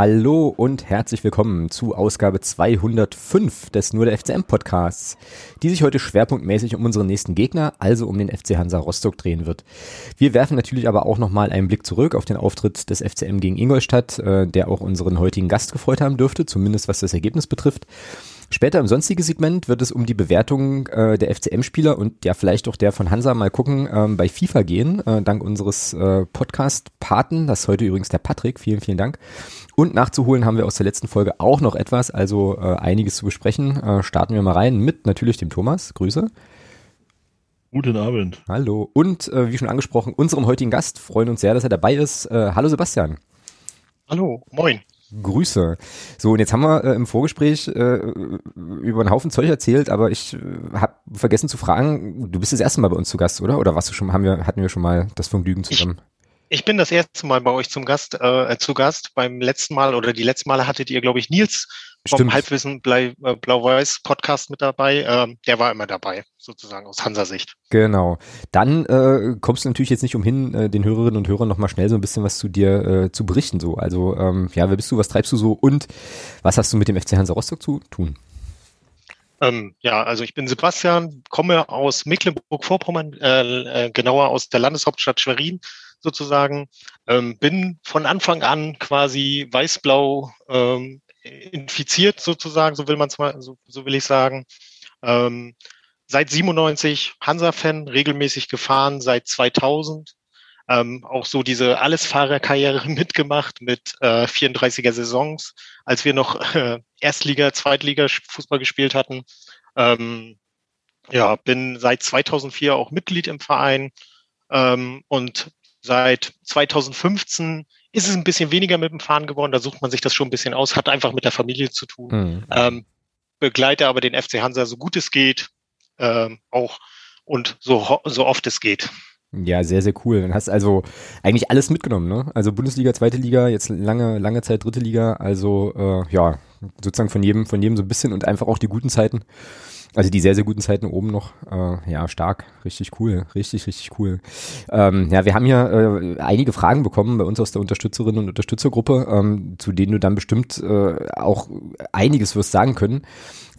Hallo und herzlich willkommen zu Ausgabe 205 des Nur der FCM Podcasts, die sich heute schwerpunktmäßig um unseren nächsten Gegner, also um den FC Hansa Rostock drehen wird. Wir werfen natürlich aber auch nochmal einen Blick zurück auf den Auftritt des FCM gegen Ingolstadt, äh, der auch unseren heutigen Gast gefreut haben dürfte, zumindest was das Ergebnis betrifft. Später im sonstigen Segment wird es um die Bewertung äh, der FCM-Spieler und ja vielleicht auch der von Hansa mal gucken ähm, bei FIFA gehen, äh, dank unseres äh, Podcast-Paten, das ist heute übrigens der Patrick, vielen, vielen Dank. Und nachzuholen haben wir aus der letzten Folge auch noch etwas, also äh, einiges zu besprechen. Äh, starten wir mal rein mit natürlich dem Thomas, Grüße. Guten Abend. Hallo. Und äh, wie schon angesprochen, unserem heutigen Gast freuen uns sehr, dass er dabei ist. Äh, hallo Sebastian. Hallo, moin. Grüße. So, und jetzt haben wir äh, im Vorgespräch äh, über einen Haufen Zeug erzählt, aber ich äh, habe vergessen zu fragen, du bist das erste Mal bei uns zu Gast, oder? Oder warst du schon, haben wir, hatten wir schon mal das Vergnügen zusammen? Ich, ich bin das erste Mal bei euch zum Gast, äh, zu Gast. Beim letzten Mal oder die letzten Male hattet ihr, glaube ich, Nils Stimmt. Halbwissen äh, Blau-Weiß Podcast mit dabei. Ähm, der war immer dabei, sozusagen aus Hansa-Sicht. Genau. Dann äh, kommst du natürlich jetzt nicht umhin, äh, den Hörerinnen und Hörern nochmal schnell so ein bisschen was zu dir äh, zu berichten. So, also ähm, ja, wer bist du, was treibst du so und was hast du mit dem FC Hansa Rostock zu tun? Ähm, ja, also ich bin Sebastian, komme aus Mecklenburg-Vorpommern, äh, äh, genauer aus der Landeshauptstadt Schwerin sozusagen. Ähm, bin von Anfang an quasi weiß-blau ähm, infiziert sozusagen, so will man es mal, so, so will ich sagen. Ähm, seit 97 Hansa-Fan, regelmäßig gefahren, seit 2000. Ähm, auch so diese Allesfahrerkarriere mitgemacht mit äh, 34er Saisons, als wir noch äh, Erstliga, Zweitliga Fußball gespielt hatten. Ähm, ja, bin seit 2004 auch Mitglied im Verein ähm, und seit 2015 ist es ein bisschen weniger mit dem Fahren geworden. Da sucht man sich das schon ein bisschen aus, hat einfach mit der Familie zu tun. Hm. Ähm, begleite aber den FC Hansa so gut es geht, ähm, auch und so, so oft es geht. Ja, sehr, sehr cool. Dann hast also eigentlich alles mitgenommen, ne? Also Bundesliga, zweite Liga, jetzt lange, lange Zeit dritte Liga, also äh, ja, sozusagen von jedem, von jedem so ein bisschen und einfach auch die guten Zeiten. Also die sehr, sehr guten Zeiten oben noch. Äh, ja, stark. Richtig cool. Richtig, richtig cool. Ähm, ja, wir haben hier äh, einige Fragen bekommen bei uns aus der Unterstützerinnen und Unterstützergruppe, ähm, zu denen du dann bestimmt äh, auch einiges wirst sagen können.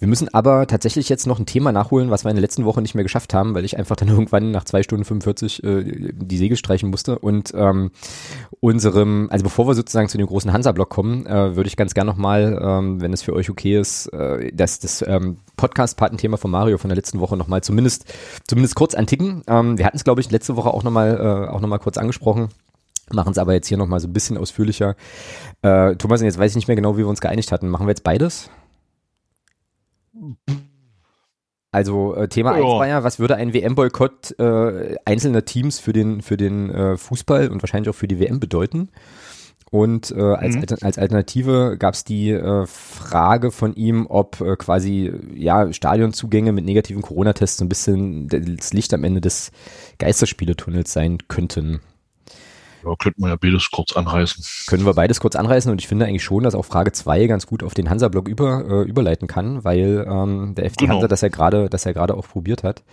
Wir müssen aber tatsächlich jetzt noch ein Thema nachholen, was wir in der letzten Woche nicht mehr geschafft haben, weil ich einfach dann irgendwann nach zwei Stunden 45 äh, die Segel streichen musste. Und ähm, unserem, also bevor wir sozusagen zu dem großen Hansa-Block kommen, äh, würde ich ganz gern nochmal, ähm, wenn es für euch okay ist, äh, das, das ähm, Podcast-Patenthema von Mario von der letzten Woche nochmal zumindest, zumindest kurz anticken. Ähm, wir hatten es, glaube ich, letzte Woche auch nochmal äh, auch noch mal kurz angesprochen. Machen es aber jetzt hier nochmal so ein bisschen ausführlicher. Äh, Thomas, jetzt weiß ich nicht mehr genau, wie wir uns geeinigt hatten. Machen wir jetzt beides? Also äh, Thema Ja. 1 war ja, was würde ein WM-Boykott äh, einzelner Teams für den, für den äh, Fußball und wahrscheinlich auch für die WM bedeuten? Und äh, als, Mhm. Als Alternative gab es die äh, Frage von ihm, ob äh, quasi ja Stadionzugänge mit negativen Corona-Tests so ein bisschen das Licht am Ende des Geisterspieletunnels sein könnten. Ja, könnte man ja beides kurz anreißen. Können wir beides kurz anreißen und ich finde eigentlich schon, dass auch Frage 2 ganz gut auf den Hansa-Block über, äh, überleiten kann, weil ähm, der FC Genau. Hansa das ja gerade, das er gerade auch probiert hat.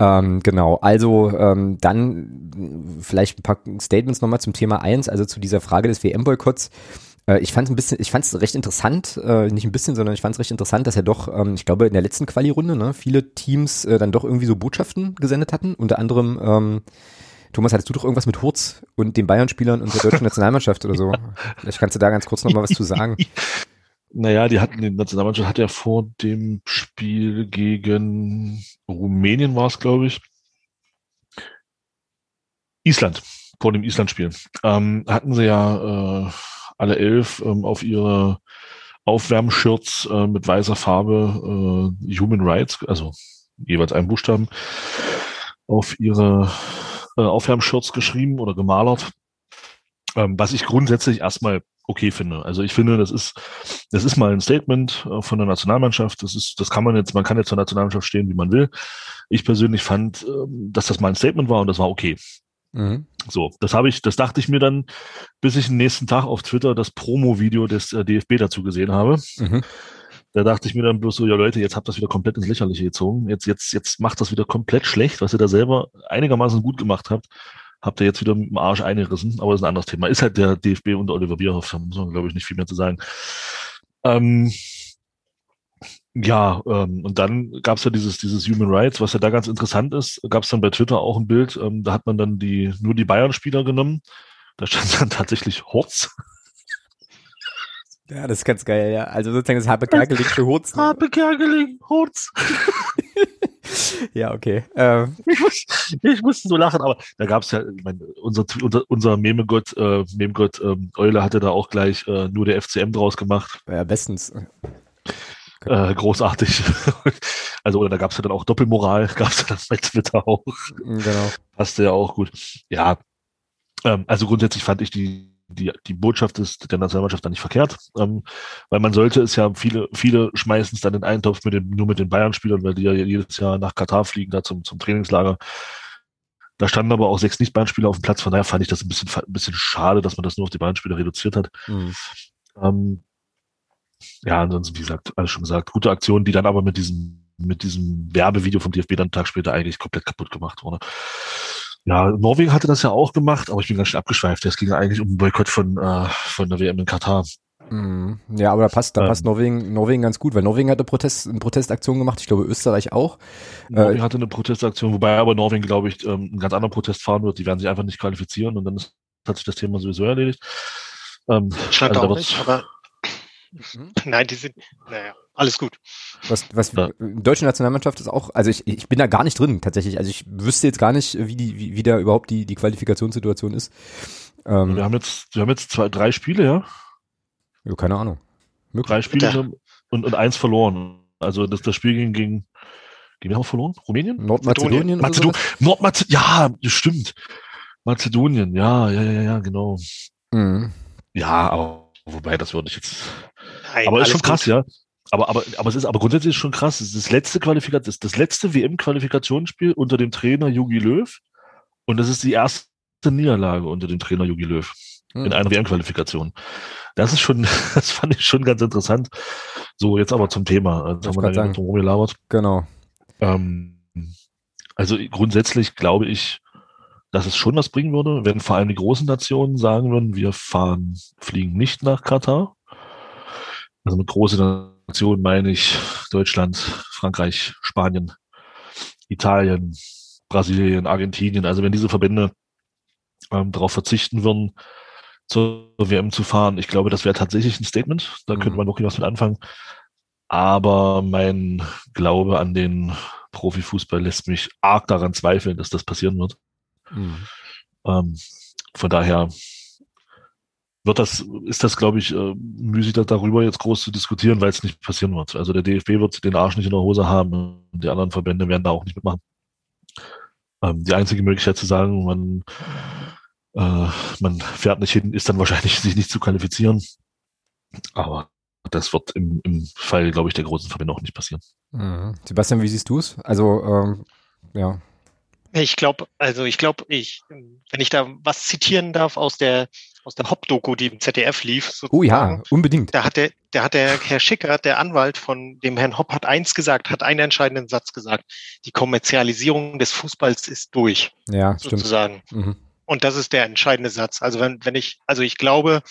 Ähm, genau, also ähm, dann vielleicht ein paar Statements nochmal zum Thema 1, also zu dieser Frage des WM-Boykotts. Äh, ich fand ein bisschen, ich fand es recht interessant, äh, nicht ein bisschen, sondern ich fand es recht interessant, dass er doch, ähm, ich glaube in der letzten Quali-Runde, ne, viele Teams äh, dann doch irgendwie so Botschaften gesendet hatten, unter anderem ähm, Thomas, hattest du doch irgendwas mit Hurz und den Bayern-Spielern und der deutschen Nationalmannschaft oder so? Vielleicht kannst du da ganz kurz nochmal was zu sagen. Naja, die hatten, die Nationalmannschaft hat ja vor dem Spiel gegen Rumänien war es, glaube ich. Island, vor dem Island-Spiel. Ähm, hatten sie ja äh, alle elf ähm, auf ihre Aufwärmshirts äh, mit weißer Farbe äh, Human Rights, also jeweils einen Buchstaben, auf ihre äh, Aufwärmshirts geschrieben oder gemalert. Ähm, was ich grundsätzlich erstmal okay finde. Also ich finde, das ist, das ist mal ein Statement äh, von der Nationalmannschaft. Das ist, das kann man jetzt, man kann jetzt zur Nationalmannschaft stehen, wie man will. Ich persönlich fand, ähm, dass das mal ein Statement war und das war okay. Mhm. So, das habe ich, das dachte ich mir dann, bis ich den nächsten Tag auf Twitter das Promo-Video des äh, DFB dazu gesehen habe. Mhm. Da dachte ich mir dann bloß so, ja Leute, jetzt habt ihr das wieder komplett ins Lächerliche gezogen. Jetzt, jetzt, jetzt macht das wieder komplett schlecht, was ihr da selber einigermaßen gut gemacht habt. Habt ihr jetzt wieder mit dem Arsch eingerissen, aber das ist ein anderes Thema. Ist halt der DFB unter Oliver Bierhoff, da muss man, glaube ich, nicht viel mehr zu sagen. Ähm, ja, ähm, und dann gab es ja dieses, dieses Human Rights, was ja da ganz interessant ist, gab es dann bei Twitter auch ein Bild, ähm, da hat man dann die nur die Bayern-Spieler genommen. Da stand dann tatsächlich Horz. Ja, das ist ganz geil, ja. Also sozusagen das Habe Kerkeling für Horz. Ne? Habe Kerkeling, Horz. ja, okay. Ähm. Ich, muss, ich musste so lachen, aber da gab es ja, ich meine, unser, unser, unser Memegott, äh, Memegott ähm, Eule hatte da auch gleich äh, nur der FCM draus gemacht. Ja, bestens. Äh, großartig. also, oder da gab es ja dann auch Doppelmoral, gab es ja dann bei Twitter auch. Genau. Passte ja auch gut. Ja, ähm, also grundsätzlich fand ich die, die, die Botschaft ist der Nationalmannschaft dann nicht verkehrt, ähm, weil man sollte es ja, viele, viele schmeißen es dann in einen Topf mit dem, nur mit den Bayern-Spielern, weil die ja jedes Jahr nach Katar fliegen, da zum, zum Trainingslager. Da standen aber auch sechs Nicht-Bayern-Spieler auf dem Platz, von daher fand ich das ein bisschen, ein bisschen schade, dass man das nur auf die Bayern-Spieler reduziert hat. Mhm. Ähm, ja, ansonsten, wie gesagt, alles schon gesagt, gute Aktion, die dann aber mit diesem, mit diesem Werbevideo vom DFB dann einen Tag später eigentlich komplett kaputt gemacht wurde. Ja, Norwegen hatte das ja auch gemacht, aber ich bin ganz schön abgeschweift. Es ging eigentlich um einen Boykott von, äh, von der WM in Katar. Mhm. Ja, aber da passt, da passt ähm, Norwegen, Norwegen ganz gut, weil Norwegen hatte Protest, eine Protestaktion gemacht, ich glaube Österreich auch. Norwegen äh, hatte eine Protestaktion, wobei aber Norwegen, glaube ich, ähm, einen ganz anderen Protest fahren wird. Die werden sich einfach nicht qualifizieren und dann ist, hat sich das Thema sowieso erledigt. Ähm, Scheint also auch nicht, aber Mhm. Nein, die sind, naja, alles gut. Was, was ja. deutsche Nationalmannschaft ist auch, also ich, ich bin da gar nicht drin tatsächlich. Also ich wüsste jetzt gar nicht, wie die, wie, wie da überhaupt die, die Qualifikationssituation ist. Ähm, wir haben jetzt, wir haben jetzt zwei, drei Spiele, ja? Ja, keine Ahnung. Möglich. Drei Spiele und, und eins verloren. Also das, das Spiel ging gegen, gegen haben wir verloren? Rumänien? Nordmazedonien? Mazedonien. Nordmazedonien, ja, stimmt. Mazedonien, ja, ja, ja, ja, genau. Mhm. Ja, aber wobei, das würde ich jetzt, Nein, aber ist schon krass, gut. ja. Aber, aber, aber es ist aber grundsätzlich schon krass. Es ist das letzte Qualifikation, das, das letzte WM-Qualifikationsspiel unter dem Trainer Jogi Löw. Und das ist die erste Niederlage unter dem Trainer Jogi Löw hm. in einer WM-Qualifikation. Das ist schon, das fand ich schon ganz interessant. So, jetzt aber zum Thema. Jetzt haben wir drum gelabert. Genau. Ähm, also grundsätzlich glaube ich, dass es schon was bringen würde, wenn vor allem die großen Nationen sagen würden, wir fahren, fliegen nicht nach Katar, also mit großen Nationen meine ich Deutschland, Frankreich, Spanien, Italien, Brasilien, Argentinien. Also wenn diese Verbände ähm, darauf verzichten würden, zur WM zu fahren, ich glaube, das wäre tatsächlich ein Statement. Da mhm. könnte man wirklich was mit anfangen. Aber mein Glaube an den Profifußball lässt mich arg daran zweifeln, dass das passieren wird. Mhm. Ähm, von daher wird das, ist das, glaube ich, äh, müßig darüber jetzt groß zu diskutieren, weil es nicht passieren wird. Also der DFB wird den Arsch nicht in der Hose haben und die anderen Verbände werden da auch nicht mitmachen. Ähm, die einzige Möglichkeit zu sagen, man, äh, man fährt nicht hin, ist dann wahrscheinlich, sich nicht zu qualifizieren. Aber das wird im, im Fall, glaube ich, der großen Verbände auch nicht passieren. Mhm. Sebastian, wie siehst du es? Also, ähm, ja. Ich glaube, also ich glaube, ich, wenn ich da was zitieren darf aus der aus der Hop-Doku, die im ZDF lief. Sozusagen. Oh ja, unbedingt. Da hat der, der hat der Herr Schickert, der Anwalt von dem Herrn Hopp, hat eins gesagt, hat einen entscheidenden Satz gesagt. Die Kommerzialisierung des Fußballs ist durch. Ja, sozusagen. stimmt. Mhm. Und das ist der entscheidende Satz. Also wenn, wenn ich, also ich glaube,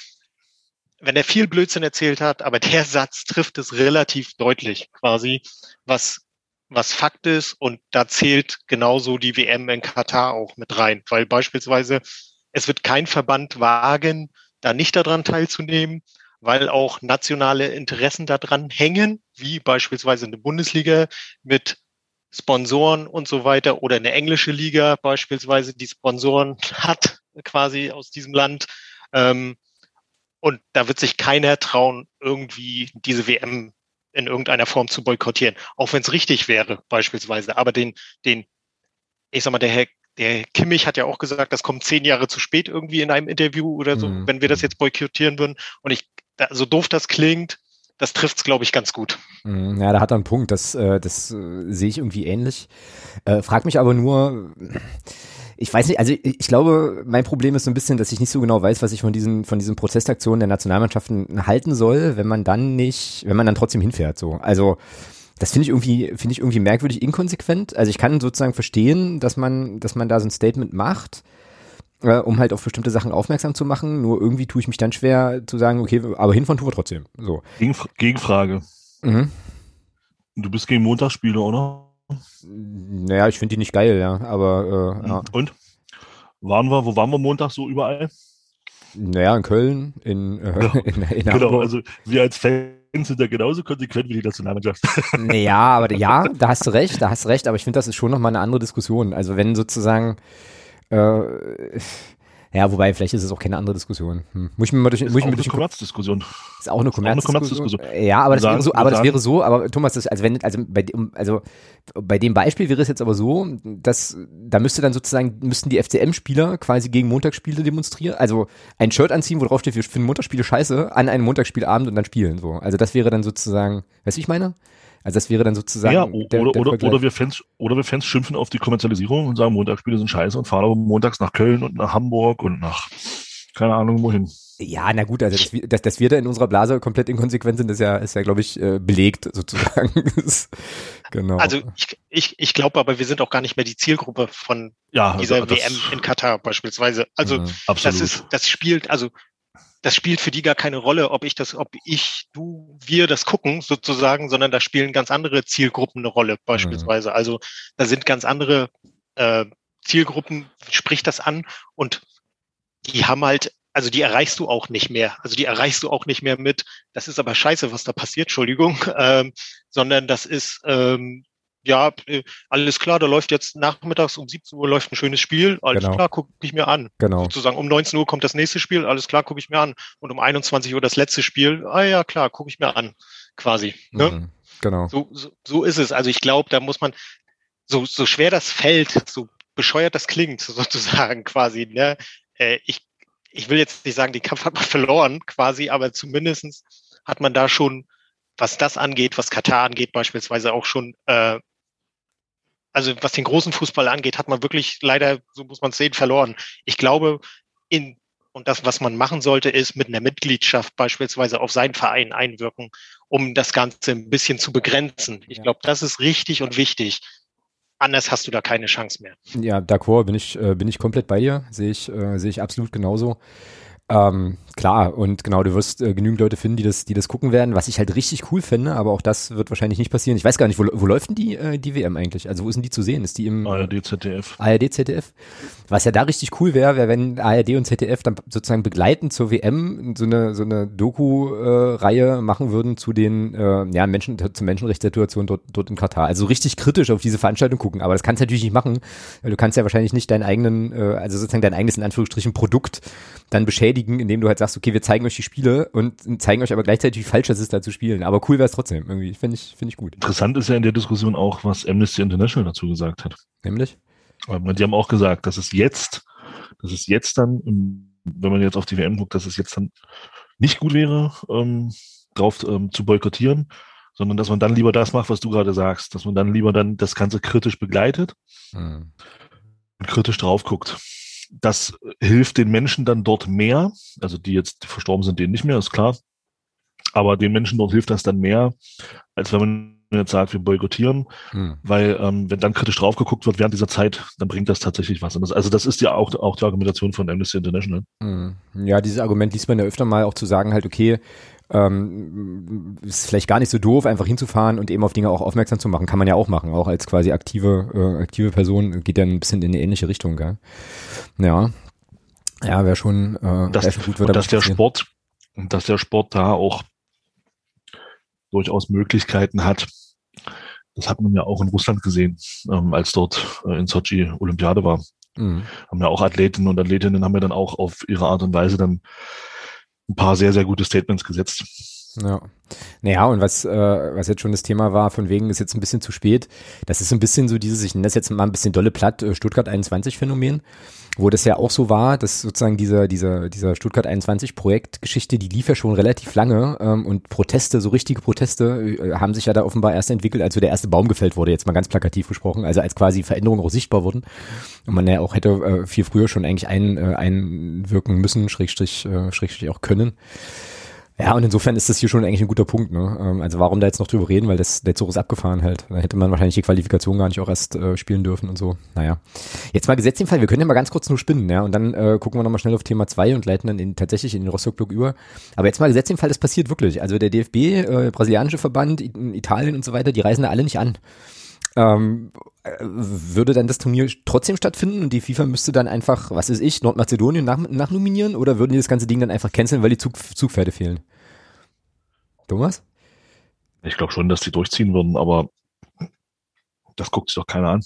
wenn er viel Blödsinn erzählt hat, aber der Satz trifft es relativ deutlich quasi, was was Fakt ist und da zählt genauso die WM in Katar auch mit rein, weil beispielsweise es wird kein Verband wagen, da nicht daran teilzunehmen, weil auch nationale Interessen daran hängen, wie beispielsweise eine Bundesliga mit Sponsoren und so weiter oder eine englische Liga beispielsweise, die Sponsoren hat quasi aus diesem Land. Ähm, und da wird sich keiner trauen, irgendwie diese WM in irgendeiner Form zu boykottieren, auch wenn es richtig wäre beispielsweise. Aber den, den, ich sag mal, der Herr der Kimmich hat ja auch gesagt, das kommt zehn Jahre zu spät irgendwie in einem Interview oder so, mhm. wenn wir das jetzt boykottieren würden. Und ich, so doof das klingt, das trifft's, glaube ich, ganz gut. Mhm. Ja, da hat er einen Punkt. Das, äh, das äh, sehe ich irgendwie ähnlich. Äh, frag mich aber nur, ich weiß nicht, also ich, ich glaube, mein Problem ist so ein bisschen, dass ich nicht so genau weiß, was ich von diesen, von diesen Protestaktionen der Nationalmannschaften halten soll, wenn man dann nicht, wenn man dann trotzdem hinfährt. So, also das finde ich irgendwie, finde ich irgendwie merkwürdig inkonsequent. Also ich kann sozusagen verstehen, dass man, dass man da so ein Statement macht. äh, um halt auf bestimmte Sachen aufmerksam zu machen. Nur irgendwie tue ich mich dann schwer zu sagen, okay, aber hinfahren tun wir trotzdem. So. Gegenf Gegenfrage. Mhm. Du bist gegen Montagsspiele, oder? Naja, ich finde die nicht geil, ja, aber äh, ja. Und? Waren wir, wo waren wir Montag so überall? Naja, in Köln, in, äh, Genau. in, in Genau, Hamburg. also wir als Fans sind ja genauso konsequent wie die Nationalmannschaft. Ja, aber ja, da hast du recht, da hast du recht, aber ich finde, das ist schon nochmal eine andere Diskussion. Also wenn sozusagen, äh, ja, wobei, vielleicht ist es auch keine andere Diskussion. Hm. Muss ich mir mal durch, Das muss ist ich auch mir eine durch, Kommerzdiskussion. ist auch eine Kommerzdiskussion. Ja, aber das Wir wäre so, sagen- aber das sagen- wäre so, aber Thomas, das, also wenn, also bei, also bei dem Beispiel wäre es jetzt aber so, dass da müsste dann sozusagen, müssten die FCM-Spieler quasi gegen Montagsspiele demonstrieren, also ein Shirt anziehen, wo drauf steht, wir finden Montagsspiele scheiße, an einem Montagsspielabend und dann spielen, so. Also das wäre dann sozusagen, weißt du, ich meine? Also das wäre dann sozusagen ja, o- der- oder, der oder, Vergleich. oder, wir Fans, oder wir Fans schimpfen auf die Kommerzialisierung und sagen, Montagsspiele sind scheiße und fahren aber montags nach Köln und nach Hamburg und nach keine Ahnung wohin. Ja, na gut, also dass, wir- dass, dass wir da in unserer Blase komplett inkonsequent sind, ist ja, ist ja, glaube ich, äh, belegt sozusagen. Genau. Also ich, ich, ich glaube aber, wir sind auch gar nicht mehr die Zielgruppe von Ja, dieser das- WM in Katar beispielsweise. Also Mhm. absolut. das ist, das spielt, also das spielt für die gar keine Rolle, ob ich das, ob ich, du, wir das gucken sozusagen, sondern da spielen ganz andere Zielgruppen eine Rolle beispielsweise. Also da sind ganz andere äh, Zielgruppen, spricht das an und die haben halt, also die erreichst du auch nicht mehr. Also die erreichst du auch nicht mehr mit, das ist aber scheiße, was da passiert, Entschuldigung, ähm, sondern das ist, ähm, ja, äh, alles klar, da läuft jetzt nachmittags um 17 Uhr läuft ein schönes Spiel, alles Genau. klar, gucke ich mir an genau. sozusagen um 19 Uhr kommt das nächste Spiel, alles klar, gucke ich mir an. Und um 21 Uhr das letzte Spiel, ah ja, klar, gucke ich mir an, quasi. Ne? Mhm. Genau. So, so, so ist es. Also ich glaube, da muss man, so, so schwer das fällt, so bescheuert das klingt, sozusagen quasi, ne? Äh, ich, ich will jetzt nicht sagen, den Kampf hat man verloren, quasi, aber zumindestens hat man da schon, was das angeht, was Katar angeht, beispielsweise auch schon, äh, also was den großen Fußball angeht, hat man wirklich leider, so muss man es sehen, verloren. Ich glaube, in und das, was man machen sollte, ist mit einer Mitgliedschaft beispielsweise auf seinen Verein einwirken, um das Ganze ein bisschen zu begrenzen. Ich glaube, das ist richtig und wichtig. Anders hast du da keine Chance mehr. Ja, d'accord, bin ich, äh, bin ich komplett bei dir. Sehe ich, äh, sehe ich absolut genauso. Ähm, klar, und genau, du wirst äh, genügend Leute finden, die das, die das gucken werden, was ich halt richtig cool finde, aber auch das wird wahrscheinlich nicht passieren. Ich weiß gar nicht, wo, wo läuft denn die, äh, die WM eigentlich? Also wo ist denn die zu sehen? Ist die im ARD, ZDF. ARD, ZDF? Was ja da richtig cool wäre, wäre, wenn ARD und ZDF dann sozusagen begleitend zur WM so eine, so eine Doku-Reihe machen würden zu den, äh, ja, Menschen, zur Menschenrechtssituation dort, dort in Katar. Also richtig kritisch auf diese Veranstaltung gucken, aber das kannst du natürlich nicht machen, weil du kannst ja wahrscheinlich nicht deinen eigenen, äh, also sozusagen dein eigenes, in Anführungsstrichen, Produkt dann beschädigen, indem du halt sagst, okay, wir zeigen euch die Spiele und zeigen euch aber gleichzeitig, wie falsch das ist, da zu spielen. Aber cool wäre es trotzdem irgendwie. Finde ich, finde ich gut. Interessant ist ja in der Diskussion auch, was Amnesty International dazu gesagt hat. Nämlich? Die haben auch gesagt, dass es jetzt, dass es jetzt dann, ähm, wenn man jetzt auf die WM guckt, dass es jetzt dann nicht gut wäre, ähm, drauf ähm, zu boykottieren, sondern dass man dann lieber das macht, was du gerade sagst, dass man dann lieber dann das Ganze kritisch begleitet Hm. und kritisch drauf guckt. Das hilft den Menschen dann dort mehr, also die jetzt verstorben sind, denen nicht mehr, ist klar. Aber den Menschen dort hilft das dann mehr, als wenn man jetzt sagt, wir boykottieren, Hm. weil ähm, wenn dann kritisch drauf geguckt wird während dieser Zeit, dann bringt das tatsächlich was. Das, also das ist ja auch, auch die Argumentation von Amnesty International. Hm. Ja, dieses Argument liest man ja öfter mal auch zu sagen halt, okay, ähm, ist vielleicht gar nicht so doof, einfach hinzufahren und eben auf Dinge auch aufmerksam zu machen. Kann man ja auch machen, auch als quasi aktive, äh, aktive Person geht ja ein bisschen in eine ähnliche Richtung, gell? Ja. Ja, wäre schon, äh, Das- wär schon gut, aber dass der. Sport, dass der Sport da auch durchaus Möglichkeiten hat. Das hat man ja auch in Russland gesehen, ähm, als dort äh, in Sochi Olympiade war. Mhm. Haben ja auch Athletinnen und Athletinnen haben ja dann auch auf ihre Art und Weise dann ein paar sehr, sehr gute Statements gesetzt. Ja. Naja, und was, äh, was jetzt schon das Thema war, von wegen ist jetzt ein bisschen zu spät, das ist ein bisschen so dieses, ich nenne das jetzt mal ein bisschen dolle platt, äh, Stuttgart 21 Phänomen, wo das ja auch so war, dass sozusagen dieser, dieser, dieser Stuttgart 21 Projektgeschichte, die lief ja schon relativ lange ähm, und Proteste, so richtige Proteste, äh, haben sich ja da offenbar erst entwickelt, als so der erste Baum gefällt wurde, jetzt mal ganz plakativ gesprochen, also als quasi Veränderungen auch sichtbar wurden und man ja auch hätte äh, viel früher schon eigentlich ein, äh, einwirken müssen, Schrägstrich, äh, Schrägstrich auch können. Ja, und insofern ist das hier schon eigentlich ein guter Punkt. Ne? Ähm, also warum da jetzt noch drüber reden, weil das, der Zug ist abgefahren halt. Da hätte man wahrscheinlich die Qualifikation gar nicht auch erst äh, spielen dürfen und so. Naja. Jetzt mal gesetzt den Fall, wir können ja mal ganz kurz nur spinnen, ja, und dann äh, gucken wir nochmal schnell auf Thema zwei und leiten dann in, tatsächlich in den Rostock-Block über. Aber jetzt mal gesetzt den Fall, das passiert wirklich. Also der DFB, äh, brasilianische Verband, Italien und so weiter, die reisen da alle nicht an. Ähm, äh, würde dann das Turnier trotzdem stattfinden und die FIFA müsste dann einfach, was ist ich, Nordmazedonien nach, nachnominieren oder würden die das ganze Ding dann einfach canceln, weil die Zug, Zugpferde fehlen? Thomas? Ich glaube schon, dass die durchziehen würden, aber das guckt sich doch keiner an.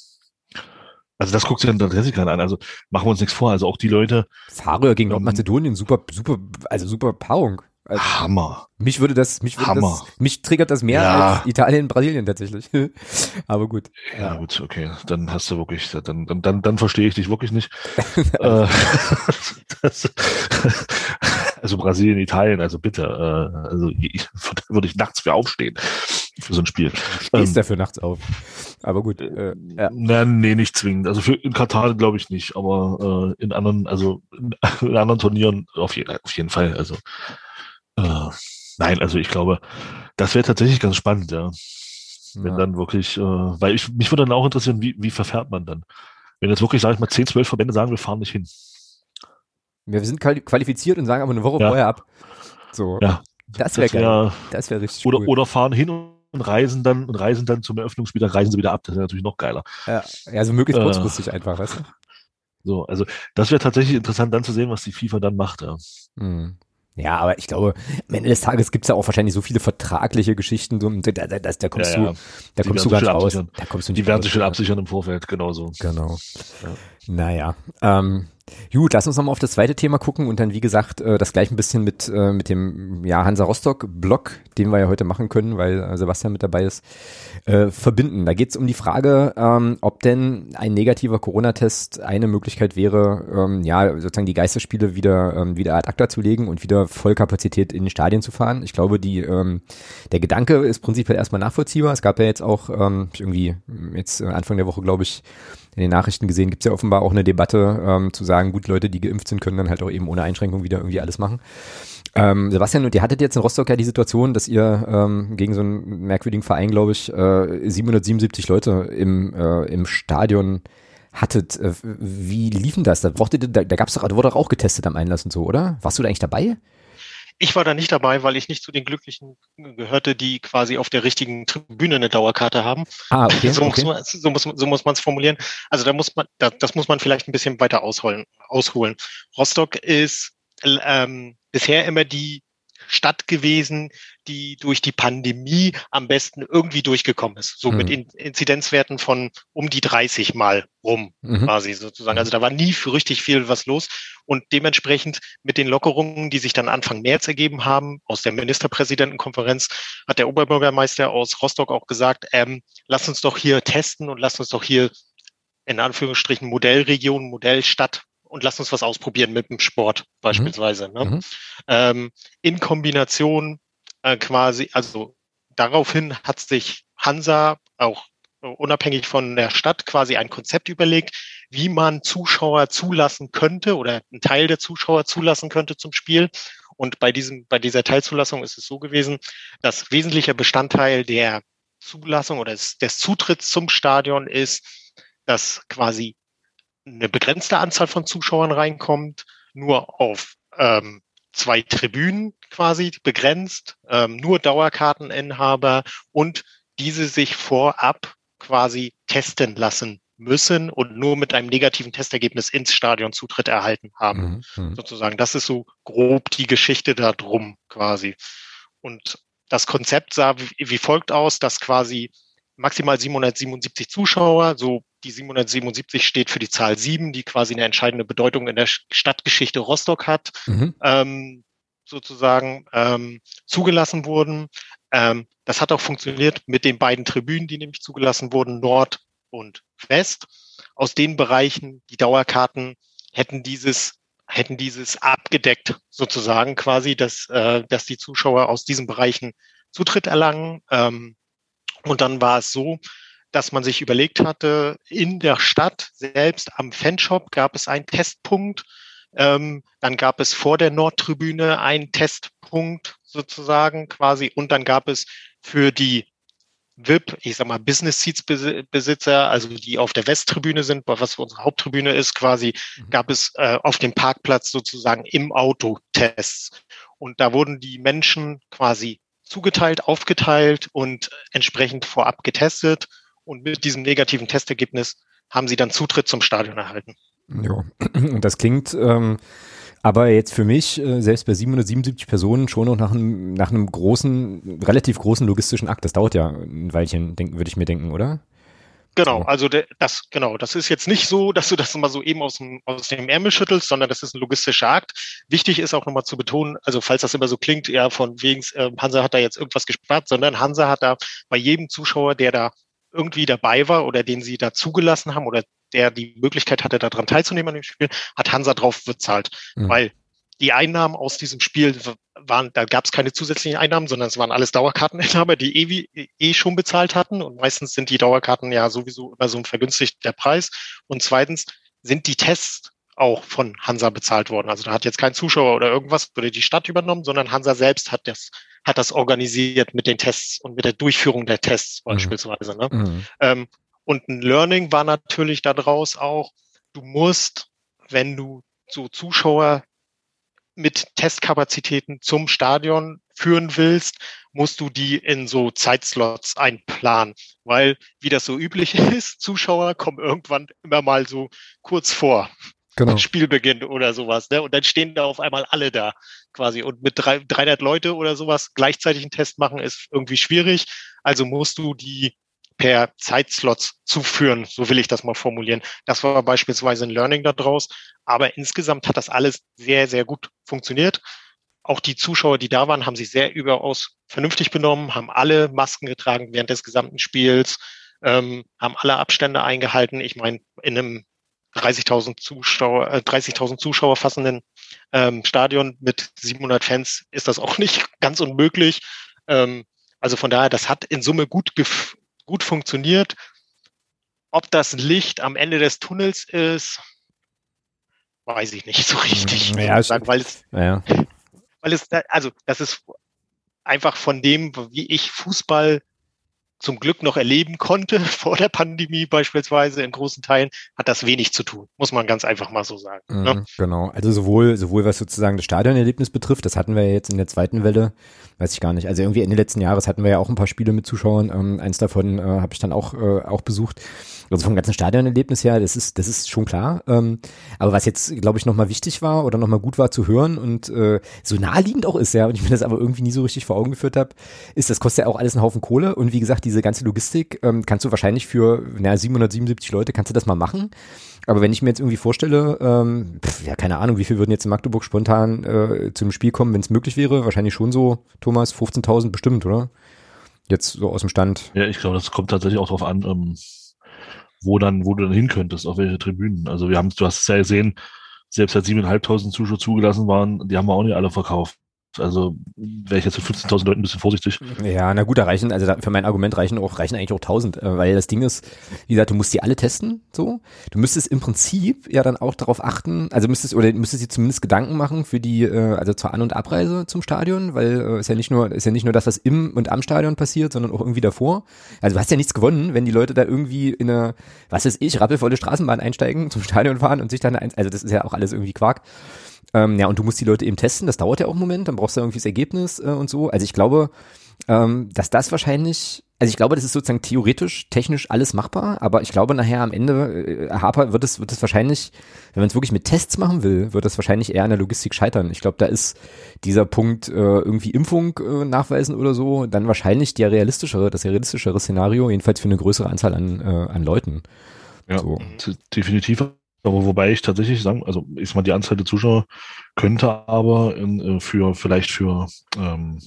Also das guckt sich dann tatsächlich keiner an. Also machen wir uns nichts vor. Also auch die Leute. Färöer gegen Nordmazedonien, super, super, also super Paarung. Also Hammer. Mich würde das, mich würde Hammer. das, mich triggert das mehr ja. als Italien, Brasilien tatsächlich. Aber gut. Ja, gut, okay. Dann hast du wirklich, dann, dann, dann, dann verstehe ich dich wirklich nicht. Äh, das, also Brasilien, Italien, also bitte, äh, also ich, würde ich nachts für aufstehen für so ein Spiel. Du stehst ähm, dafür nachts auf. Aber gut. Äh, ja. Na, nee, nicht zwingend. Also für in Katar glaube ich nicht, aber äh, in anderen, also in, in anderen Turnieren auf, je, auf jeden Fall. Also äh, nein, also ich glaube, das wäre tatsächlich ganz spannend, ja. Wenn ja. dann wirklich, äh, weil ich, mich würde dann auch interessieren, wie, wie verfährt man dann? Wenn jetzt wirklich, sag ich mal, 10, 12 Verbände sagen, wir fahren nicht hin. Wir sind qualifiziert und sagen aber eine Woche ja. vorher ab. So. Ja. Das wäre wär, geil. Das wäre richtig oder, cool. Oder fahren hin und reisen dann und reisen dann zum Eröffnungsspiel, dann reisen sie wieder ab. Das wäre natürlich noch geiler. Ja, also möglichst äh. kurzfristig äh, einfach, weißt du? So, also das wäre tatsächlich interessant dann zu sehen, was die FIFA dann macht, ja. Hm. Ja, aber ich glaube, am Ende des Tages gibt's ja auch wahrscheinlich so viele vertragliche Geschichten, da, da, da, da kommst ja, ja. du, da kommst du gar nicht raus. Da kommst du nicht die werden sich schon absichern im Vorfeld, genauso. Genau. Ja. Naja. Ähm, Gut, lass uns nochmal auf das zweite Thema gucken und dann, wie gesagt, äh, das gleich ein bisschen mit, äh, mit dem ja, Hansa Rostock-Blog, den wir ja heute machen können, weil äh, Sebastian mit dabei ist, äh, verbinden. Da geht es um die Frage, ähm, ob denn ein negativer Corona-Test eine Möglichkeit wäre, ähm, ja, sozusagen die Geisterspiele wieder, ähm, wieder ad acta zu legen und wieder Vollkapazität in den Stadien zu fahren. Ich glaube, die, ähm, der Gedanke ist prinzipiell erstmal nachvollziehbar. Es gab ja jetzt auch ähm, irgendwie jetzt Anfang der Woche, glaube ich, in den Nachrichten gesehen, gibt es ja offenbar auch eine Debatte, ähm, zu sagen, gut, Leute, die geimpft sind, können dann halt auch eben ohne Einschränkung wieder irgendwie alles machen. Ähm, Sebastian, und ihr hattet jetzt in Rostock ja die Situation, dass ihr ähm, gegen so einen merkwürdigen Verein, glaube ich, äh, 777 Leute im, äh, im Stadion hattet. Äh, wie liefen das? Da, brauchtet, da, da gab's doch, da wurde doch auch getestet am Einlass und so, oder? Warst du da eigentlich dabei? Ich war da nicht dabei, weil ich nicht zu den Glücklichen gehörte, die quasi auf der richtigen Tribüne eine Dauerkarte haben. Ah, okay, so, okay. Muss man, so muss so muss man es formulieren. Also da muss man, da, das muss man vielleicht ein bisschen weiter ausholen. ausholen. Rostock ist ähm, bisher immer die Stadt gewesen, die durch die Pandemie am besten irgendwie durchgekommen ist. So mhm. mit Inzidenzwerten von um die 30 Mal rum, mhm. quasi sozusagen. Also da war nie für richtig viel was los. Und dementsprechend mit den Lockerungen, die sich dann Anfang März ergeben haben, aus der Ministerpräsidentenkonferenz, hat der Oberbürgermeister aus Rostock auch gesagt, ähm, lass uns doch hier testen und lass uns doch hier in Anführungsstrichen Modellregion, Modellstadt und lass uns was ausprobieren mit dem Sport beispielsweise. Mhm. Ne? Mhm. Ähm, in Kombination äh, quasi, also daraufhin hat sich Hansa auch unabhängig von der Stadt quasi ein Konzept überlegt, wie man Zuschauer zulassen könnte oder einen Teil der Zuschauer zulassen könnte zum Spiel. Und bei diesem, bei dieser Teilzulassung ist es so gewesen, dass wesentlicher Bestandteil der Zulassung oder des, des Zutritts zum Stadion ist, dass quasi eine begrenzte Anzahl von Zuschauern reinkommt, nur auf ähm, zwei Tribünen quasi begrenzt, ähm, nur Dauerkarteninhaber und diese sich vorab quasi testen lassen müssen und nur mit einem negativen Testergebnis ins Stadion Zutritt erhalten haben. Mhm. mhm. Sozusagen, das ist so grob die Geschichte da drum quasi. Und das Konzept sah wie, wie folgt aus, dass quasi maximal 777 Zuschauer, so die 777 steht für die Zahl 7, die quasi eine entscheidende Bedeutung in der Stadtgeschichte Rostock hat, mhm. ähm, sozusagen ähm, zugelassen wurden. Ähm, das hat auch funktioniert mit den beiden Tribünen, die nämlich zugelassen wurden, Nord und West. Aus den Bereichen, die Dauerkarten hätten dieses hätten dieses abgedeckt sozusagen quasi, dass, äh, dass die Zuschauer aus diesen Bereichen Zutritt erlangen. Ähm, und dann war es so, dass man sich überlegt hatte, in der Stadt selbst am Fanshop gab es einen Testpunkt. Ähm, dann gab es vor der Nordtribüne einen Testpunkt, sozusagen quasi. Und dann gab es für die VIP, ich sag mal Business Seats Besitzer, also die auf der Westtribüne sind, was für unsere Haupttribüne ist, quasi mhm. gab es äh, auf dem Parkplatz sozusagen im Auto Tests. Und da wurden die Menschen quasi zugeteilt, aufgeteilt und entsprechend vorab getestet. Und mit diesem negativen Testergebnis haben sie dann Zutritt zum Stadion erhalten. Ja, das klingt ähm, aber jetzt für mich, äh, selbst bei 777 Personen, schon noch nach einem, nach einem großen, relativ großen logistischen Akt. Das dauert ja ein Weilchen, würde ich mir denken, oder? Genau, so. also de, das, genau, das ist jetzt nicht so, dass du das mal so eben aus dem, aus dem Ärmel schüttelst, sondern das ist ein logistischer Akt. Wichtig ist auch nochmal zu betonen, also falls das immer so klingt, ja, von wegen, äh, Hansa hat da jetzt irgendwas gespart, sondern Hansa hat da bei jedem Zuschauer, der da irgendwie dabei war oder den sie da zugelassen haben oder der die Möglichkeit hatte, daran teilzunehmen an dem Spiel, hat Hansa drauf bezahlt. Mhm. Weil die Einnahmen aus diesem Spiel waren, da gab es keine zusätzlichen Einnahmen, sondern es waren alles Dauerkarteninhaber, die eh, eh schon bezahlt hatten. Und meistens sind die Dauerkarten ja sowieso immer so ein vergünstigter Preis. Und zweitens sind die Tests auch von Hansa bezahlt worden. Also da hat jetzt kein Zuschauer oder irgendwas oder die Stadt übernommen, sondern Hansa selbst hat das, hat das organisiert mit den Tests und mit der Durchführung der Tests mhm. beispielsweise. Ne? Mhm. Ähm, und ein Learning war natürlich daraus auch, du musst, wenn du so Zuschauer mit Testkapazitäten zum Stadion führen willst, musst du die in so Zeitslots einplanen. Weil, wie das so üblich ist, Zuschauer kommen irgendwann immer mal so kurz vor genau. Spielbeginn oder sowas. Ne? Und dann stehen da auf einmal alle da quasi. Und mit drei, 300 Leute oder sowas gleichzeitig einen Test machen ist irgendwie schwierig. Also musst du die per Zeitslots zuführen, so will ich das mal formulieren. Das war beispielsweise ein Learning daraus. Aber insgesamt hat das alles sehr, sehr gut funktioniert. Auch die Zuschauer, die da waren, haben sich sehr überaus vernünftig benommen, haben alle Masken getragen während des gesamten Spiels, ähm, haben alle Abstände eingehalten. Ich meine, in einem 30.000 Zuschauer, äh, 30.000 Zuschauer fassenden ähm, Stadion mit 700 Fans ist das auch nicht ganz unmöglich. Ähm, also von daher, das hat in Summe gut, gut funktioniert. Ob das Licht am Ende des Tunnels ist, weiß ich nicht so richtig. Ja, sagen, weil es, ja. weil es, also das ist einfach von dem, wie ich Fußball zum Glück noch erleben konnte vor der Pandemie beispielsweise in großen Teilen, hat das wenig zu tun, muss man ganz einfach mal so sagen. Mhm, ne? Genau, also sowohl, sowohl was sozusagen das Stadionerlebnis betrifft, das hatten wir ja jetzt in der zweiten Welle, weiß ich gar nicht, also irgendwie Ende letzten Jahres hatten wir ja auch ein paar Spiele mit Zuschauern, ähm, eins davon äh, habe ich dann auch, äh, auch besucht also vom ganzen Stadionerlebnis her, das ist, das ist schon klar. Ähm, aber was jetzt, glaube ich, nochmal wichtig war oder nochmal gut war zu hören und äh, so naheliegend auch ist, ja, und ich mir das aber irgendwie nie so richtig vor Augen geführt habe, ist, das kostet ja auch alles einen Haufen Kohle. Und wie gesagt, diese ganze Logistik ähm, kannst du wahrscheinlich für na, 777 Leute, kannst du das mal machen. Aber wenn ich mir jetzt irgendwie vorstelle, ähm, pf, ja, keine Ahnung, wie viel würden jetzt in Magdeburg spontan äh, zu einem Spiel kommen, wenn es möglich wäre? Wahrscheinlich schon so, Thomas, 15.000 bestimmt, oder? Jetzt so aus dem Stand. Ja, ich glaube, das kommt tatsächlich auch darauf an, ähm, wo dann, wo du dann hin könntest, auf welche Tribünen. Also wir haben, du hast es ja gesehen, selbst als 7.500 Zuschauer zugelassen waren, die haben wir auch nicht alle verkauft. Also wäre ich jetzt für 15.000 Leuten ein bisschen vorsichtig. Ja, na gut, da reichen, also für mein Argument reichen auch, reichen eigentlich auch 1.000, äh, weil das Ding ist, wie gesagt, du musst die alle testen, so. Du müsstest im Prinzip ja dann auch darauf achten, also müsstest, oder müsstest dir zumindest Gedanken machen für die, äh, also zur An- und Abreise zum Stadion, weil äh, ist ja nicht nur, ist ja nicht nur das, was im und am Stadion passiert, sondern auch irgendwie davor. Also du hast ja nichts gewonnen, wenn die Leute da irgendwie in eine, was weiß ich, rappelvolle Straßenbahn einsteigen, zum Stadion fahren und sich dann, ein, also das ist ja auch alles irgendwie Quark. Ähm, ja, und du musst die Leute eben testen, das dauert ja auch einen Moment, dann brauchst du irgendwie das Ergebnis äh, und so. Also ich glaube, ähm, dass das wahrscheinlich, also ich glaube, das ist sozusagen theoretisch, technisch alles machbar, aber ich glaube nachher am Ende, äh, Harper wird es, wird es wahrscheinlich, wenn man es wirklich mit Tests machen will, wird es wahrscheinlich eher an der Logistik scheitern. Ich glaube, da ist dieser Punkt äh, irgendwie Impfung äh, nachweisen oder so, dann wahrscheinlich der realistischere, das realistischere Szenario, jedenfalls für eine größere Anzahl an, äh, an Leuten. Ja, so. definitiv aber wobei ich tatsächlich sagen, also ist mal die Anzahl der Zuschauer könnte aber in, äh, für vielleicht für ähm,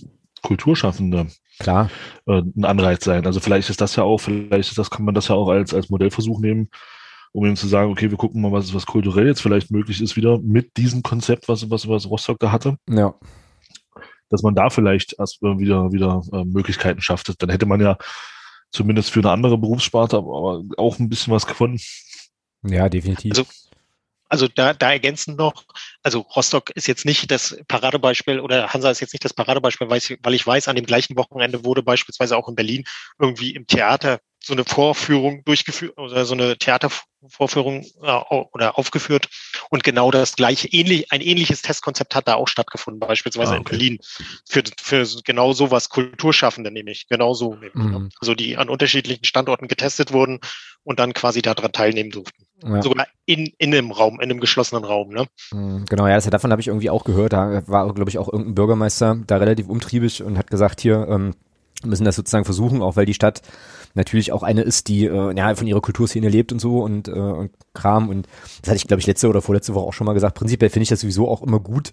Kulturschaffende klar äh, ein Anreiz sein. Also vielleicht ist das ja auch, vielleicht ist das kann man das ja auch als als Modellversuch nehmen, um eben zu sagen, okay, wir gucken mal, was was kulturell jetzt vielleicht möglich ist wieder mit diesem Konzept, was was was Rostock da hatte. Ja. Dass man da vielleicht erst wieder wieder äh, Möglichkeiten schafft. Dann hätte man ja zumindest für eine andere Berufssparte aber auch ein bisschen was gefunden. Ja, definitiv. Also, Also da, da ergänzen noch, also Rostock ist jetzt nicht das Paradebeispiel oder Hansa ist jetzt nicht das Paradebeispiel, weil ich, weil ich weiß, an dem gleichen Wochenende wurde beispielsweise auch in Berlin irgendwie im Theater so eine Vorführung durchgeführt oder so eine Theatervorführung äh, oder aufgeführt und genau das gleiche ähnlich ein ähnliches Testkonzept hat da auch stattgefunden beispielsweise ah, okay. in Berlin für für genau sowas Kulturschaffende nämlich genau so mhm. also die an unterschiedlichen Standorten getestet wurden und dann quasi daran teilnehmen durften ja. sogar in in einem Raum in einem geschlossenen Raum ne mhm, genau ja das, davon habe ich irgendwie auch gehört da war glaube ich auch irgendein Bürgermeister da relativ umtriebig und hat gesagt hier ähm, müssen das sozusagen versuchen auch weil die Stadt natürlich auch eine ist, die äh, ja, von ihrer Kulturszene lebt und so und, äh, und Kram. Und das hatte ich, glaube ich, letzte oder vorletzte Woche auch schon mal gesagt. Prinzipiell finde ich das sowieso auch immer gut,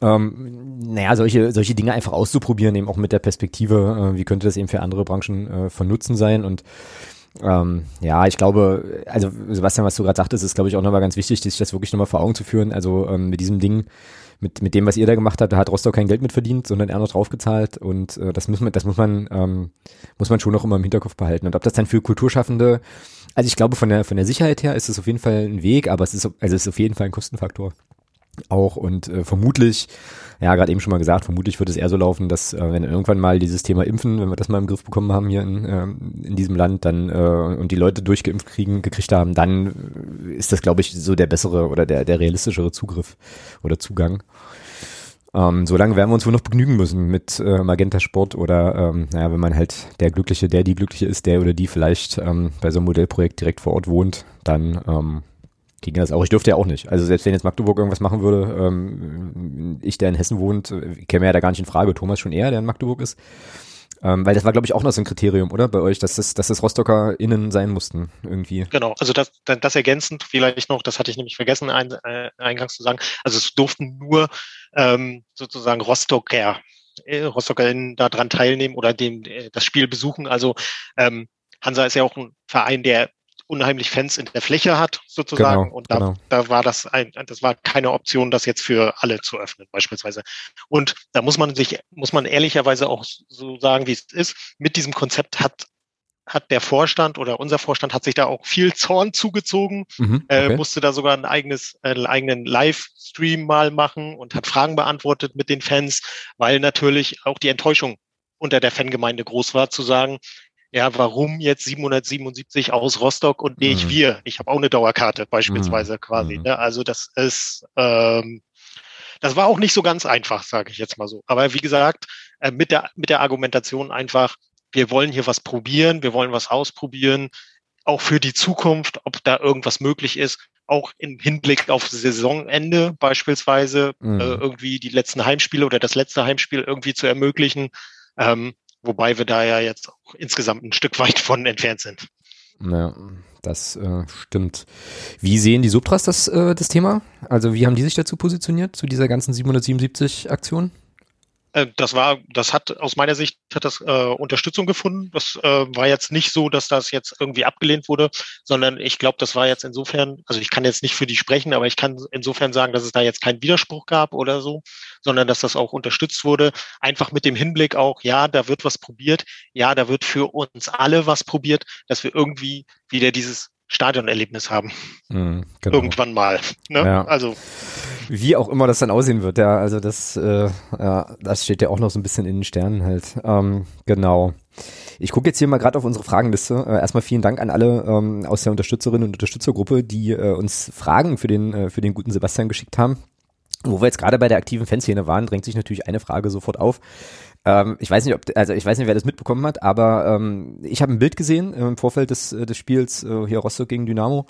ähm, naja, solche, solche Dinge einfach auszuprobieren, eben auch mit der Perspektive, äh, wie könnte das eben für andere Branchen äh, von Nutzen sein und ähm, ja, ich glaube, also Sebastian, was du gerade sagtest, ist, glaube ich, auch nochmal ganz wichtig, sich das wirklich nochmal vor Augen zu führen. Also ähm, mit diesem Ding mit, mit dem, was ihr da gemacht habt, da hat Rostock kein Geld mit verdient, sondern er noch draufgezahlt und äh, das muss man, das muss man, ähm, muss man schon noch immer im Hinterkopf behalten. Und ob das dann für Kulturschaffende, also ich glaube, von der, von der Sicherheit her ist es auf jeden Fall ein Weg, aber es ist, also es ist auf jeden Fall ein Kostenfaktor auch und äh, vermutlich, ja, gerade eben schon mal gesagt, vermutlich wird es eher so laufen, dass äh, wenn irgendwann mal dieses Thema Impfen, wenn wir das mal im Griff bekommen haben hier in, äh, in diesem Land, dann äh, und die Leute durchgeimpft kriegen, gekriegt haben, dann ist das, glaube ich, so der bessere oder der, der realistischere Zugriff oder Zugang. Ähm, so lange werden wir uns wohl noch begnügen müssen mit äh, Magenta Sport oder ähm, naja, wenn man halt der Glückliche, der die Glückliche ist, der oder die vielleicht ähm, bei so einem Modellprojekt direkt vor Ort wohnt, dann ähm, ging das auch. Ich dürfte ja auch nicht. Also selbst wenn jetzt Magdeburg irgendwas machen würde, ähm, ich, der in Hessen wohnt, äh, käme ja da gar nicht in Frage. Thomas schon eher, der in Magdeburg ist. Ähm, weil das war, glaube ich, auch noch so ein Kriterium, oder? Bei euch, dass das, dass das Rostocker innen sein mussten, irgendwie. Genau, also das, das ergänzend vielleicht noch, das hatte ich nämlich vergessen, ein, äh, eingangs zu sagen. Also es durften nur ähm, sozusagen Rostocker, äh, RostockerInnen daran teilnehmen oder dem äh, das Spiel besuchen. Also ähm, Hansa ist ja auch ein Verein, der unheimlich Fans in der Fläche hat, sozusagen. Genau, und da, genau. da war das ein, das war keine Option, das jetzt für alle zu öffnen, beispielsweise. Und da muss man sich, muss man ehrlicherweise auch so sagen, wie es ist. Mit diesem Konzept hat hat der Vorstand oder unser Vorstand hat sich da auch viel Zorn zugezogen, mhm, äh, okay. äh, musste da sogar ein eigenes, einen eigenen Livestream mal machen und hat Fragen beantwortet mit den Fans, weil natürlich auch die Enttäuschung unter der Fangemeinde groß war, zu sagen, ja, warum jetzt 777 aus Rostock und nicht mhm. wir? Ich habe auch eine Dauerkarte beispielsweise mhm. quasi. Mhm. Ne? Also das ist, ähm, das war auch nicht so ganz einfach, sage ich jetzt mal so. Aber wie gesagt, äh, mit der mit der Argumentation einfach, wir wollen hier was probieren, wir wollen was ausprobieren, auch für die Zukunft, ob da irgendwas möglich ist, auch im Hinblick auf Saisonende beispielsweise mhm. äh, irgendwie die letzten Heimspiele oder das letzte Heimspiel irgendwie zu ermöglichen. Ähm, Wobei wir da ja jetzt auch insgesamt ein Stück weit von entfernt sind. Ja, das äh, stimmt. Wie sehen die Subtras das, äh, das Thema? Also wie haben die sich dazu positioniert, zu dieser ganzen 777 Aktion? Äh, das war, das hat aus meiner Sicht hat das äh, Unterstützung gefunden. Das äh, war jetzt nicht so, dass das jetzt irgendwie abgelehnt wurde, sondern ich glaube, das war jetzt insofern, also ich kann jetzt nicht für die sprechen, aber ich kann insofern sagen, dass es da jetzt keinen Widerspruch gab oder so, sondern dass das auch unterstützt wurde. Einfach mit dem Hinblick auch, ja, da wird was probiert, ja, da wird für uns alle was probiert, dass wir irgendwie wieder dieses Stadionerlebnis haben. Mhm, genau. Irgendwann mal. Ne? Ja. Also wie auch immer das dann aussehen wird, ja, also das, äh, ja, das steht ja auch noch so ein bisschen in den Sternen halt. Ähm, genau. Ich gucke jetzt hier mal gerade auf unsere Fragenliste. Äh, erstmal vielen Dank an alle ähm, aus der Unterstützerinnen und Unterstützergruppe, die äh, uns Fragen für den, äh, für den guten Sebastian geschickt haben. Wo wir jetzt gerade bei der aktiven Fanszene waren, drängt sich natürlich eine Frage sofort auf. Ähm, ich weiß nicht, ob, also ich weiß nicht, wer das mitbekommen hat, aber ähm, ich habe ein Bild gesehen im Vorfeld des, äh, des Spiels äh, hier Rostock gegen Dynamo,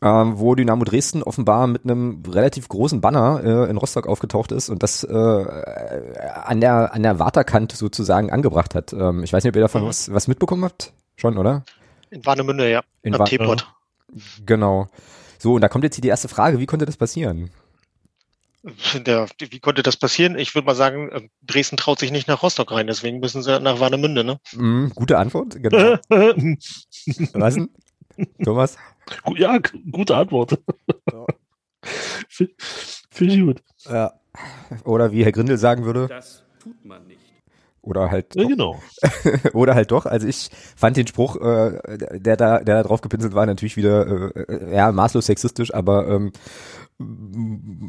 ähm, wo Dynamo Dresden offenbar mit einem relativ großen Banner äh, in Rostock aufgetaucht ist und das äh, an der an der Waterkant sozusagen angebracht hat. Ähm, ich weiß nicht, ob ihr davon mhm. was, was mitbekommen habt. Schon, oder? In Warnemünde, ja. In Am Teepot. Genau. So, und da kommt jetzt die erste Frage, wie konnte das passieren? Der, wie konnte das passieren? Ich würde mal sagen, äh, Dresden traut sich nicht nach Rostock rein, deswegen müssen sie nach Warnemünde, ne? Mm, gute Antwort, genau. Was denn? Thomas? Ja, gute Antwort. Ja. Finde ich gut. Ja. Oder wie Herr Grindel sagen würde. Das tut man nicht. Oder halt. Ja, genau. oder halt doch. Also ich fand den Spruch, äh, der da, der da drauf gepinselt war, natürlich wieder äh, ja maßlos sexistisch, aber ähm,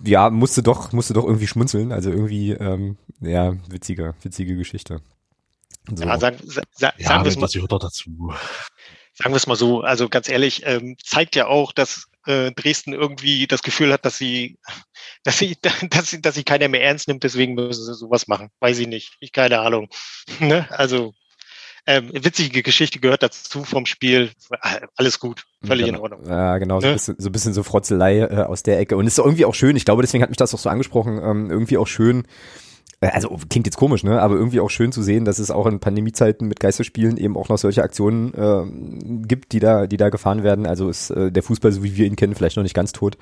ja, musste doch, musste doch irgendwie schmunzeln. Also irgendwie, ähm, ja, witzige, witzige Geschichte. So. Ja, sagen, sa, ja, sagen wir es mal. doch dazu. Sagen wir es mal so, also ganz ehrlich, ähm, zeigt ja auch, dass äh, Dresden irgendwie das Gefühl hat, dass sie, dass sie, dass sie, dass sie keiner mehr ernst nimmt, deswegen müssen sie sowas machen. Weiß ich nicht. Ich keine Ahnung. ne? Also ähm, witzige Geschichte gehört dazu vom Spiel. Alles gut, völlig genau. in Ordnung. Ja, genau, so, ne? ein bisschen, so ein bisschen so Frotzelei äh, aus der Ecke. Und ist irgendwie auch schön, ich glaube, deswegen hat mich das auch so angesprochen, ähm, irgendwie auch schön, also klingt jetzt komisch, ne? Aber irgendwie auch schön zu sehen, dass es auch in Pandemiezeiten mit Geisterspielen eben auch noch solche Aktionen äh, gibt, die da, die da gefahren werden. Also ist äh, der Fußball, so wie wir ihn kennen, vielleicht noch nicht ganz tot.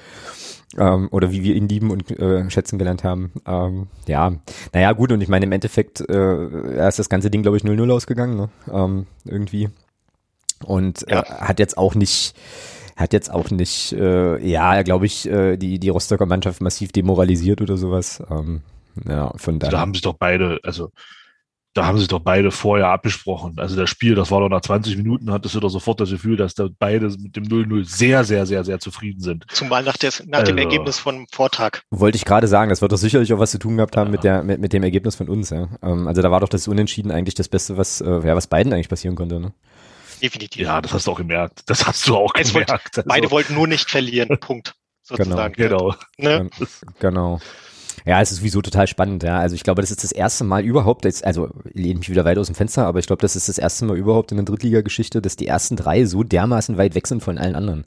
Ähm, oder wie wir ihn lieben und äh, schätzen gelernt haben. Ähm, ja, naja, gut, und ich meine, im Endeffekt äh, ist das ganze Ding, glaube ich, 0-0 ausgegangen, ne? Ähm, irgendwie. Und äh, hat jetzt auch nicht hat jetzt auch nicht, äh, ja, glaube ich, äh, die, die Rostocker Mannschaft massiv demoralisiert oder sowas. Ähm, ja, von daher. Da haben sich doch beide, also da haben sich doch beide vorher abgesprochen. Also das Spiel, das war doch nach 20 Minuten, hattest du doch sofort das Gefühl, dass da beide mit dem 0-0 sehr, sehr, sehr, sehr zufrieden sind. Zumal nach, des, nach also, dem Ergebnis von Vortag. Wollte ich gerade sagen, das wird doch sicherlich auch was zu tun gehabt haben ja. mit, der, mit, mit dem Ergebnis von uns. Ja. Ähm, also da war doch das Unentschieden eigentlich das Beste, was, äh, ja, was beiden eigentlich passieren konnte. Ne? Definitiv. Ja, das hast du auch gemerkt. Das hast du auch es gemerkt. Wollt, also. Beide wollten nur nicht verlieren. Punkt. Sozusagen. Genau. Genau. Ne? genau. Ja, es ist sowieso total spannend, ja. Also ich glaube, das ist das erste Mal überhaupt, jetzt, also lehne mich wieder weit aus dem Fenster, aber ich glaube, das ist das erste Mal überhaupt in der Drittliga-Geschichte, dass die ersten drei so dermaßen weit weg sind von allen anderen.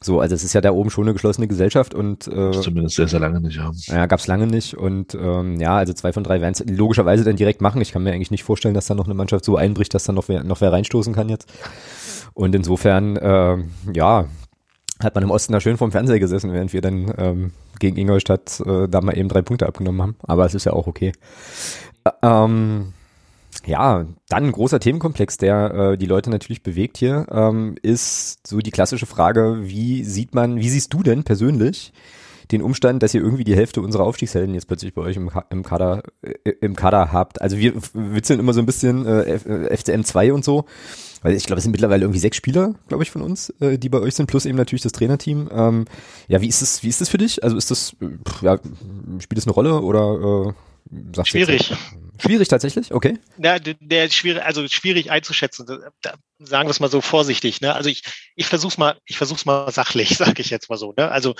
So, also es ist ja da oben schon eine geschlossene Gesellschaft und äh, zumindest sehr, sehr lange nicht, ja. Ja, gab's lange nicht und ähm, ja, also zwei von drei werden es logischerweise dann direkt machen. Ich kann mir eigentlich nicht vorstellen, dass da noch eine Mannschaft so einbricht, dass da noch wer, noch wer reinstoßen kann jetzt. Und insofern, äh, ja, hat man im Osten da schön vorm Fernseher gesessen, während wir dann ähm, gegen Ingolstadt äh, da mal eben drei Punkte abgenommen haben. Aber es ist ja auch okay. Ähm, ja, dann ein großer Themenkomplex, der äh, die Leute natürlich bewegt hier, ähm, ist so die klassische Frage, wie sieht man, wie siehst du denn persönlich den Umstand, dass ihr irgendwie die Hälfte unserer Aufstiegshelden jetzt plötzlich bei euch im, im Kader äh, im Kader habt? Also wir witzeln immer so ein bisschen äh, FCM 2 und so weil ich glaube, es sind mittlerweile irgendwie sechs Spieler, glaube ich, von uns, äh, die bei euch sind, plus eben natürlich das Trainerteam. Ähm, ja, wie ist das, wie ist das für dich? Also ist das, äh, ja, spielt das eine Rolle oder äh, Schwierig. Jetzt, schwierig tatsächlich, okay. Ja, der, der schwierig, also schwierig einzuschätzen. Da, da, sagen wir es mal so vorsichtig. Ne? Also ich, ich versuch's mal, ich versuch's mal sachlich, sage ich jetzt mal so. Ne? Also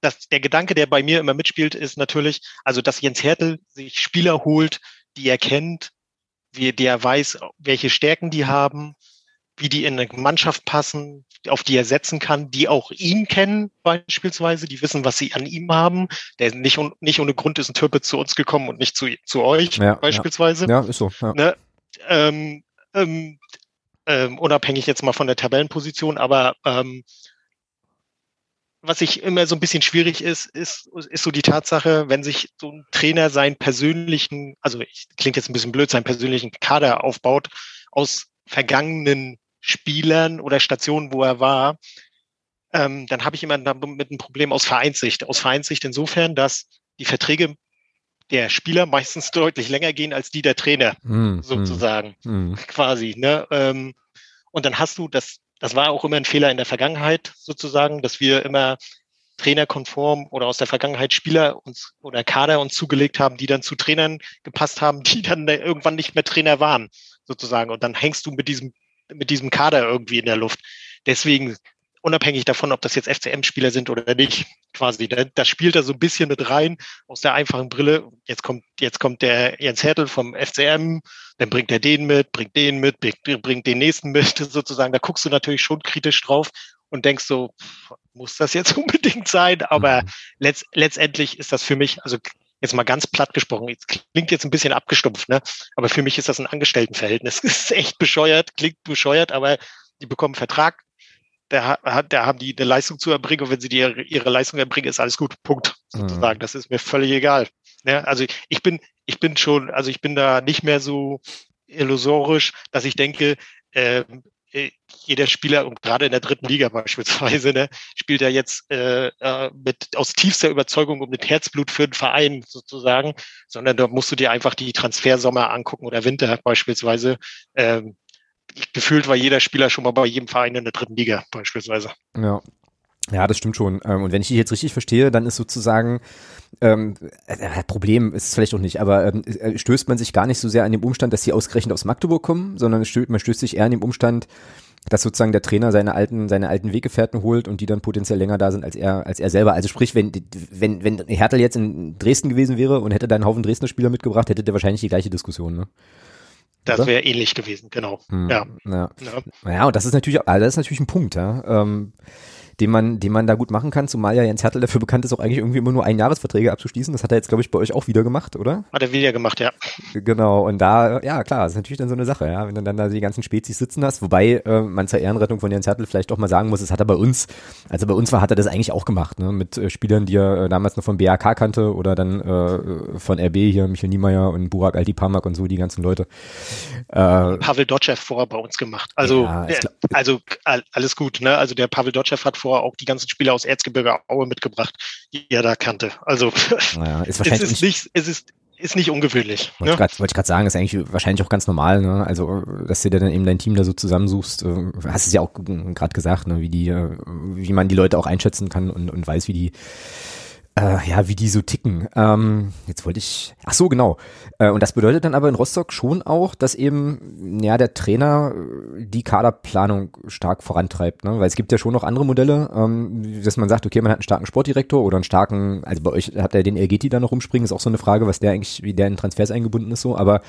das, der Gedanke, der bei mir immer mitspielt, ist natürlich, also dass Jens Hertel sich Spieler holt, die er kennt, wie der weiß, welche Stärken die haben, wie die in eine Mannschaft passen, auf die er setzen kann, die auch ihn kennen beispielsweise, die wissen, was sie an ihm haben. Der nicht, nicht ohne Grund ist ein Türpe zu uns gekommen und nicht zu, zu euch ja, beispielsweise. Ja. ja, ist so. Ja. Ne? Ähm, ähm, ähm, unabhängig jetzt mal von der Tabellenposition, aber ähm, was ich immer so ein bisschen schwierig ist, ist, ist so die Tatsache, wenn sich so ein Trainer seinen persönlichen, also klingt jetzt ein bisschen blöd, seinen persönlichen Kader aufbaut aus vergangenen Spielern oder Stationen, wo er war, ähm, dann habe ich immer damit ein Problem aus Vereinssicht. Aus Vereinssicht insofern, dass die Verträge der Spieler meistens deutlich länger gehen als die der Trainer, mm, sozusagen, mm. quasi. Ne? Ähm, und dann hast du das, das war auch immer ein Fehler in der Vergangenheit, sozusagen, dass wir immer trainerkonform oder aus der Vergangenheit Spieler uns oder Kader uns zugelegt haben, die dann zu Trainern gepasst haben, die dann irgendwann nicht mehr Trainer waren, sozusagen. Und dann hängst du mit diesem mit diesem Kader irgendwie in der Luft. Deswegen, unabhängig davon, ob das jetzt FCM-Spieler sind oder nicht, quasi, das spielt da so ein bisschen mit rein aus der einfachen Brille. Jetzt kommt, jetzt kommt der Jens Hertel vom FCM, dann bringt er den mit, bringt den mit, bringt den nächsten mit, sozusagen. Da guckst du natürlich schon kritisch drauf und denkst so, muss das jetzt unbedingt sein? Aber mhm. letzt, letztendlich ist das für mich, also jetzt mal ganz platt gesprochen, jetzt klingt jetzt ein bisschen abgestumpft, ne? Aber für mich ist das ein Angestelltenverhältnis. Das ist echt bescheuert, klingt bescheuert, aber die bekommen Vertrag, da, da haben die eine Leistung zu erbringen und wenn sie die, ihre Leistung erbringen, ist alles gut. Punkt. Sozusagen. Mhm. Das ist mir völlig egal. Ne? Also ich bin, ich bin schon, also ich bin da nicht mehr so illusorisch, dass ich denke, äh, äh, jeder Spieler und gerade in der dritten Liga beispielsweise ne, spielt er jetzt äh, äh, mit aus tiefster Überzeugung und mit Herzblut für den Verein sozusagen, sondern da musst du dir einfach die Transfersommer angucken oder Winter beispielsweise. Ähm, gefühlt war jeder Spieler schon mal bei jedem Verein in der dritten Liga beispielsweise. Ja, ja, das stimmt schon. Ähm, und wenn ich dich jetzt richtig verstehe, dann ist sozusagen ähm, äh, Problem ist es vielleicht auch nicht, aber ähm, äh, stößt man sich gar nicht so sehr an dem Umstand, dass sie ausgerechnet aus Magdeburg kommen, sondern stößt, man stößt sich eher an dem Umstand, dass sozusagen der Trainer seine alten, seine alten Weggefährten holt und die dann potenziell länger da sind als er, als er selber. Also sprich, wenn, wenn, wenn Hertel jetzt in Dresden gewesen wäre und hätte da einen Haufen Dresdner Spieler mitgebracht, hätte der wahrscheinlich die gleiche Diskussion, ne? Das wäre ähnlich gewesen, genau. Hm, ja. Ja. ja. ja, und das ist natürlich, also das ist natürlich ein Punkt, ja. Ähm, den man, den man da gut machen kann, zumal ja Jens Hertel dafür bekannt ist, auch eigentlich irgendwie immer nur Einjahresverträge abzuschließen. Das hat er jetzt, glaube ich, bei euch auch wieder gemacht, oder? Hat er wieder gemacht, ja. Genau, und da, ja klar, ist natürlich dann so eine Sache, ja, wenn du dann da die ganzen Spezies sitzen hast, wobei äh, man zur Ehrenrettung von Jens Hertel vielleicht auch mal sagen muss, das hat er bei uns, also bei uns war, hat er das eigentlich auch gemacht, ne, mit äh, Spielern, die er äh, damals noch vom BAK kannte oder dann äh, von RB hier, Michael Niemeyer und Burak Altipamak und so, die ganzen Leute. Äh, Pavel Dotschew vorher bei uns gemacht. Also, ja, äh, also alles gut, ne, also der Pavel Dotschew hat vorher auch die ganzen Spieler aus Erzgebirge Aue mitgebracht, die er da kannte. Also naja, ist wahrscheinlich es ist nicht, es ist ist nicht ungewöhnlich. Wollte ne? ich gerade sagen, ist eigentlich wahrscheinlich auch ganz normal, ne? Also, dass du dir dann eben dein Team da so zusammensuchst, äh, hast es ja auch gerade gesagt, ne? wie die, äh, wie man die Leute auch einschätzen kann und, und weiß, wie die äh, ja, wie die so ticken. Ähm, jetzt wollte ich, ach so, genau. Äh, und das bedeutet dann aber in Rostock schon auch, dass eben, ja, der Trainer äh, die Kaderplanung stark vorantreibt, ne? Weil es gibt ja schon noch andere Modelle, ähm, dass man sagt, okay, man hat einen starken Sportdirektor oder einen starken, also bei euch hat er den Elgeti da noch rumspringen, ist auch so eine Frage, was der eigentlich, wie der in Transfers eingebunden ist, so. Aber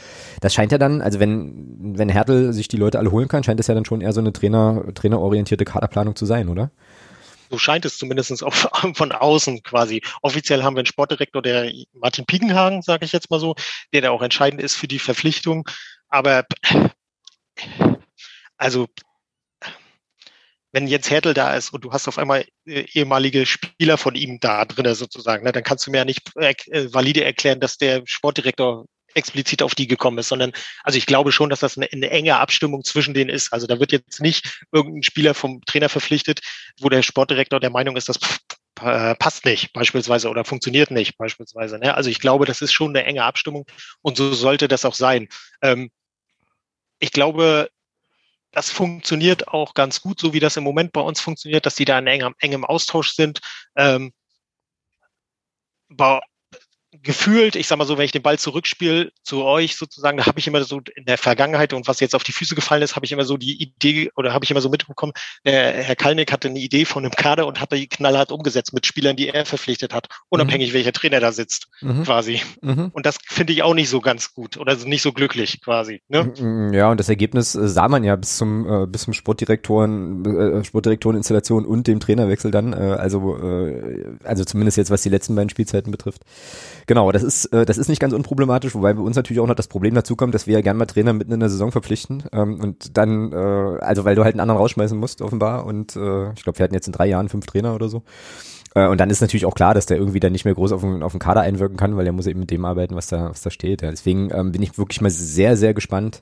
das scheint ja dann, also wenn, wenn Hertel sich die Leute alle holen kann, scheint es ja dann schon eher so eine Trainer, trainerorientierte Kaderplanung zu sein, oder? So scheint es zumindest auch von außen quasi. Offiziell haben wir einen Sportdirektor, der Martin Piegenhagen, sage ich jetzt mal so, der da auch entscheidend ist für die Verpflichtung. Aber also wenn Jens Hertel da ist und du hast auf einmal äh, ehemalige Spieler von ihm da drin sozusagen, ne, dann kannst du mir ja nicht äh, valide erklären, dass der Sportdirektor explizit auf die gekommen ist, sondern also ich glaube schon, dass das eine, eine enge Abstimmung zwischen denen ist. Also da wird jetzt nicht irgendein Spieler vom Trainer verpflichtet, wo der Sportdirektor der Meinung ist, das passt nicht beispielsweise oder funktioniert nicht beispielsweise. Ne? Also ich glaube, das ist schon eine enge Abstimmung und so sollte das auch sein. Ähm, ich glaube, das funktioniert auch ganz gut, so wie das im Moment bei uns funktioniert, dass die da in engem, engem Austausch sind. Ähm, gefühlt, ich sag mal so, wenn ich den Ball zurückspiele zu euch sozusagen, da habe ich immer so in der Vergangenheit und was jetzt auf die Füße gefallen ist, habe ich immer so die Idee oder habe ich immer so mitbekommen, der Herr Kalnick hatte eine Idee von einem Kader und hat die knallhart umgesetzt mit Spielern, die er verpflichtet hat, unabhängig mhm. welcher Trainer da sitzt, mhm. quasi. Mhm. Und das finde ich auch nicht so ganz gut oder nicht so glücklich quasi. Ne? Mm, mm, ja, und das Ergebnis äh, sah man ja bis zum äh, bis zum Sportdirektoren, äh, Sportdirektoreninstallation und dem Trainerwechsel dann, äh, also äh, also zumindest jetzt was die letzten beiden Spielzeiten betrifft. Genau, das ist, äh, das ist nicht ganz unproblematisch, wobei bei uns natürlich auch noch das Problem dazu kommt, dass wir ja gerne mal Trainer mitten in der Saison verpflichten ähm, und dann, äh, also weil du halt einen anderen rausschmeißen musst offenbar und äh, ich glaube, wir hatten jetzt in drei Jahren fünf Trainer oder so. Äh, und dann ist natürlich auch klar, dass der irgendwie dann nicht mehr groß auf den, auf den Kader einwirken kann, weil er muss eben mit dem arbeiten, was da, was da steht. Ja. Deswegen ähm, bin ich wirklich mal sehr, sehr gespannt,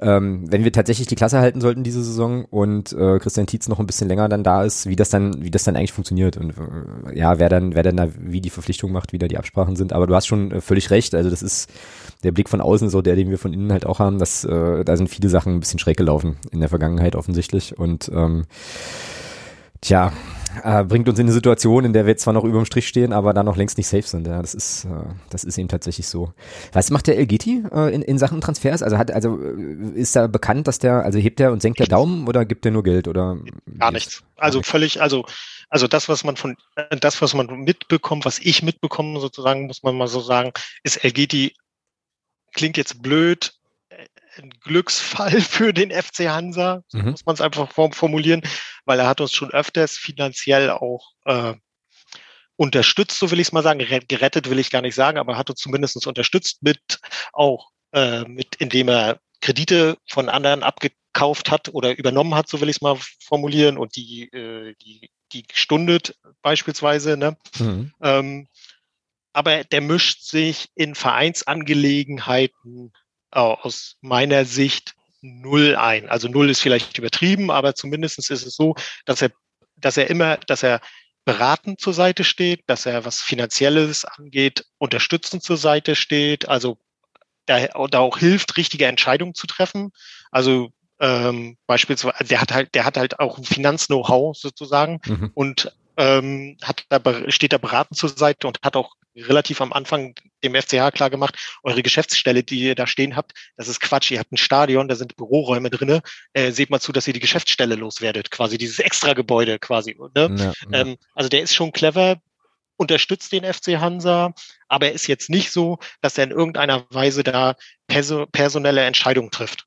ähm, wenn wir tatsächlich die Klasse halten sollten diese Saison und äh, Christian Tietz noch ein bisschen länger dann da ist, wie das dann, wie das dann eigentlich funktioniert und äh, ja, wer dann, wer dann da wie die Verpflichtung macht, wie da die Absprachen sind. Aber du hast schon äh, völlig recht. Also das ist der Blick von außen so der, den wir von innen halt auch haben. Dass äh, da sind viele Sachen ein bisschen schräg gelaufen in der Vergangenheit offensichtlich und ähm, tja, äh, bringt uns in eine Situation, in der wir zwar noch über dem Strich stehen, aber da noch längst nicht safe sind. Ja, das ist, äh, das ist eben tatsächlich so. Was macht der Elgeti äh, in, in Sachen Transfers? Also hat, also äh, ist da bekannt, dass der, also hebt der und senkt der Daumen oder gibt der nur Geld oder? Gar nichts. Also völlig, also also das, was man von, das, was man mitbekommt, was ich mitbekomme, sozusagen, muss man mal so sagen, ist Elgeti klingt jetzt blöd, ein Glücksfall für den FC Hansa, so mhm. muss man es einfach formulieren, weil er hat uns schon öfters finanziell auch äh, unterstützt, so will ich es mal sagen. Gerettet will ich gar nicht sagen, aber hat uns zumindest unterstützt mit auch äh, mit, indem er Kredite von anderen abgekauft hat oder übernommen hat, so will ich es mal formulieren, und die, äh, die, die gestundet beispielsweise. Ne? Mhm. Ähm, aber der mischt sich in Vereinsangelegenheiten aus meiner Sicht null ein. Also null ist vielleicht übertrieben, aber zumindest ist es so, dass er, dass er immer, dass er beratend zur Seite steht, dass er was Finanzielles angeht, unterstützend zur Seite steht, also da, da auch hilft, richtige Entscheidungen zu treffen. Also ähm, beispielsweise, der hat halt, der hat halt auch ein Finanz-Know-how sozusagen mhm. und ähm, hat da, steht da beratend zur Seite und hat auch relativ am Anfang dem FCH klar gemacht, eure Geschäftsstelle, die ihr da stehen habt, das ist Quatsch. Ihr habt ein Stadion, da sind Büroräume drinne. Äh, seht mal zu, dass ihr die Geschäftsstelle loswerdet, quasi dieses extra Gebäude quasi. Ne? Ja. Ähm, also der ist schon clever, unterstützt den FC Hansa, aber er ist jetzt nicht so, dass er in irgendeiner Weise da perso personelle Entscheidungen trifft.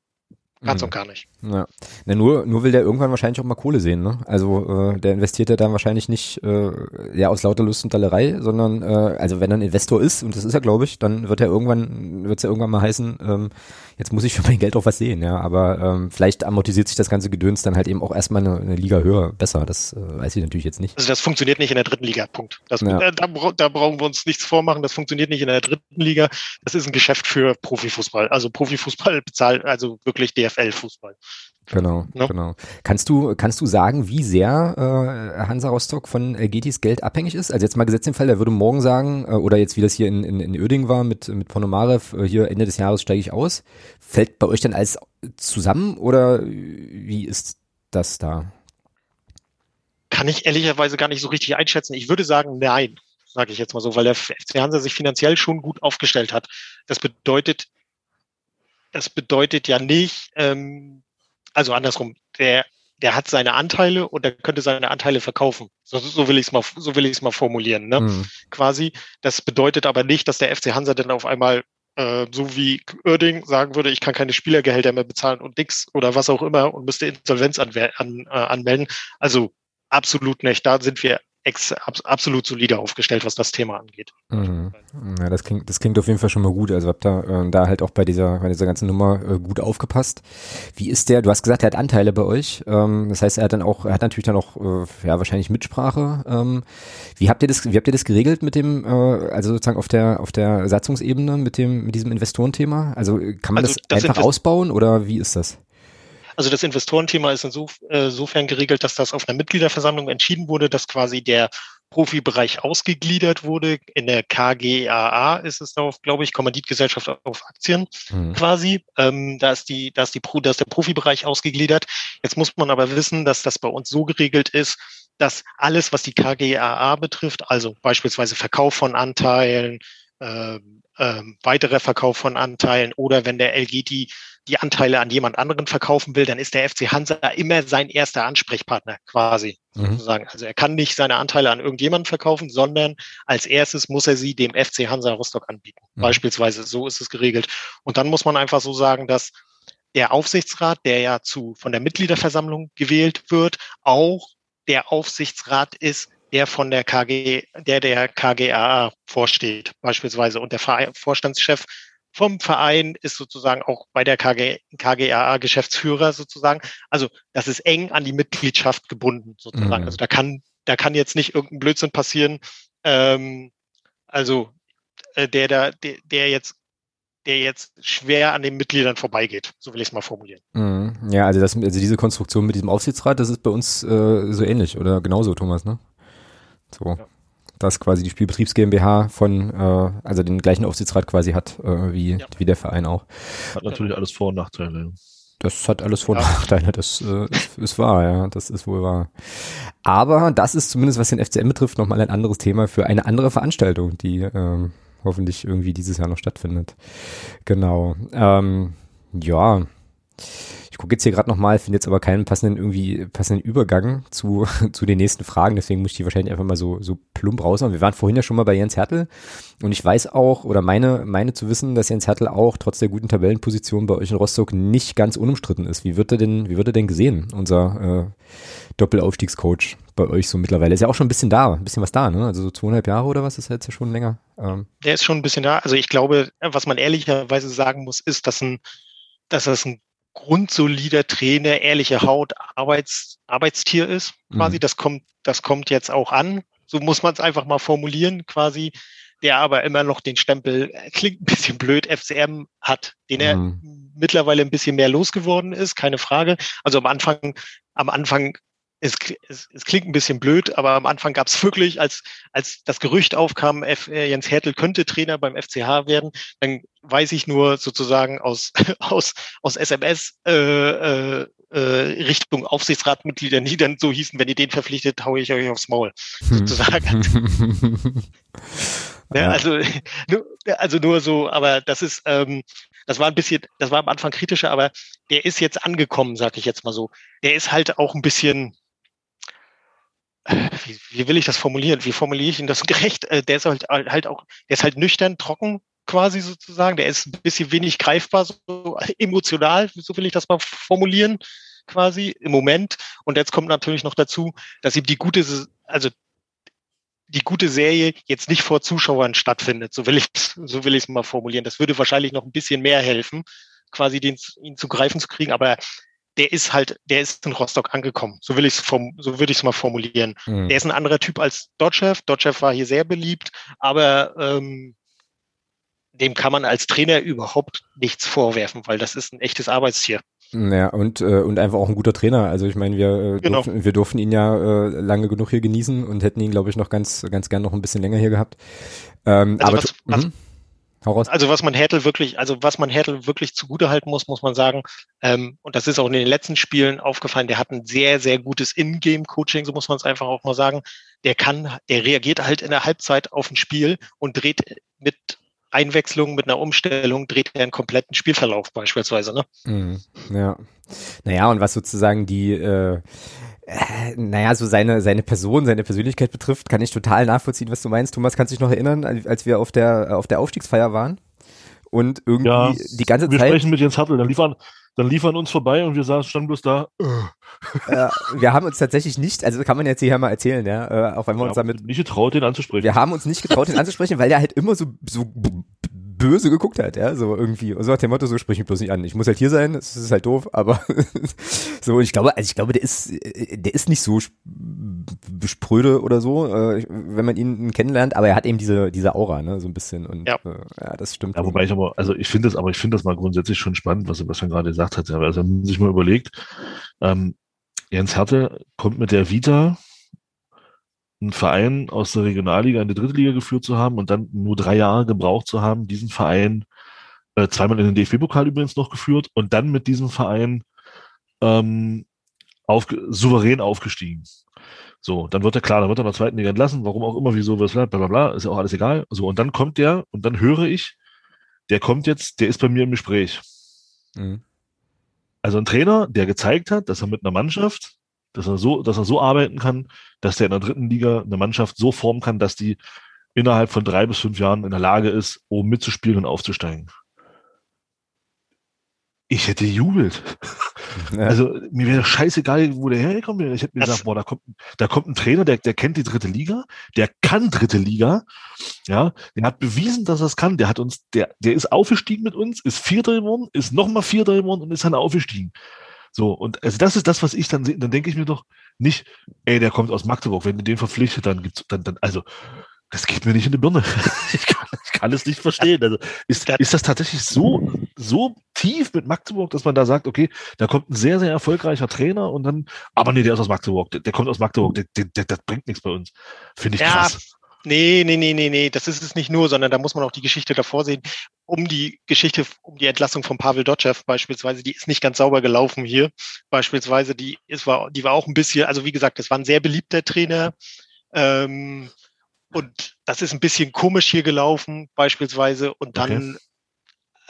Ganz mhm. und gar nicht. Ja. Na, nur, nur will der irgendwann wahrscheinlich auch mal Kohle sehen, ne? Also äh, der investiert ja dann wahrscheinlich nicht äh, ja aus lauter Lust und Dallerei, sondern äh, also wenn er ein Investor ist, und das ist er, glaube ich, dann wird er irgendwann, wird es ja irgendwann mal heißen, ähm, jetzt muss ich für mein Geld auch was sehen, ja. Aber ähm, vielleicht amortisiert sich das ganze Gedöns dann halt eben auch erstmal eine, eine Liga höher besser. Das äh, weiß ich natürlich jetzt nicht. Also das funktioniert nicht in der dritten Liga, Punkt. Das, ja. äh, da, da brauchen wir uns nichts vormachen, das funktioniert nicht in der dritten Liga. Das ist ein Geschäft für Profifußball. Also Profifußball bezahlt also wirklich DFL-Fußball. Genau, no? genau. Kannst du, kannst du sagen, wie sehr äh, Hansa Rostock von äh, Getis Geld abhängig ist? Also jetzt mal gesetzt im Fall, er würde morgen sagen, äh, oder jetzt wie das hier in, in, in Öding war mit, mit Ponomarev, äh, hier Ende des Jahres steige ich aus. Fällt bei euch dann alles zusammen oder wie ist das da? Kann ich ehrlicherweise gar nicht so richtig einschätzen. Ich würde sagen, nein, sage ich jetzt mal so, weil der FC Hansa sich finanziell schon gut aufgestellt hat. Das bedeutet, das bedeutet ja nicht, ähm, also andersrum, der, der hat seine Anteile und er könnte seine Anteile verkaufen. So, so will ich es mal, so will ich es mal formulieren, ne? Mhm. Quasi. Das bedeutet aber nicht, dass der FC Hansa dann auf einmal äh, so wie Oerding sagen würde, ich kann keine Spielergehälter mehr bezahlen und nix oder was auch immer und müsste Insolvenz an, an, äh, anmelden. Also absolut nicht. Da sind wir ex, absolut solide aufgestellt, was das Thema angeht. Mhm. Ja, das klingt, das klingt auf jeden Fall schon mal gut. Also habt da, äh, da halt auch bei dieser, bei dieser ganzen Nummer äh, gut aufgepasst. Wie ist der, du hast gesagt, er hat Anteile bei euch. Ähm, das heißt, er hat dann auch, er hat natürlich dann auch, äh, ja, wahrscheinlich Mitsprache. Ähm, wie habt ihr das, wie habt ihr das geregelt mit dem, äh, also sozusagen auf der, auf der Satzungsebene mit dem, mit diesem Investorenthema? Also kann man also das, das einfach ausbauen oder wie ist das? Also das Investorenthema ist insofern äh, geregelt, dass das auf einer Mitgliederversammlung entschieden wurde, dass quasi der Profibereich ausgegliedert wurde. In der KGAA ist es darauf, glaube ich, Kommanditgesellschaft auf Aktien mhm. quasi. Ähm, da ist die, da ist die, da ist der Profibereich ausgegliedert. Jetzt muss man aber wissen, dass das bei uns so geregelt ist, dass alles, was die KGAA betrifft, also beispielsweise Verkauf von Anteilen, ähm, ähm, weiterer Verkauf von Anteilen oder wenn der LG die die Anteile an jemand anderen verkaufen will, dann ist der FC Hansa immer sein erster Ansprechpartner quasi mhm. sozusagen. Also er kann nicht seine Anteile an irgendjemanden verkaufen, sondern als erstes muss er sie dem FC Hansa Rostock anbieten. Mhm. Beispielsweise so ist es geregelt. Und dann muss man einfach so sagen, dass der Aufsichtsrat, der ja zu von der Mitgliederversammlung gewählt wird, auch der Aufsichtsrat ist, der von der KG, der der KGAA vorsteht, beispielsweise. Und der Vorstandschef vom Verein ist sozusagen auch bei der KG, KGAA Geschäftsführer sozusagen. Also das ist eng an die Mitgliedschaft gebunden sozusagen. Mhm. Also da kann, da kann jetzt nicht irgendein Blödsinn passieren. Ähm, also äh, der, der, der jetzt der jetzt schwer an den Mitgliedern vorbeigeht, so will ich es mal formulieren. Mhm. Ja, also, das, also diese Konstruktion mit diesem Aufsichtsrat, das ist bei uns äh, so ähnlich oder genauso, Thomas, ne? So. Ja dass quasi die Spielbetriebs GmbH von, äh, also den gleichen Aufsichtsrat quasi hat, äh, wie, ja. wie der Verein auch. Hat natürlich alles Vor- und Nachteile. Das hat alles Vor- und ja. Nachteile, das äh, ist, ist wahr, ja, das ist wohl wahr. Aber das ist zumindest, was den FCM betrifft, nochmal ein anderes Thema für eine andere Veranstaltung, die ähm, hoffentlich irgendwie dieses Jahr noch stattfindet. Genau. Ähm, ja gucke jetzt hier gerade nochmal, finde jetzt aber keinen passenden irgendwie passenden Übergang zu, zu den nächsten Fragen, deswegen muss ich die wahrscheinlich einfach mal so, so plump raushauen. Wir waren vorhin ja schon mal bei Jens Hertel und ich weiß auch oder meine, meine zu wissen, dass Jens Hertel auch trotz der guten Tabellenposition bei euch in Rostock nicht ganz unumstritten ist. Wie wird er denn, wie wird er denn gesehen, unser äh, Doppelaufstiegscoach bei euch so mittlerweile? Ist ja auch schon ein bisschen da, ein bisschen was da, ne? Also so zweieinhalb Jahre oder was ist jetzt ja schon länger? Ähm. Der ist schon ein bisschen da. Also ich glaube, was man ehrlicherweise sagen muss, ist, dass ein dass das ein grundsolider Trainer, ehrliche Haut, Arbeits, Arbeitstier ist, quasi. Mhm. Das kommt, das kommt jetzt auch an. So muss man es einfach mal formulieren, quasi. der aber immer noch den Stempel, äh, klingt ein bisschen blöd, FCM hat, den er mhm. mittlerweile ein bisschen mehr losgeworden ist, keine Frage. Also am Anfang, am Anfang es, es, es klingt ein bisschen blöd, aber am Anfang gab es wirklich, als, als das Gerücht aufkam, F, äh, Jens Hertel könnte Trainer beim FCH werden, dann weiß ich nur sozusagen aus, aus, aus SMS äh, äh, äh, Richtung Aufsichtsratmitglieder, die dann so hießen, wenn ihr den verpflichtet, haue ich euch aufs Maul, hm. sozusagen. ja, also, nur, also nur so, aber das ist, ähm, das war ein bisschen, das war am Anfang kritischer, aber der ist jetzt angekommen, sag ich jetzt mal so. Der ist halt auch ein bisschen, wie, wie will ich das formulieren? Wie formuliere ich ihn das gerecht? Äh, der ist halt, halt auch, der ist halt nüchtern, trocken quasi sozusagen. Der ist ein bisschen wenig greifbar, so emotional, so will ich das mal formulieren, quasi im Moment. Und jetzt kommt natürlich noch dazu, dass ihm die gute, also die gute Serie jetzt nicht vor Zuschauern stattfindet. So will ich so will ich es mal formulieren. Das würde wahrscheinlich noch ein bisschen mehr helfen, quasi den, ihn zu greifen zu kriegen. Aber der ist halt, der ist in Rostock angekommen. So will ich es so würde ich es mal formulieren. Mhm. Der ist ein anderer Typ als Dotchev. Dotchev war hier sehr beliebt, aber ähm, dem kann man als Trainer überhaupt nichts vorwerfen, weil das ist ein echtes Arbeitstier. Ja, und, äh, und einfach auch ein guter Trainer. Also ich meine, wir, äh, genau. durften, wir durften ihn ja äh, lange genug hier genießen und hätten ihn, glaube ich, noch ganz, ganz gern noch ein bisschen länger hier gehabt. Ähm, also aber was, was, mhm. Also was man Hertel wirklich, also was man Hertel wirklich zugutehalten muss, muss man sagen, ähm, und das ist auch in den letzten Spielen aufgefallen, der hat ein sehr, sehr gutes In-Game-Coaching, so muss man es einfach auch mal sagen. Der kann, der reagiert halt in der Halbzeit auf ein Spiel und dreht mit Einwechslung, mit einer Umstellung, dreht er einen kompletten Spielverlauf beispielsweise. Ne? Mhm, ja. Naja, und was sozusagen die äh, äh, naja, so seine, seine Person, seine Persönlichkeit betrifft, kann ich total nachvollziehen, was du meinst. Thomas, kannst du dich noch erinnern, als wir auf der, auf der Aufstiegsfeier waren? Und irgendwie ja, die ganze wir Zeit. Wir sprechen mit Jens Hartl, dann liefern, dann liefern uns vorbei und wir saßen, standen bloß da. Äh, wir haben uns tatsächlich nicht, also kann man jetzt hier mal erzählen, ja, äh, auch wenn wir, wir uns damit. Nicht getraut, den anzusprechen. Wir haben uns nicht getraut, den anzusprechen, weil der halt immer so, so böse geguckt hat, ja, so irgendwie. Und so nach dem Motto, so sprich mich bloß nicht an. Ich muss halt hier sein, es ist halt doof, aber so, ich glaube, also ich glaube, der ist, der ist nicht so spröde oder so, äh, wenn man ihn kennenlernt, aber er hat eben diese, diese Aura, ne, so ein bisschen. Und ja, äh, ja das stimmt. Ja, wobei ich aber, also ich finde das, aber ich finde das mal grundsätzlich schon spannend, was Sebastian gerade gesagt hat. Also wenn man sich mal überlegt, ähm, Jens Härte kommt mit der Vita einen Verein aus der Regionalliga in die dritte Liga geführt zu haben und dann nur drei Jahre gebraucht zu haben, diesen Verein äh, zweimal in den DFB-Pokal übrigens noch geführt und dann mit diesem Verein ähm, auf, souverän aufgestiegen. So, dann wird er klar, dann wird er in der zweiten Liga entlassen, warum auch immer, wieso, was, bla bla bla, ist ja auch alles egal. So, und dann kommt der und dann höre ich, der kommt jetzt, der ist bei mir im Gespräch. Mhm. Also ein Trainer, der gezeigt hat, dass er mit einer Mannschaft dass er so, dass er so arbeiten kann, dass der in der dritten Liga eine Mannschaft so formen kann, dass die innerhalb von drei bis fünf Jahren in der Lage ist, oben mitzuspielen und aufzusteigen. Ich hätte jubelt. Ja. Also mir wäre scheißegal, wo der hergekommen wäre. Ich hätte mir das gesagt, boah, da kommt, da kommt ein Trainer, der, der kennt die dritte Liga, der kann dritte Liga, ja, der hat bewiesen, dass er es kann. Der hat uns, der, der ist aufgestiegen mit uns, ist Vierter geworden, ist nochmal Vierter geworden und ist dann aufgestiegen. So, und also das ist das, was ich dann sehe. Dann denke ich mir doch nicht, ey, der kommt aus Magdeburg, wenn du den verpflichtet, dann gibt's, dann, dann, also, das geht mir nicht in die Birne. ich, kann, ich kann es nicht verstehen. Also, ist, ist das tatsächlich so, so tief mit Magdeburg, dass man da sagt, okay, da kommt ein sehr, sehr erfolgreicher Trainer und dann, aber nee, der ist aus Magdeburg, der, der kommt aus Magdeburg, der, der, der, das bringt nichts bei uns. Finde ich ja, krass. Nee, nee, nee, nee, nee, das ist es nicht nur, sondern da muss man auch die Geschichte davor sehen. Um die Geschichte, um die Entlassung von Pavel Dotschew beispielsweise, die ist nicht ganz sauber gelaufen hier. Beispielsweise, die ist, war, die war auch ein bisschen, also wie gesagt, das war ein sehr beliebter Trainer. Ähm, und das ist ein bisschen komisch hier gelaufen, beispielsweise. Und dann, okay.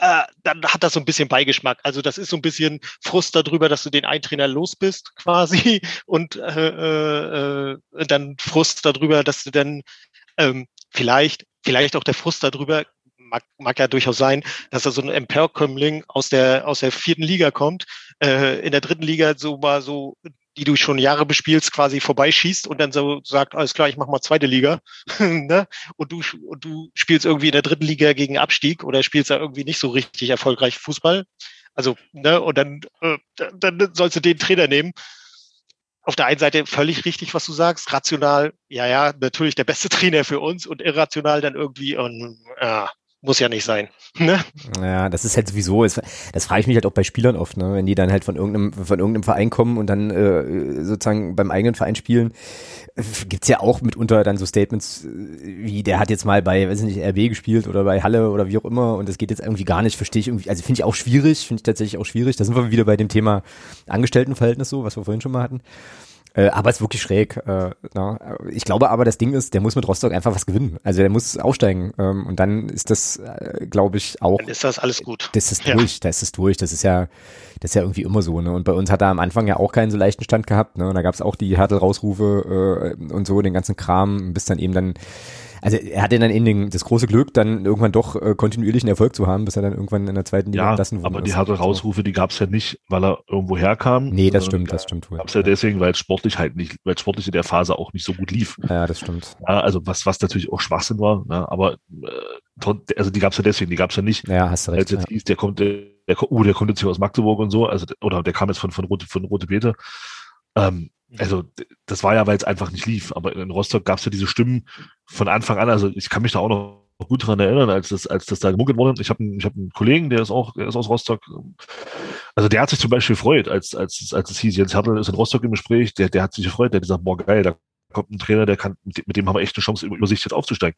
Äh, dann hat das so ein bisschen Beigeschmack. Also das ist so ein bisschen Frust darüber, dass du den einen Trainer los bist, quasi. Und äh, äh, äh dann Frust darüber, dass du dann ähm, vielleicht, vielleicht auch der Frust darüber, mag, mag ja durchaus sein, dass er so ein Emperkömmling aus der, aus der vierten Liga kommt, äh, in der dritten Liga so mal so die du schon Jahre bespielst, quasi vorbeischießt und dann so sagt, alles klar, ich mach mal zweite Liga. ne? und, du, und du spielst irgendwie in der dritten Liga gegen Abstieg oder spielst da irgendwie nicht so richtig erfolgreich Fußball. Also, ne, und dann, äh, dann sollst du den Trainer nehmen auf der einen Seite völlig richtig, was du sagst, rational, ja, ja, natürlich der beste Trainer für uns und irrational dann irgendwie, und, ja, muss ja nicht sein. Ne? Ja, das ist halt sowieso, das, das frage ich mich halt auch bei Spielern oft, ne? wenn die dann halt von irgendeinem, von irgendeinem Verein kommen und dann äh, sozusagen beim eigenen Verein spielen, äh, gibt's ja auch mitunter dann so Statements, äh, wie der hat jetzt mal bei, weiß ich nicht, RB gespielt oder bei Halle oder wie auch immer und das geht jetzt irgendwie gar nicht, verstehe ich irgendwie, also finde ich auch schwierig, finde ich tatsächlich auch schwierig, da sind wir wieder bei dem Thema Angestelltenverhältnis so, was wir vorhin schon mal hatten. Äh, aber es ist wirklich schräg. Äh, na. Ich glaube aber, das Ding ist, der muss mit Rostock einfach was gewinnen. Also der muss aufsteigen. Ähm, und dann ist das, äh, glaube ich, auch. Dann ist das alles gut. Das ist durch, ja. das ist durch. Das ist ja, das ist ja irgendwie immer so. Ne? Und bei uns hat er am Anfang ja auch keinen so leichten Stand gehabt. Ne? Und da gab es auch die Härtel-Rausrufe äh, und so, den ganzen Kram, bis dann eben dann also er hatte dann in den, das große Glück, dann irgendwann doch äh, kontinuierlichen Erfolg zu haben, bis er dann irgendwann in der zweiten Liga ja, entlassen wurde. aber die harte Rausrufe, die gab es ja nicht, weil er irgendwo herkam. Nee, das stimmt, das stimmt. Gab es ja deswegen, weil es sportlich halt nicht, weil sportlich in der Phase auch nicht so gut lief. Ja, das stimmt. Ja, also was, was natürlich auch Schwachsinn war, ne? aber äh, also die gab es ja deswegen, die gab es ja nicht. Ja, hast du recht. Als jetzt ja. hieß, der kommt, der, oh, der kommt jetzt hier aus Magdeburg und so, also oder der kam jetzt von, von Rote, von Rote Beete. Ähm, also das war ja, weil es einfach nicht lief. Aber in Rostock gab es ja diese Stimmen von Anfang an. Also ich kann mich da auch noch gut daran erinnern, als das, als das da gemunkelt wurde. Ich habe einen, ich hab einen Kollegen, der ist auch, der ist aus Rostock. Also der hat sich zum Beispiel gefreut, als, als, als es hieß, Jens Hertel ist in Rostock im Gespräch, der, der hat sich gefreut, der hat gesagt, boah, geil, da kommt ein Trainer, der kann, mit dem haben wir echt eine Chance, über sich jetzt aufzusteigen.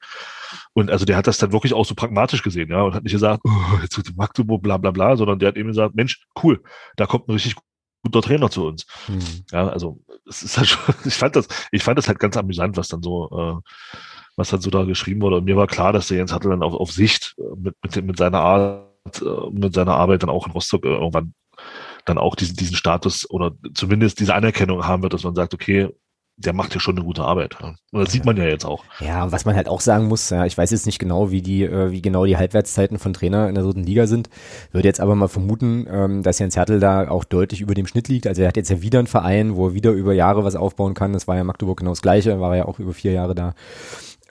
Und also der hat das dann wirklich auch so pragmatisch gesehen, ja, und hat nicht gesagt, oh, jetzt wird Magdeburg, bla bla bla, sondern der hat eben gesagt, Mensch, cool, da kommt ein richtig guter Trainer zu uns. Mhm. Ja, also es ist halt schon, ich fand das, ich fand das halt ganz amüsant, was dann so, äh, was dann so da geschrieben wurde. Und mir war klar, dass der Jens Hattel dann auf, auf Sicht äh, mit, mit, mit seiner Art, äh, mit seiner Arbeit dann auch in Rostock äh, irgendwann dann auch diesen, diesen Status oder zumindest diese Anerkennung haben wird, dass man sagt, okay, der macht ja schon eine gute Arbeit. Und das sieht man ja jetzt auch. Ja, was man halt auch sagen muss, ja, ich weiß jetzt nicht genau, wie die, äh, wie genau die Halbwertszeiten von Trainer in der dritten Liga sind, würde jetzt aber mal vermuten, ähm, dass Jens Hertel da auch deutlich über dem Schnitt liegt. Also er hat jetzt ja wieder einen Verein, wo er wieder über Jahre was aufbauen kann. Das war ja Magdeburg genau das Gleiche, war ja auch über vier Jahre da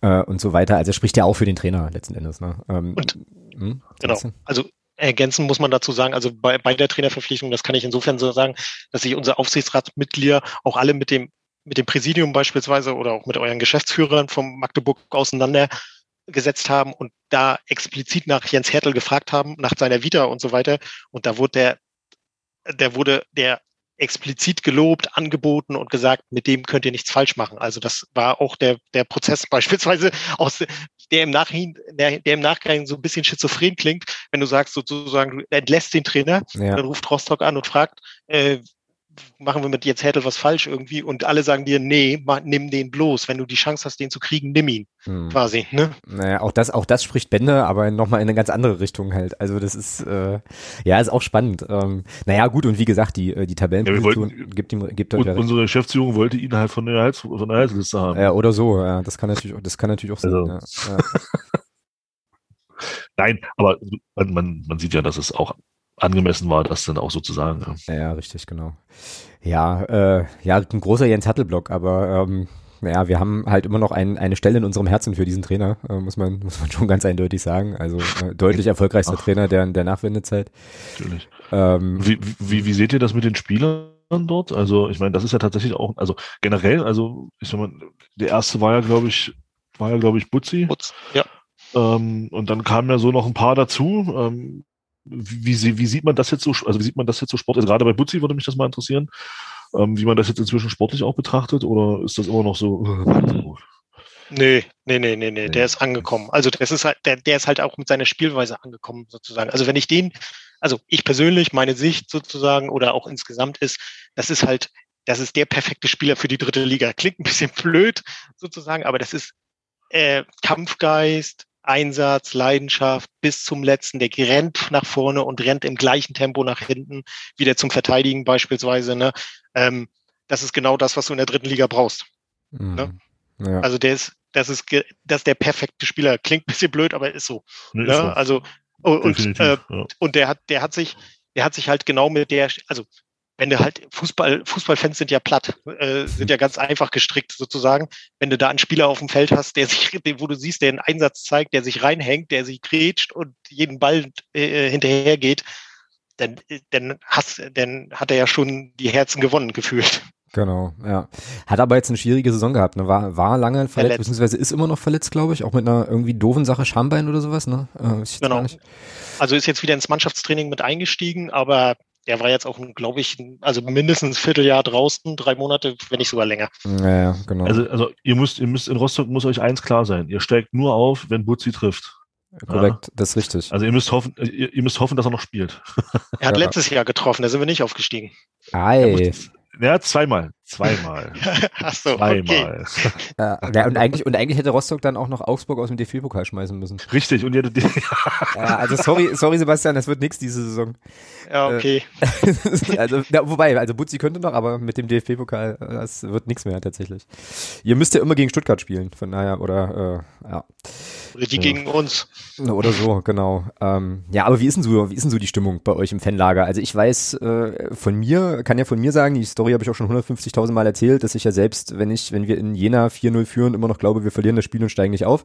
äh, und so weiter. Also er spricht ja auch für den Trainer letzten Endes. Ne? Ähm, und, hm, genau. Also ergänzen muss man dazu sagen, also bei, bei der Trainerverpflichtung, das kann ich insofern so sagen, dass sich unsere Aufsichtsratsmitglieder auch alle mit dem mit dem Präsidium beispielsweise oder auch mit euren Geschäftsführern vom Magdeburg auseinandergesetzt haben und da explizit nach Jens Hertel gefragt haben, nach seiner Vita und so weiter. Und da wurde der, der wurde der explizit gelobt, angeboten und gesagt, mit dem könnt ihr nichts falsch machen. Also das war auch der, der Prozess beispielsweise aus, der im Nachhinein, der, der im Nachgang so ein bisschen schizophren klingt, wenn du sagst sozusagen, du entlässt den Trainer, ja. dann ruft Rostock an und fragt, äh, machen wir mit jetzt Hertel was falsch irgendwie und alle sagen dir, nee, nimm den bloß. Wenn du die Chance hast, den zu kriegen, nimm ihn. Hm. Quasi, ne? Naja, auch das, auch das spricht Bände, aber nochmal in eine ganz andere Richtung halt. Also das ist, äh, ja, ist auch spannend. Ähm, naja, gut, und wie gesagt, die, äh, die Tabellenposition ja, gibt ihm, gibt und unsere Geschäftsführung wollte ihn halt von der, Hals, von der Halsliste haben. Ja, oder so, ja, das kann natürlich, das kann natürlich auch sein. Also. Ja, ja. Nein, aber man, man, man sieht ja, dass es auch angemessen war, das dann auch so zu sagen. Ja, ja richtig, genau. Ja, äh, ja, ein großer Jens Hattel-Block, aber ähm, ja, wir haben halt immer noch ein, eine Stelle in unserem Herzen für diesen Trainer, äh, muss man muss man schon ganz eindeutig sagen. Also äh, deutlich erfolgreichster Ach. Trainer der der Nachwendezeit. Natürlich. Ähm, wie, wie, wie seht ihr das mit den Spielern? dort? Also ich meine, das ist ja tatsächlich auch, also generell, also ich sag mal, der erste war ja, glaube ich, war ja, glaube ich, Butzi. Butz, ja. Ähm, und dann kamen ja so noch ein paar dazu. Ähm, wie, wie sieht man das jetzt so, also wie sieht man das jetzt so sportlich? Also gerade bei Butzi würde mich das mal interessieren, ähm, wie man das jetzt inzwischen sportlich auch betrachtet oder ist das immer noch so? Nee, nee, nee, nee, nee, der ist angekommen. Also das ist halt, der, der ist halt auch mit seiner Spielweise angekommen, sozusagen. Also wenn ich den, also ich persönlich, meine Sicht sozusagen oder auch insgesamt ist, das ist halt, das ist der perfekte Spieler für die dritte Liga. Klingt ein bisschen blöd, sozusagen, aber das ist äh, Kampfgeist, Einsatz, Leidenschaft bis zum letzten. Der rennt nach vorne und rennt im gleichen Tempo nach hinten, wieder zum Verteidigen beispielsweise. Ne? Ähm, das ist genau das, was du in der dritten Liga brauchst. Mhm. Ne? Ja. Also der ist, das ist, das ist der perfekte Spieler. Klingt ein bisschen blöd, aber ist so. Nee, ne? so. Also und, äh, ja. und der hat, der hat sich, der hat sich halt genau mit der, also wenn du halt Fußball, Fußballfans sind ja platt, äh, sind ja ganz einfach gestrickt sozusagen. Wenn du da einen Spieler auf dem Feld hast, der sich, wo du siehst, der einen Einsatz zeigt, der sich reinhängt, der sich grätscht und jeden Ball äh, hinterher geht, dann, dann, hast, dann hat er ja schon die Herzen gewonnen gefühlt. Genau, ja. Hat aber jetzt eine schwierige Saison gehabt, ne? War, war lange verletzt, verletzt. beziehungsweise ist immer noch verletzt, glaube ich, auch mit einer irgendwie doofen Sache Schambein oder sowas, ne? Äh, genau. Also ist jetzt wieder ins Mannschaftstraining mit eingestiegen, aber der war jetzt auch, glaube ich, also mindestens ein Vierteljahr draußen, drei Monate, wenn nicht sogar länger. Ja, genau. Also, also ihr müsst, ihr müsst in Rostock muss euch eins klar sein. Ihr steigt nur auf, wenn Butzi trifft. Korrekt, ja. das ist richtig. Also ihr müsst hoffen, ihr, ihr, müsst hoffen, dass er noch spielt. Er hat ja. letztes Jahr getroffen, da sind wir nicht aufgestiegen. Ei. Ja, zweimal. Zweimal. Ach so, zweimal. Okay. Ja, und, eigentlich, und eigentlich hätte Rostock dann auch noch Augsburg aus dem DFB-Pokal schmeißen müssen. Richtig, und ihr hättet. ja, also sorry, sorry Sebastian, das wird nichts diese Saison. Ja, okay. also, ja, wobei, also Butzi könnte noch, aber mit dem DFB-Pokal, das wird nichts mehr tatsächlich. Ihr müsst ja immer gegen Stuttgart spielen, von daher, oder äh, ja. Oder die ja. gegen uns. Oder so, genau. Ähm, ja, aber wie ist denn so, wie ist denn so die Stimmung bei euch im Fanlager? Also ich weiß äh, von mir, kann ja von mir sagen, die Story habe ich auch schon 150.000 Mal erzählt, dass ich ja selbst, wenn ich, wenn wir in Jena 4-0 führen, immer noch glaube, wir verlieren das Spiel und steigen nicht auf.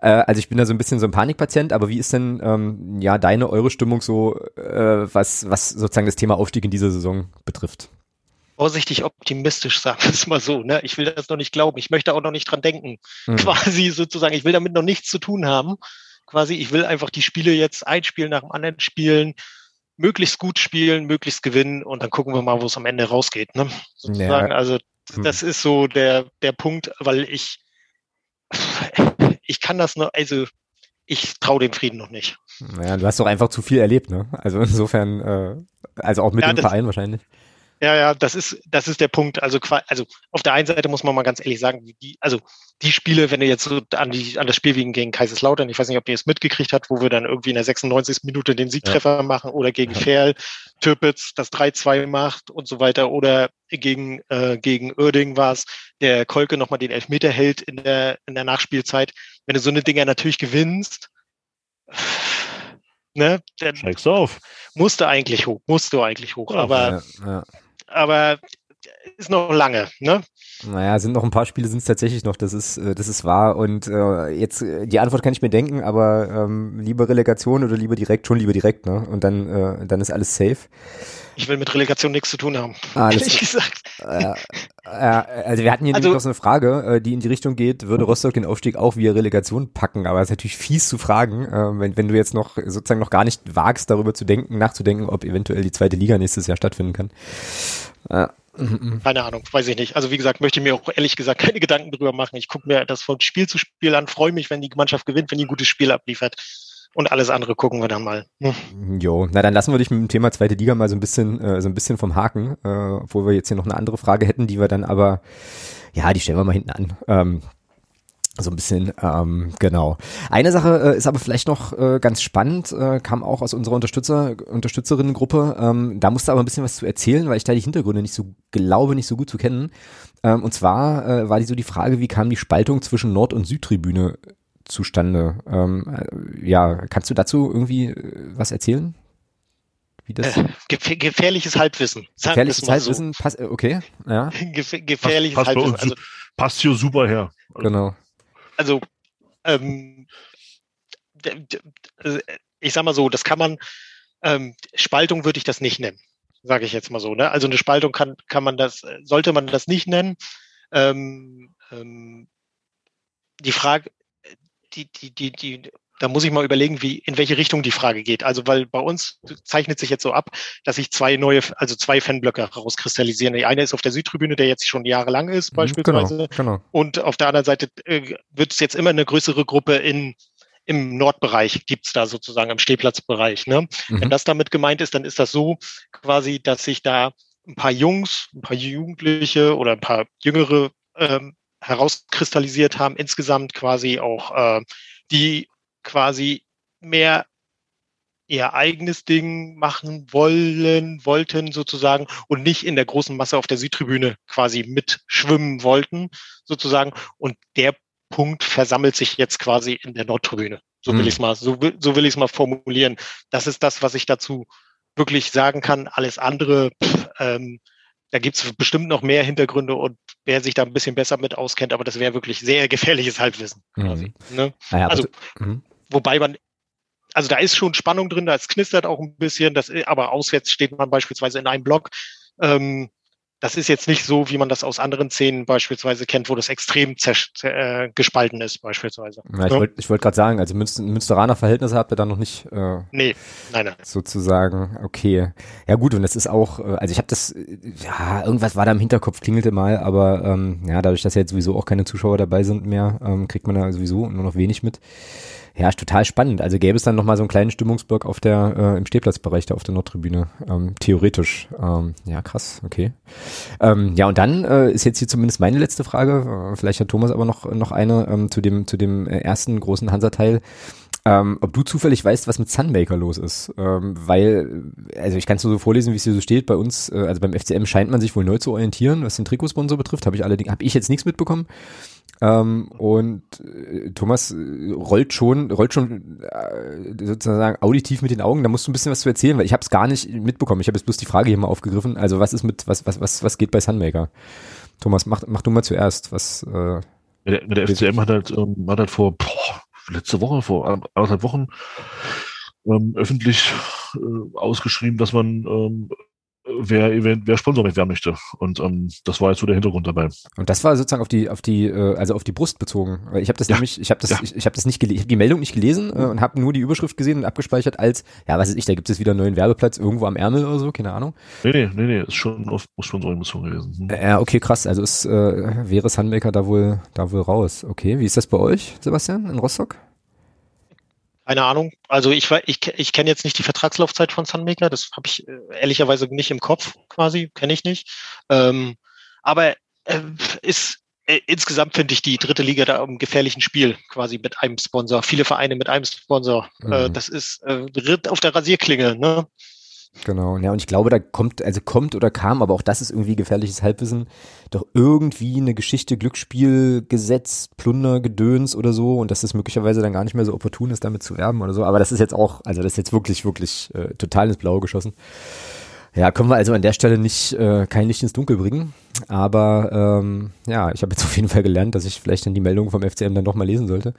Äh, also ich bin da so ein bisschen so ein Panikpatient, aber wie ist denn ähm, ja deine, eure Stimmung so, äh, was, was sozusagen das Thema Aufstieg in dieser Saison betrifft? vorsichtig optimistisch, sagen wir es mal so. Ne? Ich will das noch nicht glauben. Ich möchte auch noch nicht dran denken. Mhm. Quasi sozusagen, ich will damit noch nichts zu tun haben. Quasi, ich will einfach die Spiele jetzt ein Spiel nach dem anderen spielen, möglichst gut spielen, möglichst gewinnen und dann gucken wir mal, wo es am Ende rausgeht. Ne? Sozusagen, ja. also hm. das ist so der, der Punkt, weil ich, ich kann das nur, also ich traue dem Frieden noch nicht. Naja, du hast doch einfach zu viel erlebt, ne? Also insofern, äh, also auch mit ja, dem Verein wahrscheinlich. Ja, ja, das ist, das ist der Punkt. Also, also auf der einen Seite muss man mal ganz ehrlich sagen, die, also die Spiele, wenn du jetzt so an die, an das Spiel gegen Kaiserslautern, ich weiß nicht, ob ihr es mitgekriegt habt, wo wir dann irgendwie in der 96. Minute den Siegtreffer ja. machen oder gegen ja. Ferl, Türpitz das 3-2 macht und so weiter oder gegen, äh, gegen Oerding war es, der Kolke nochmal den Elfmeter hält in der, in der Nachspielzeit. Wenn du so eine Dinger natürlich gewinnst, ne, dann Steigst du auf. Musste eigentlich hoch, musst du eigentlich hoch, ja, aber ja, aber ist noch lange, ne? Naja, sind noch ein paar Spiele, sind es tatsächlich noch, das ist, äh, das ist wahr. Und äh, jetzt, äh, die Antwort kann ich mir denken, aber ähm, lieber Relegation oder lieber direkt, schon lieber direkt, ne? Und dann, äh, dann ist alles safe. Ich will mit Relegation nichts zu tun haben. Ah, ehrlich gesagt. Äh, äh, also wir hatten hier also, noch so eine Frage, äh, die in die Richtung geht, würde Rostock den Aufstieg auch via Relegation packen? Aber es ist natürlich fies zu fragen, äh, wenn, wenn du jetzt noch sozusagen noch gar nicht wagst, darüber zu denken, nachzudenken, ob eventuell die zweite Liga nächstes Jahr stattfinden kann. Äh, keine Ahnung, weiß ich nicht. Also wie gesagt, möchte ich mir auch ehrlich gesagt keine Gedanken drüber machen. Ich gucke mir das von Spiel zu Spiel an, freue mich, wenn die Mannschaft gewinnt, wenn die ein gutes Spiel abliefert. Und alles andere gucken wir dann mal. Hm. Jo, na dann lassen wir dich mit dem Thema zweite Liga mal so ein bisschen, äh, so ein bisschen vom Haken, äh, obwohl wir jetzt hier noch eine andere Frage hätten, die wir dann aber, ja, die stellen wir mal hinten an. Ähm, so ein bisschen, ähm, genau. Eine Sache äh, ist aber vielleicht noch äh, ganz spannend, äh, kam auch aus unserer Unterstützer, Unterstützerinnengruppe. Ähm, da musste aber ein bisschen was zu erzählen, weil ich da die Hintergründe nicht so glaube, nicht so gut zu kennen. Ähm, und zwar äh, war die so die Frage, wie kam die Spaltung zwischen Nord- und Südtribüne zustande? Ähm, äh, ja, kannst du dazu irgendwie äh, was erzählen? Wie das? Äh, gef gefährliches Halbwissen. Gefährliches Halbwissen, so. pass, okay, ja. Gef gefährliches passt Halbwissen. Also, passt hier super her. Genau also ähm, ich sag mal so, das kann man, ähm, Spaltung würde ich das nicht nennen, sage ich jetzt mal so. Ne? Also eine Spaltung kann, kann man das, sollte man das nicht nennen. Ähm, ähm, die Frage, die, die, die, die, da muss ich mal überlegen, wie, in welche Richtung die Frage geht. Also, weil bei uns zeichnet sich jetzt so ab, dass sich zwei neue, also zwei Fanblöcke herauskristallisieren. Die eine ist auf der Südtribüne, der jetzt schon jahrelang ist, mhm, beispielsweise. Genau, genau. Und auf der anderen Seite äh, wird es jetzt immer eine größere Gruppe in, im Nordbereich gibt's da sozusagen im Stehplatzbereich. Ne? Mhm. Wenn das damit gemeint ist, dann ist das so quasi, dass sich da ein paar Jungs, ein paar Jugendliche oder ein paar Jüngere ähm, herauskristallisiert haben, insgesamt quasi auch äh, die quasi mehr ihr eigenes Ding machen wollen, wollten sozusagen und nicht in der großen Masse auf der Südtribüne quasi mitschwimmen wollten sozusagen. Und der Punkt versammelt sich jetzt quasi in der Nordtribüne. So will mhm. ich es mal, so will, so will ich es mal formulieren. Das ist das, was ich dazu wirklich sagen kann. Alles andere, pff, ähm, da gibt es bestimmt noch mehr Hintergründe und wer sich da ein bisschen besser mit auskennt, aber das wäre wirklich sehr gefährliches Halbwissen. Quasi, mhm. ne? naja, also, mhm. Wobei man, also da ist schon Spannung drin, da es knistert auch ein bisschen, das, aber auswärts steht man beispielsweise in einem Block. Ähm, das ist jetzt nicht so, wie man das aus anderen Szenen beispielsweise kennt, wo das extrem äh, gespalten ist, beispielsweise. Ja, ich wollte ich wollt gerade sagen, also Münster, Münsteraner Verhältnisse habt ihr da noch nicht. Äh, nee, nein, nein. Sozusagen, okay. Ja gut, und das ist auch, äh, also ich habe das, ja, irgendwas war da im Hinterkopf, klingelte mal, aber ähm, ja, dadurch, dass ja jetzt sowieso auch keine Zuschauer dabei sind mehr, ähm, kriegt man da sowieso nur noch wenig mit. Ja, ist total spannend. Also gäbe es dann nochmal so einen kleinen Stimmungsblock auf der, äh, im Stehplatzbereich da auf der Nordtribüne. Ähm, theoretisch. Ähm, ja, krass, okay. Ähm, ja, und dann äh, ist jetzt hier zumindest meine letzte Frage. Äh, vielleicht hat Thomas aber noch, noch eine ähm, zu dem, zu dem äh, ersten großen Hansa-Teil. Ähm, ob du zufällig weißt, was mit Sunmaker los ist. Ähm, weil, also ich kann es nur so vorlesen, wie es hier so steht. Bei uns, äh, also beim FCM scheint man sich wohl neu zu orientieren, was den Trikotsponsor betrifft. Habe ich allerdings, habe ich jetzt nichts mitbekommen. Ähm, und äh, Thomas äh, rollt schon, rollt schon äh, sozusagen auditiv mit den Augen. Da musst du ein bisschen was zu erzählen, weil ich habe es gar nicht mitbekommen. Ich habe jetzt bloß die Frage hier mal aufgegriffen. Also was ist mit, was, was, was, was geht bei Sunmaker? Thomas, mach, mach du mal zuerst. Was? Äh, der, der FCM hat halt, ähm, hat halt vor boah, letzte Woche, vor anderthalb Wochen ähm, öffentlich äh, ausgeschrieben, dass man ähm, wer, Event, wer Sponsor werden möchte. Und ähm, das war jetzt so der Hintergrund dabei. Und das war sozusagen auf die, auf die, äh, also auf die Brust bezogen. Ich habe das ja. nämlich, ich habe das, ja. ich, ich habe das nicht gelesen, ich habe die Meldung nicht gelesen äh, und habe nur die Überschrift gesehen und abgespeichert als, ja, was ist ich, da gibt es wieder einen neuen Werbeplatz irgendwo am Ärmel oder so, keine Ahnung. Nee, nee, nee, nee, ist schon auf Sponsoring bezogen gewesen. Hm. Ja, okay, krass. Also ist, äh, wäre Sunmaker da wohl, da wohl raus. Okay, wie ist das bei euch, Sebastian, in Rostock? Keine Ahnung. Also ich, ich, ich kenne jetzt nicht die Vertragslaufzeit von Sunmaker, das habe ich äh, ehrlicherweise nicht im Kopf quasi, kenne ich nicht. Ähm, aber äh, ist äh, insgesamt finde ich die dritte Liga da im gefährlichen Spiel quasi mit einem Sponsor. Viele Vereine mit einem Sponsor. Äh, mhm. Das ist äh, Ritt auf der Rasierklinge. Ne? Genau, ja, und ich glaube, da kommt, also kommt oder kam, aber auch das ist irgendwie gefährliches Halbwissen, doch irgendwie eine Geschichte, Glücksspiel, Gesetz, Plunder, Gedöns oder so und dass es möglicherweise dann gar nicht mehr so opportun ist, damit zu werben oder so. Aber das ist jetzt auch, also das ist jetzt wirklich, wirklich äh, total ins Blaue geschossen. Ja, können wir also an der Stelle nicht äh, kein Licht ins Dunkel bringen. Aber ähm, ja, ich habe jetzt auf jeden Fall gelernt, dass ich vielleicht dann die Meldung vom FCM dann doch mal lesen sollte.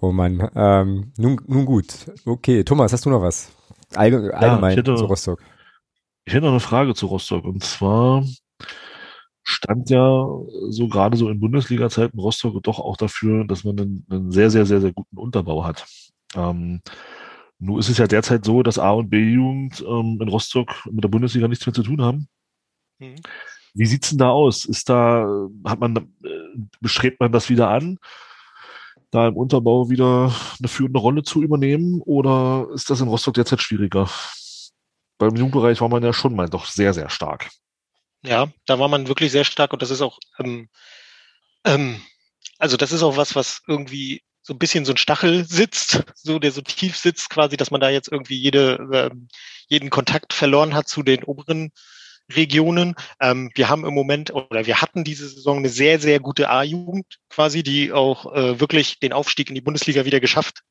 Oh Mann. Ähm, nun, nun gut. Okay, Thomas, hast du noch was? Allgemein, allgemein ja, hätte, zu Rostock. Ich hätte noch eine Frage zu Rostock. Und zwar stand ja so gerade so in Bundesliga-Zeiten Rostock doch auch dafür, dass man einen, einen, sehr, sehr, sehr, sehr guten Unterbau hat. Ähm, nun ist es ja derzeit so, dass A- und B-Jugend ähm, in Rostock mit der Bundesliga nichts mehr zu tun haben. Mhm. Wie sieht's denn da aus? Ist da, hat man, äh, bestrebt man das wieder an? Da im Unterbau wieder eine führende Rolle zu übernehmen oder ist das in Rostock derzeit schwieriger? Beim Jugendbereich war man ja schon mal doch sehr, sehr stark. Ja, da war man wirklich sehr stark und das ist auch, ähm, ähm, also das ist auch was, was irgendwie so ein bisschen so ein Stachel sitzt, so der so tief sitzt quasi, dass man da jetzt irgendwie jede, ähm, jeden Kontakt verloren hat zu den oberen Regionen. Ähm, wir haben im Moment oder wir hatten diese Saison eine sehr, sehr gute A-Jugend quasi, die auch äh, wirklich den Aufstieg in die Bundesliga wieder geschafft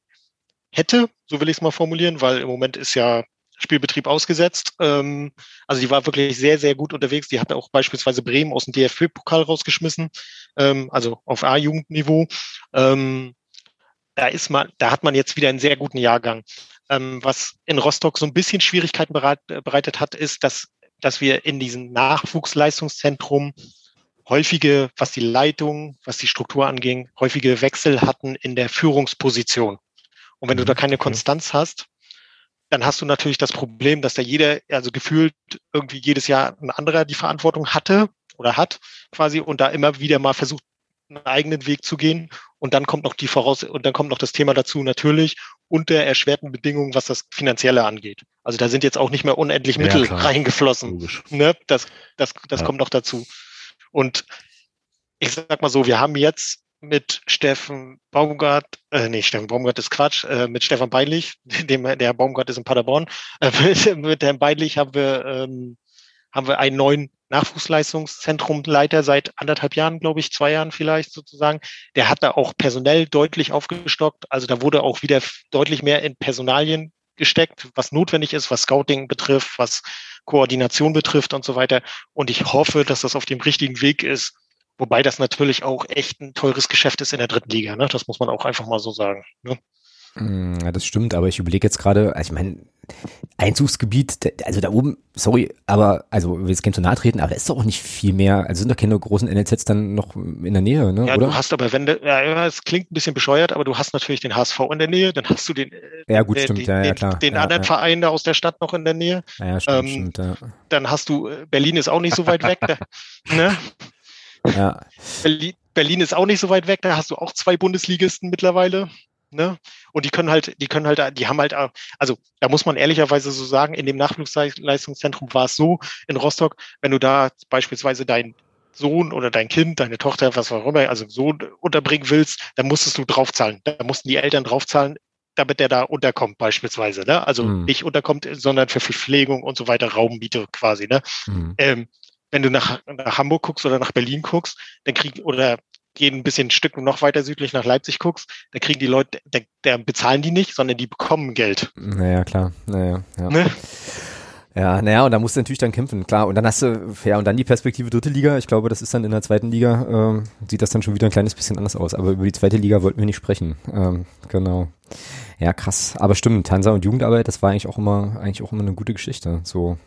hätte, so will ich es mal formulieren, weil im Moment ist ja Spielbetrieb ausgesetzt. Ähm, also die war wirklich sehr, sehr gut unterwegs. Die hatte auch beispielsweise Bremen aus dem DFB-Pokal rausgeschmissen, ähm, also auf A-Jugendniveau. Ähm, da ist man, da hat man jetzt wieder einen sehr guten Jahrgang. Ähm, was in Rostock so ein bisschen Schwierigkeiten bereit, bereitet hat, ist, dass dass wir in diesem Nachwuchsleistungszentrum häufige, was die Leitung, was die Struktur anging, häufige Wechsel hatten in der Führungsposition. Und wenn du da mhm, keine Konstanz hast, dann hast du natürlich das Problem, dass da jeder, also gefühlt irgendwie jedes Jahr ein anderer die Verantwortung hatte oder hat quasi und da immer wieder mal versucht, einen eigenen Weg zu gehen. Und dann kommt noch die Voraus und dann kommt noch das Thema dazu natürlich unter erschwerten Bedingungen, was das Finanzielle angeht. Also da sind jetzt auch nicht mehr unendlich Mittel ja, reingeflossen. Ne? Das, das, das ja. kommt noch dazu. Und ich sag mal so, wir haben jetzt mit Steffen Baumgart, äh, nee, Steffen Baumgart ist Quatsch, äh, mit Stefan Beilich, dem, der Baumgart ist in Paderborn, äh, mit, mit Herrn Beilich haben wir, ähm, haben wir einen neuen Nachwuchsleistungszentrumleiter seit anderthalb Jahren, glaube ich, zwei Jahren vielleicht sozusagen. Der hat da auch personell deutlich aufgestockt. Also da wurde auch wieder deutlich mehr in Personalien gesteckt, was notwendig ist, was Scouting betrifft, was Koordination betrifft und so weiter. Und ich hoffe, dass das auf dem richtigen Weg ist. Wobei das natürlich auch echt ein teures Geschäft ist in der dritten Liga. Ne? Das muss man auch einfach mal so sagen. Ne? Mm, ja, das stimmt, aber ich überlege jetzt gerade, also ich meine, Einzugsgebiet, also da oben, sorry, aber, also wir jetzt kein zu nahe treten, aber da ist doch auch nicht viel mehr, also sind doch keine großen NLZs dann noch in der Nähe, ne? Ja, oder? du hast aber, wenn du, ja, es klingt ein bisschen bescheuert, aber du hast natürlich den HSV in der Nähe, dann hast du den, äh, ja, gut, den, stimmt, den, ja, ja, klar. den ja, anderen ja. Verein da aus der Stadt noch in der Nähe. Ja, ja, stimmt, ähm, stimmt, ja. Dann hast du, äh, Berlin ist auch nicht so weit weg, da, ne? ja. Berlin, Berlin ist auch nicht so weit weg, da hast du auch zwei Bundesligisten mittlerweile. Ne? Und die können halt, die können halt, die haben halt, also da muss man ehrlicherweise so sagen, in dem Nachwuchsleistungszentrum war es so in Rostock, wenn du da beispielsweise deinen Sohn oder dein Kind, deine Tochter, was auch immer, also Sohn unterbringen willst, dann musstest du draufzahlen. Da mussten die Eltern draufzahlen, damit der da unterkommt beispielsweise. Ne? Also Mhm. nicht unterkommt, sondern für Verpflegung und so weiter, Raummiete quasi. Ne? Mhm. ähm, wenn du nach, nach Hamburg guckst oder nach Berlin guckst, dann kriegen oder gehen ein bisschen ein Stück noch weiter südlich nach Leipzig guckst, dann kriegen die Leute, da, da bezahlen die nicht, sondern die bekommen Geld. Naja, klar, naja, ja. Ne? Ja, naja, und da musst du natürlich dann kämpfen, klar. Und dann hast du, ja, und dann die Perspektive dritte Liga. Ich glaube, das ist dann in der zweiten Liga, ähm, sieht das dann schon wieder ein kleines bisschen anders aus. Aber über die zweite Liga wollten wir nicht sprechen. Ähm, genau. Ja, krass. Aber stimmt, Hansa und Jugendarbeit, das war eigentlich auch immer, eigentlich auch immer eine gute Geschichte. So.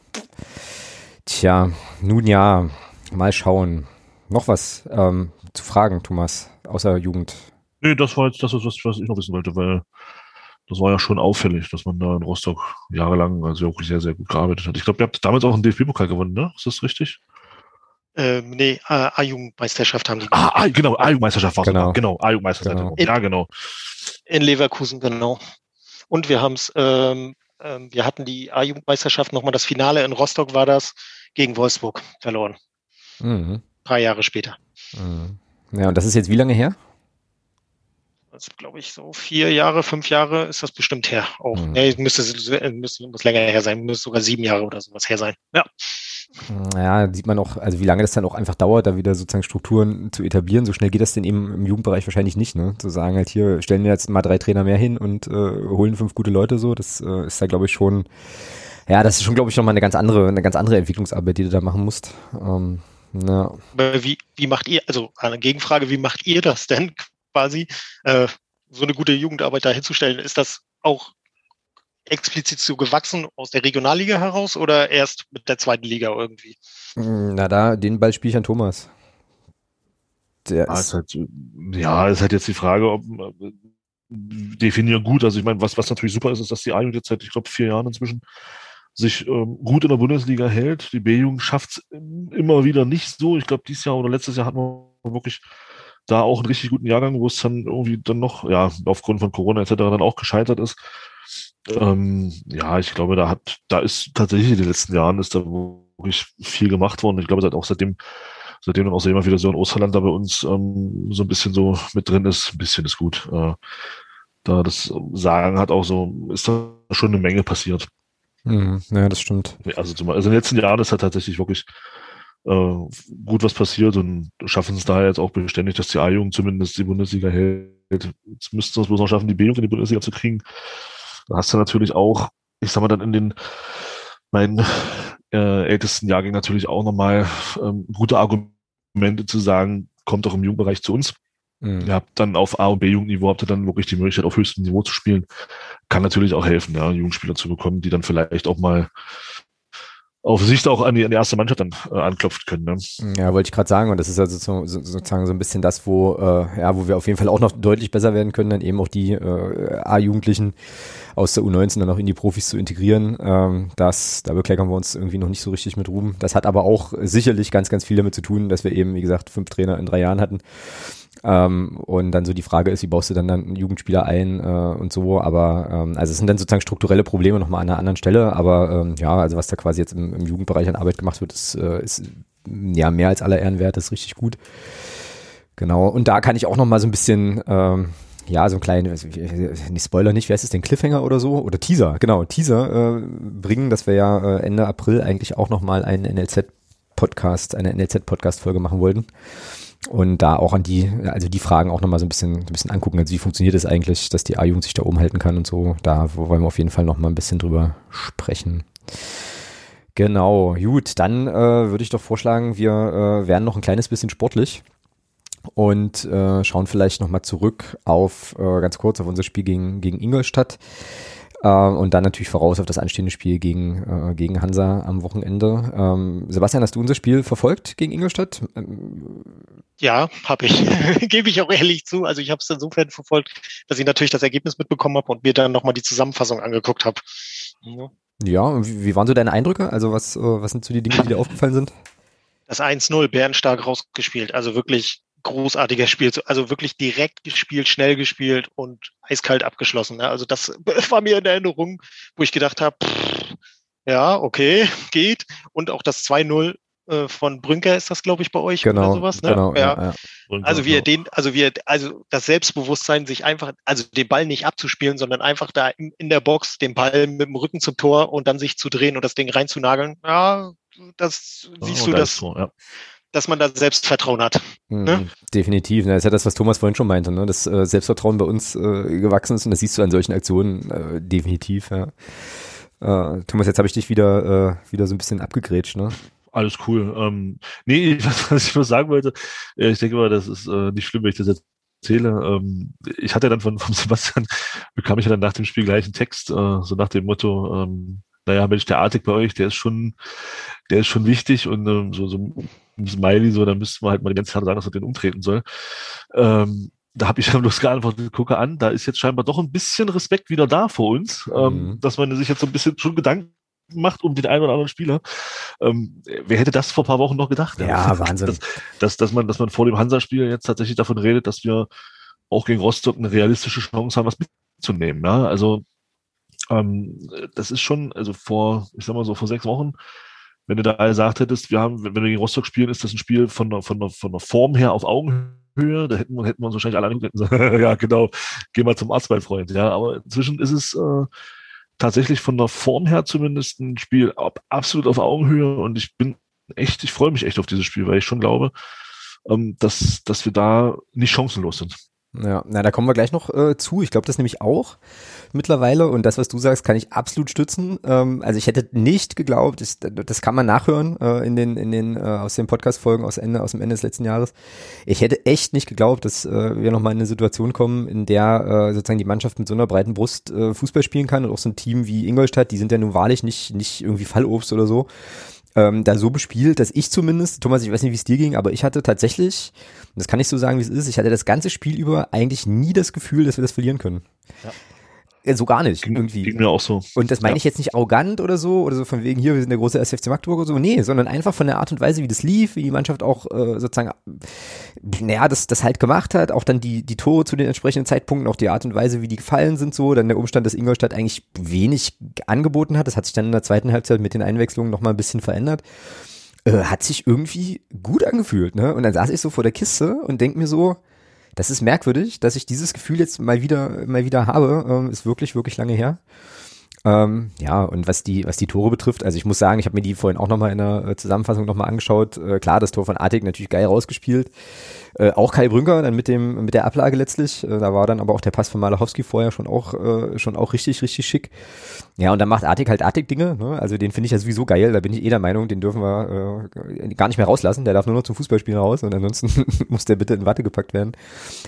Tja, nun ja, mal schauen. Noch was ähm, zu fragen, Thomas, außer Jugend. Nee, das war jetzt das, was, was ich noch wissen wollte, weil das war ja schon auffällig, dass man da in Rostock jahrelang also wirklich sehr, sehr gut gearbeitet hat. Ich glaube, ihr habt damals auch einen DFB-Pokal gewonnen, ne? Ist das richtig? Ähm, nee, A-Jugendmeisterschaft haben die Ah, ah genau, A-Jugendmeisterschaft war Genau. genau. genau, A-Jugendmeisterschaft. Genau. Ja, genau. in Leverkusen, genau. Und wir haben es, ähm, ähm, wir hatten die A-Jugendmeisterschaft nochmal, das Finale in Rostock war das, gegen Wolfsburg verloren. Mhm. Paar Jahre später. Mhm. Ja, und das ist jetzt wie lange her? Das glaube ich so vier Jahre, fünf Jahre ist das bestimmt her. Auch. Mhm. Nee, müsste, müsste, muss länger her sein, müsste sogar sieben Jahre oder sowas her sein. Ja. Ja, sieht man auch, also wie lange das dann auch einfach dauert, da wieder sozusagen Strukturen zu etablieren. So schnell geht das denn eben im Jugendbereich wahrscheinlich nicht, ne? Zu sagen halt hier, stellen wir jetzt mal drei Trainer mehr hin und äh, holen fünf gute Leute so, das äh, ist da glaube ich schon, ja, das ist schon glaube ich nochmal eine ganz andere, eine ganz andere Entwicklungsarbeit, die du da machen musst. Ähm, ja. Aber wie, wie macht ihr, also eine Gegenfrage, wie macht ihr das denn quasi, äh, so eine gute Jugendarbeit da hinzustellen? Ist das auch explizit so gewachsen aus der Regionalliga heraus oder erst mit der zweiten Liga irgendwie? Na da, den Ball spiele ich an Thomas. Der Ja, ist, ist halt, ja, ist halt jetzt die Frage, ob äh, definieren gut. Also ich meine, was, was natürlich super ist, ist, dass die A-Jugend jetzt seit, ich glaube, vier Jahren inzwischen sich ähm, gut in der Bundesliga hält. Die B-Jugend schafft es immer wieder nicht so. Ich glaube, dieses Jahr oder letztes Jahr hatten wir wirklich da auch einen richtig guten Jahrgang, wo es dann irgendwie dann noch, ja, aufgrund von Corona etc. dann auch gescheitert ist. Ähm, ja, ich glaube, da hat, da ist tatsächlich in den letzten Jahren ist da wirklich viel gemacht worden. Ich glaube, seit auch seitdem, seitdem dann auch so jemand wie der Sören Osterland da bei uns ähm, so ein bisschen so mit drin ist, ein bisschen ist gut. Äh, da das Sagen hat auch so, ist da schon eine Menge passiert. Mhm, ja, das stimmt. Also, zum, also in den letzten Jahren ist da tatsächlich wirklich äh, gut was passiert und schaffen es daher jetzt auch beständig, dass die A-Jugend zumindest die Bundesliga hält. Jetzt müssten wir es bloß noch schaffen, die B-Jugend in die Bundesliga zu kriegen. Da hast du natürlich auch, ich sag mal dann in den meinen äh, ältesten Jahrgängen natürlich auch nochmal ähm, gute Argumente zu sagen, kommt doch im Jugendbereich zu uns. Mhm. Ihr habt dann auf A- und B-Jugendniveau habt ihr dann wirklich die Möglichkeit, auf höchstem Niveau zu spielen. Kann natürlich auch helfen, ja, Jugendspieler zu bekommen, die dann vielleicht auch mal auf Sicht auch an die, an die erste Mannschaft dann äh, anklopfen können. Ne? Ja, wollte ich gerade sagen. Und das ist also so, so, sozusagen so ein bisschen das, wo, äh, ja, wo wir auf jeden Fall auch noch deutlich besser werden können, dann eben auch die äh, A-Jugendlichen aus der U19 dann auch in die Profis zu integrieren. Ähm, das, da bekleckern wir uns irgendwie noch nicht so richtig mit Ruhm. Das hat aber auch sicherlich ganz, ganz viel damit zu tun, dass wir eben, wie gesagt, fünf Trainer in drei Jahren hatten. Ähm, und dann so die Frage ist, wie baust du dann dann Jugendspieler ein äh, und so, aber ähm, also es sind dann sozusagen strukturelle Probleme nochmal an einer anderen Stelle, aber ähm, ja, also was da quasi jetzt im, im Jugendbereich an Arbeit gemacht wird, ist, äh, ist ja mehr als aller Ehren wert, ist richtig gut. Genau, und da kann ich auch nochmal so ein bisschen, ähm, ja, so ein kleinen, nicht Spoiler nicht, wie heißt es denn, Cliffhanger oder so? Oder Teaser, genau, Teaser äh, bringen, dass wir ja äh, Ende April eigentlich auch nochmal einen NLZ-Podcast, eine NLZ-Podcast-Folge machen wollten und da auch an die, also die Fragen auch nochmal so ein bisschen, ein bisschen angucken. Also wie funktioniert es eigentlich, dass die A-Jugend sich da oben halten kann und so. Da wollen wir auf jeden Fall nochmal ein bisschen drüber sprechen. Genau, gut, dann äh, würde ich doch vorschlagen, wir äh, werden noch ein kleines bisschen sportlich. und äh, schauen vielleicht nochmal zurück auf, äh, ganz kurz, auf unser Spiel gegen, gegen Ingolstadt. Äh, und dann natürlich voraus auf das anstehende Spiel gegen, äh, gegen Hansa am Wochenende. Ähm, Sebastian, hast du unser Spiel verfolgt gegen Ingolstadt? Ähm, ja, habe ich. Gebe ich auch ehrlich zu. Also ich habe es insofern verfolgt, dass ich natürlich das Ergebnis mitbekommen habe und mir dann nochmal die Zusammenfassung angeguckt habe. Ja, ja wie, wie, waren so deine Eindrücke? Also was, äh, was sind so die Dinge, die dir aufgefallen sind? Das 1-0, bärenstark rausgespielt. Also wirklich großartiger Spiel. Also wirklich direkt gespielt, schnell gespielt und eiskalt abgeschlossen. Ne? Also das war mir in Erinnerung, wo ich gedacht habe, ja, okay, geht. Und auch das 2-0 äh, von Brünker ist das, glaube ich, bei euch genau, oder sowas. Ne? Genau, ja. Ja, ja. Also wie er den, also wie er, also das Selbstbewusstsein, sich einfach, also den Ball nicht abzuspielen, sondern einfach da in, in der Box den Ball mit dem Rücken zum Tor und dann sich zu drehen und das Ding reinzunageln. Ja, das siehst du das. So, ja dass man da Selbstvertrauen hat. Mhm, ne? Definitiv. Das ist ja das, was Thomas vorhin schon meinte, ne? dass äh, Selbstvertrauen bei uns äh, gewachsen ist und das siehst du an solchen Aktionen äh, definitiv. Ja. Äh, Thomas, jetzt habe ich dich wieder, äh, wieder so ein bisschen abgegrätscht. Ne? Alles cool. Ähm, nee, was, was ich nur sagen wollte, äh, ich denke mal, das ist äh, nicht schlimm, wenn ich das jetzt erzähle. Ähm, ich hatte dann von, von Sebastian, bekam ich ja dann nach dem Spiel gleich einen Text, äh, so nach dem Motto, ähm, naja, Mensch, der Artig bei euch, der ist schon, der ist schon wichtig und ähm, so, so ein Smiley, so, da müsste man halt mal die ganze Zeit sagen, dass er den umtreten soll. Ähm, da habe ich dann bloß geantwortet, gucke an, da ist jetzt scheinbar doch ein bisschen Respekt wieder da vor uns, ähm, mhm. dass man sich jetzt so ein bisschen schon Gedanken macht um den einen oder anderen Spieler. Ähm, wer hätte das vor paar Wochen noch gedacht? Ja, ja Wahnsinn. Dass, dass, dass, man, dass man vor dem Hansa-Spiel jetzt tatsächlich davon redet, dass wir auch gegen Rostock eine realistische Chance haben, was mitzunehmen. Ja? Also ähm, das ist schon, also vor, ich sag mal so, vor sechs Wochen, wenn du da gesagt hättest, wir haben, wenn wir gegen Rostock spielen, ist das ein Spiel von der, von der, von der Form her auf Augenhöhe, da hätten wir, hätten wir uns wahrscheinlich alle angeguckt ja, genau, geh mal zum Arzt, mein Freund. Ja, aber inzwischen ist es äh, tatsächlich von der Form her zumindest ein Spiel absolut auf Augenhöhe und ich bin echt, ich freue mich echt auf dieses Spiel, weil ich schon glaube, ähm, dass, dass wir da nicht chancenlos sind. Ja, na, da kommen wir gleich noch äh, zu. Ich glaube das nämlich auch mittlerweile und das, was du sagst, kann ich absolut stützen. Ähm, also ich hätte nicht geglaubt, das, das kann man nachhören äh, in den, in den äh, aus den Podcast-Folgen aus Ende, aus dem Ende des letzten Jahres. Ich hätte echt nicht geglaubt, dass äh, wir nochmal in eine Situation kommen, in der äh, sozusagen die Mannschaft mit so einer breiten Brust äh, Fußball spielen kann und auch so ein Team wie Ingolstadt, die sind ja nun wahrlich nicht, nicht irgendwie Fallobst oder so ähm, da so bespielt, dass ich zumindest, Thomas, ich weiß nicht, wie es dir ging, aber ich hatte tatsächlich, das kann ich so sagen, wie es ist, ich hatte das ganze Spiel über eigentlich nie das Gefühl, dass wir das verlieren können. Ja. Ja, so gar nicht, irgendwie. Ging mir auch so. Und das meine ja. ich jetzt nicht arrogant oder so, oder so von wegen hier, wir sind der große SFC Magdeburg oder so, nee, sondern einfach von der Art und Weise, wie das lief, wie die Mannschaft auch äh, sozusagen, naja, das, das halt gemacht hat, auch dann die, die Tore zu den entsprechenden Zeitpunkten, auch die Art und Weise, wie die gefallen sind, so, dann der Umstand, dass Ingolstadt eigentlich wenig angeboten hat, das hat sich dann in der zweiten Halbzeit mit den Einwechslungen nochmal ein bisschen verändert. Äh, hat sich irgendwie gut angefühlt, ne? Und dann saß ich so vor der Kiste und denk mir so, das ist merkwürdig, dass ich dieses Gefühl jetzt mal wieder, mal wieder habe. Ähm, ist wirklich, wirklich lange her. Ähm, ja, und was die, was die Tore betrifft, also ich muss sagen, ich habe mir die vorhin auch nochmal in der äh, Zusammenfassung nochmal angeschaut. Äh, klar, das Tor von Artig natürlich geil rausgespielt. Äh, auch Kai Brünker dann mit dem mit der Ablage letztlich. Äh, da war dann aber auch der Pass von Malachowski vorher schon auch äh, schon auch richtig richtig schick. Ja und dann macht Artig halt Artig Dinge. Ne? Also den finde ich ja sowieso geil. Da bin ich eh der Meinung, den dürfen wir äh, gar nicht mehr rauslassen. Der darf nur noch zum Fußballspielen raus und ansonsten muss der bitte in Watte gepackt werden.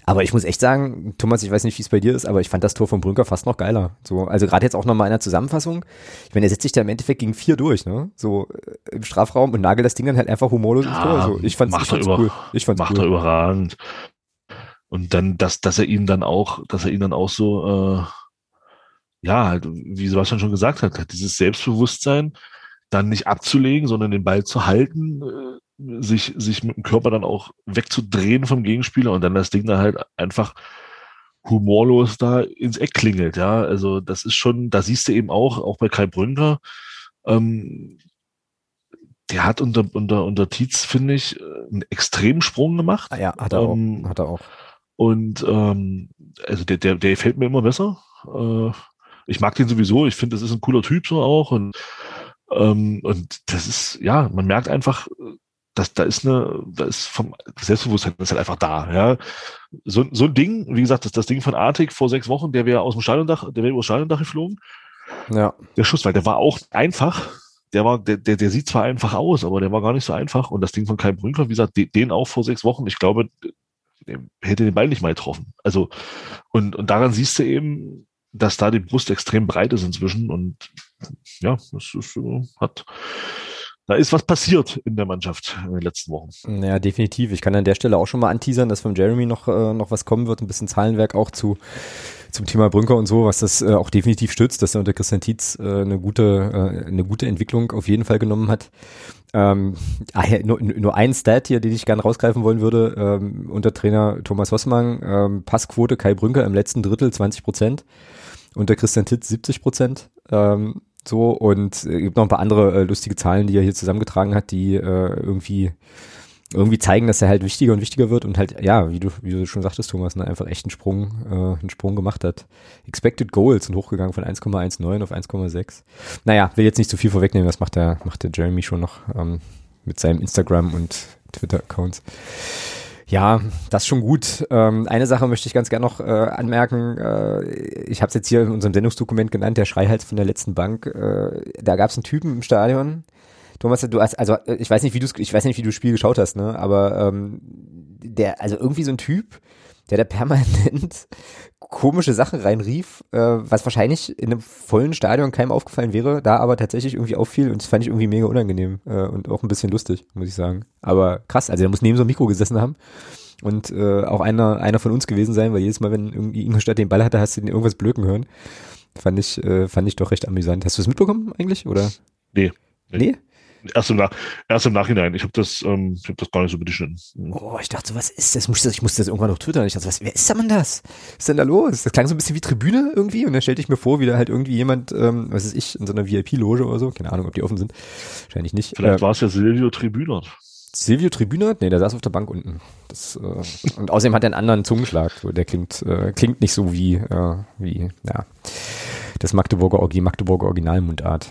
Aber ich muss echt sagen, Thomas, ich weiß nicht, wie es bei dir ist, aber ich fand das Tor von Brünker fast noch geiler. So also gerade jetzt auch nochmal in der Zusammenfassung. Ich meine, er setzt sich da im Endeffekt gegen vier durch, ne? So äh, im Strafraum und nagelt das Ding dann halt einfach humorlos ins Tor. Also ich fand's, ich fand's cool. Ich fand's macht cool. er überragend. Und dann, dass, dass er ihn dann auch, dass er ihn dann auch so, äh, ja, halt, wie Sebastian schon gesagt hat, hat dieses Selbstbewusstsein, dann nicht abzulegen, sondern den Ball zu halten, äh, sich, sich mit dem Körper dann auch wegzudrehen vom Gegenspieler und dann das Ding dann halt einfach humorlos da ins Eck klingelt, ja. Also das ist schon, da siehst du eben auch, auch bei Kai Brünker, ähm, der hat unter, unter, unter Tietz, finde ich, einen extremen Sprung gemacht. Ah ja, hat er ähm, auch. Hat er auch. Und ähm, also der, der, der gefällt mir immer besser. Äh, ich mag den sowieso. Ich finde, das ist ein cooler Typ so auch. Und, ähm, und das ist, ja, man merkt einfach, dass da ist eine, da ist vom Selbstbewusstsein ist halt einfach da. Ja, so, so ein Ding, wie gesagt, das, das Ding von Artig vor sechs Wochen, der wäre aus dem Stadiondach, der wäre über das Stadiondach geflogen. Ja. Der Schuss, weil der war auch einfach. Der war, der, der, der sieht zwar einfach aus, aber der war gar nicht so einfach. Und das Ding von Kai Brünker, wie gesagt, den auch vor sechs Wochen. Ich glaube, hätte den Ball nicht mal getroffen. Also, und, und daran siehst du eben, dass da die Brust extrem breit ist inzwischen und ja, das ist, hat, da ist was passiert in der Mannschaft in den letzten Wochen. Ja, definitiv. Ich kann an der Stelle auch schon mal anteasern, dass von Jeremy noch, äh, noch was kommen wird, ein bisschen Zahlenwerk auch zu zum Thema Brünker und so, was das äh, auch definitiv stützt, dass er unter Christian Tietz äh, eine gute äh, eine gute Entwicklung auf jeden Fall genommen hat. Ähm, ah, nur, nur ein Stat hier, den ich gerne rausgreifen wollen würde, ähm, unter Trainer Thomas Hossmann, ähm, Passquote Kai Brünker im letzten Drittel 20 Prozent, unter Christian Tietz 70 Prozent. Ähm, so und äh, gibt noch ein paar andere äh, lustige Zahlen, die er hier zusammengetragen hat, die äh, irgendwie irgendwie zeigen, dass er halt wichtiger und wichtiger wird und halt, ja, wie du, wie du schon sagtest, Thomas, ne, einfach echt einen Sprung, äh, einen Sprung gemacht hat. Expected Goals sind hochgegangen von 1,19 auf 1,6. Naja, will jetzt nicht zu viel vorwegnehmen, das macht der, macht der Jeremy schon noch ähm, mit seinem Instagram und Twitter-Accounts. Ja, das ist schon gut. Ähm, eine Sache möchte ich ganz gerne noch äh, anmerken. Äh, ich habe es jetzt hier in unserem Sendungsdokument genannt, der Schreihals von der letzten Bank. Äh, da gab es einen Typen im Stadion, Thomas, du hast, also ich weiß nicht, wie du ich weiß nicht, wie du das Spiel geschaut hast, ne? Aber ähm, der, also irgendwie so ein Typ, der da permanent komische Sachen reinrief, äh, was wahrscheinlich in einem vollen Stadion keinem aufgefallen wäre, da aber tatsächlich irgendwie auffiel und das fand ich irgendwie mega unangenehm äh, und auch ein bisschen lustig, muss ich sagen. Aber krass, also der muss neben so einem Mikro gesessen haben und äh, auch einer, einer von uns gewesen sein, weil jedes Mal, wenn irgendwie Ingolstadt den Ball hatte, hast du den irgendwas blöken hören. Fand ich, äh, fand ich doch recht amüsant. Hast du es mitbekommen eigentlich, oder? Nee. Nee? nee? Erst im, Nach erst im Nachhinein. Ich habe das, ähm, ich hab das gar nicht so mitgeschnitten. Oh, ich dachte, was ist das? Ich musste, das irgendwann noch twittern. Ich dachte, was, wer ist denn das? Was ist denn da los? Das klang so ein bisschen wie Tribüne irgendwie. Und dann stellte ich mir vor, wie da halt irgendwie jemand, ähm, was ist ich, in so einer VIP-Loge oder so. Keine Ahnung, ob die offen sind. Wahrscheinlich nicht. Vielleicht äh, war es ja Silvio Tribünert. Silvio Tribünert? Nee, der saß auf der Bank unten. Das, äh, und außerdem hat er einen anderen Zungenschlag. Der klingt, äh, klingt nicht so wie, äh, wie, ja, das Magdeburger, die Magdeburger Originalmundart.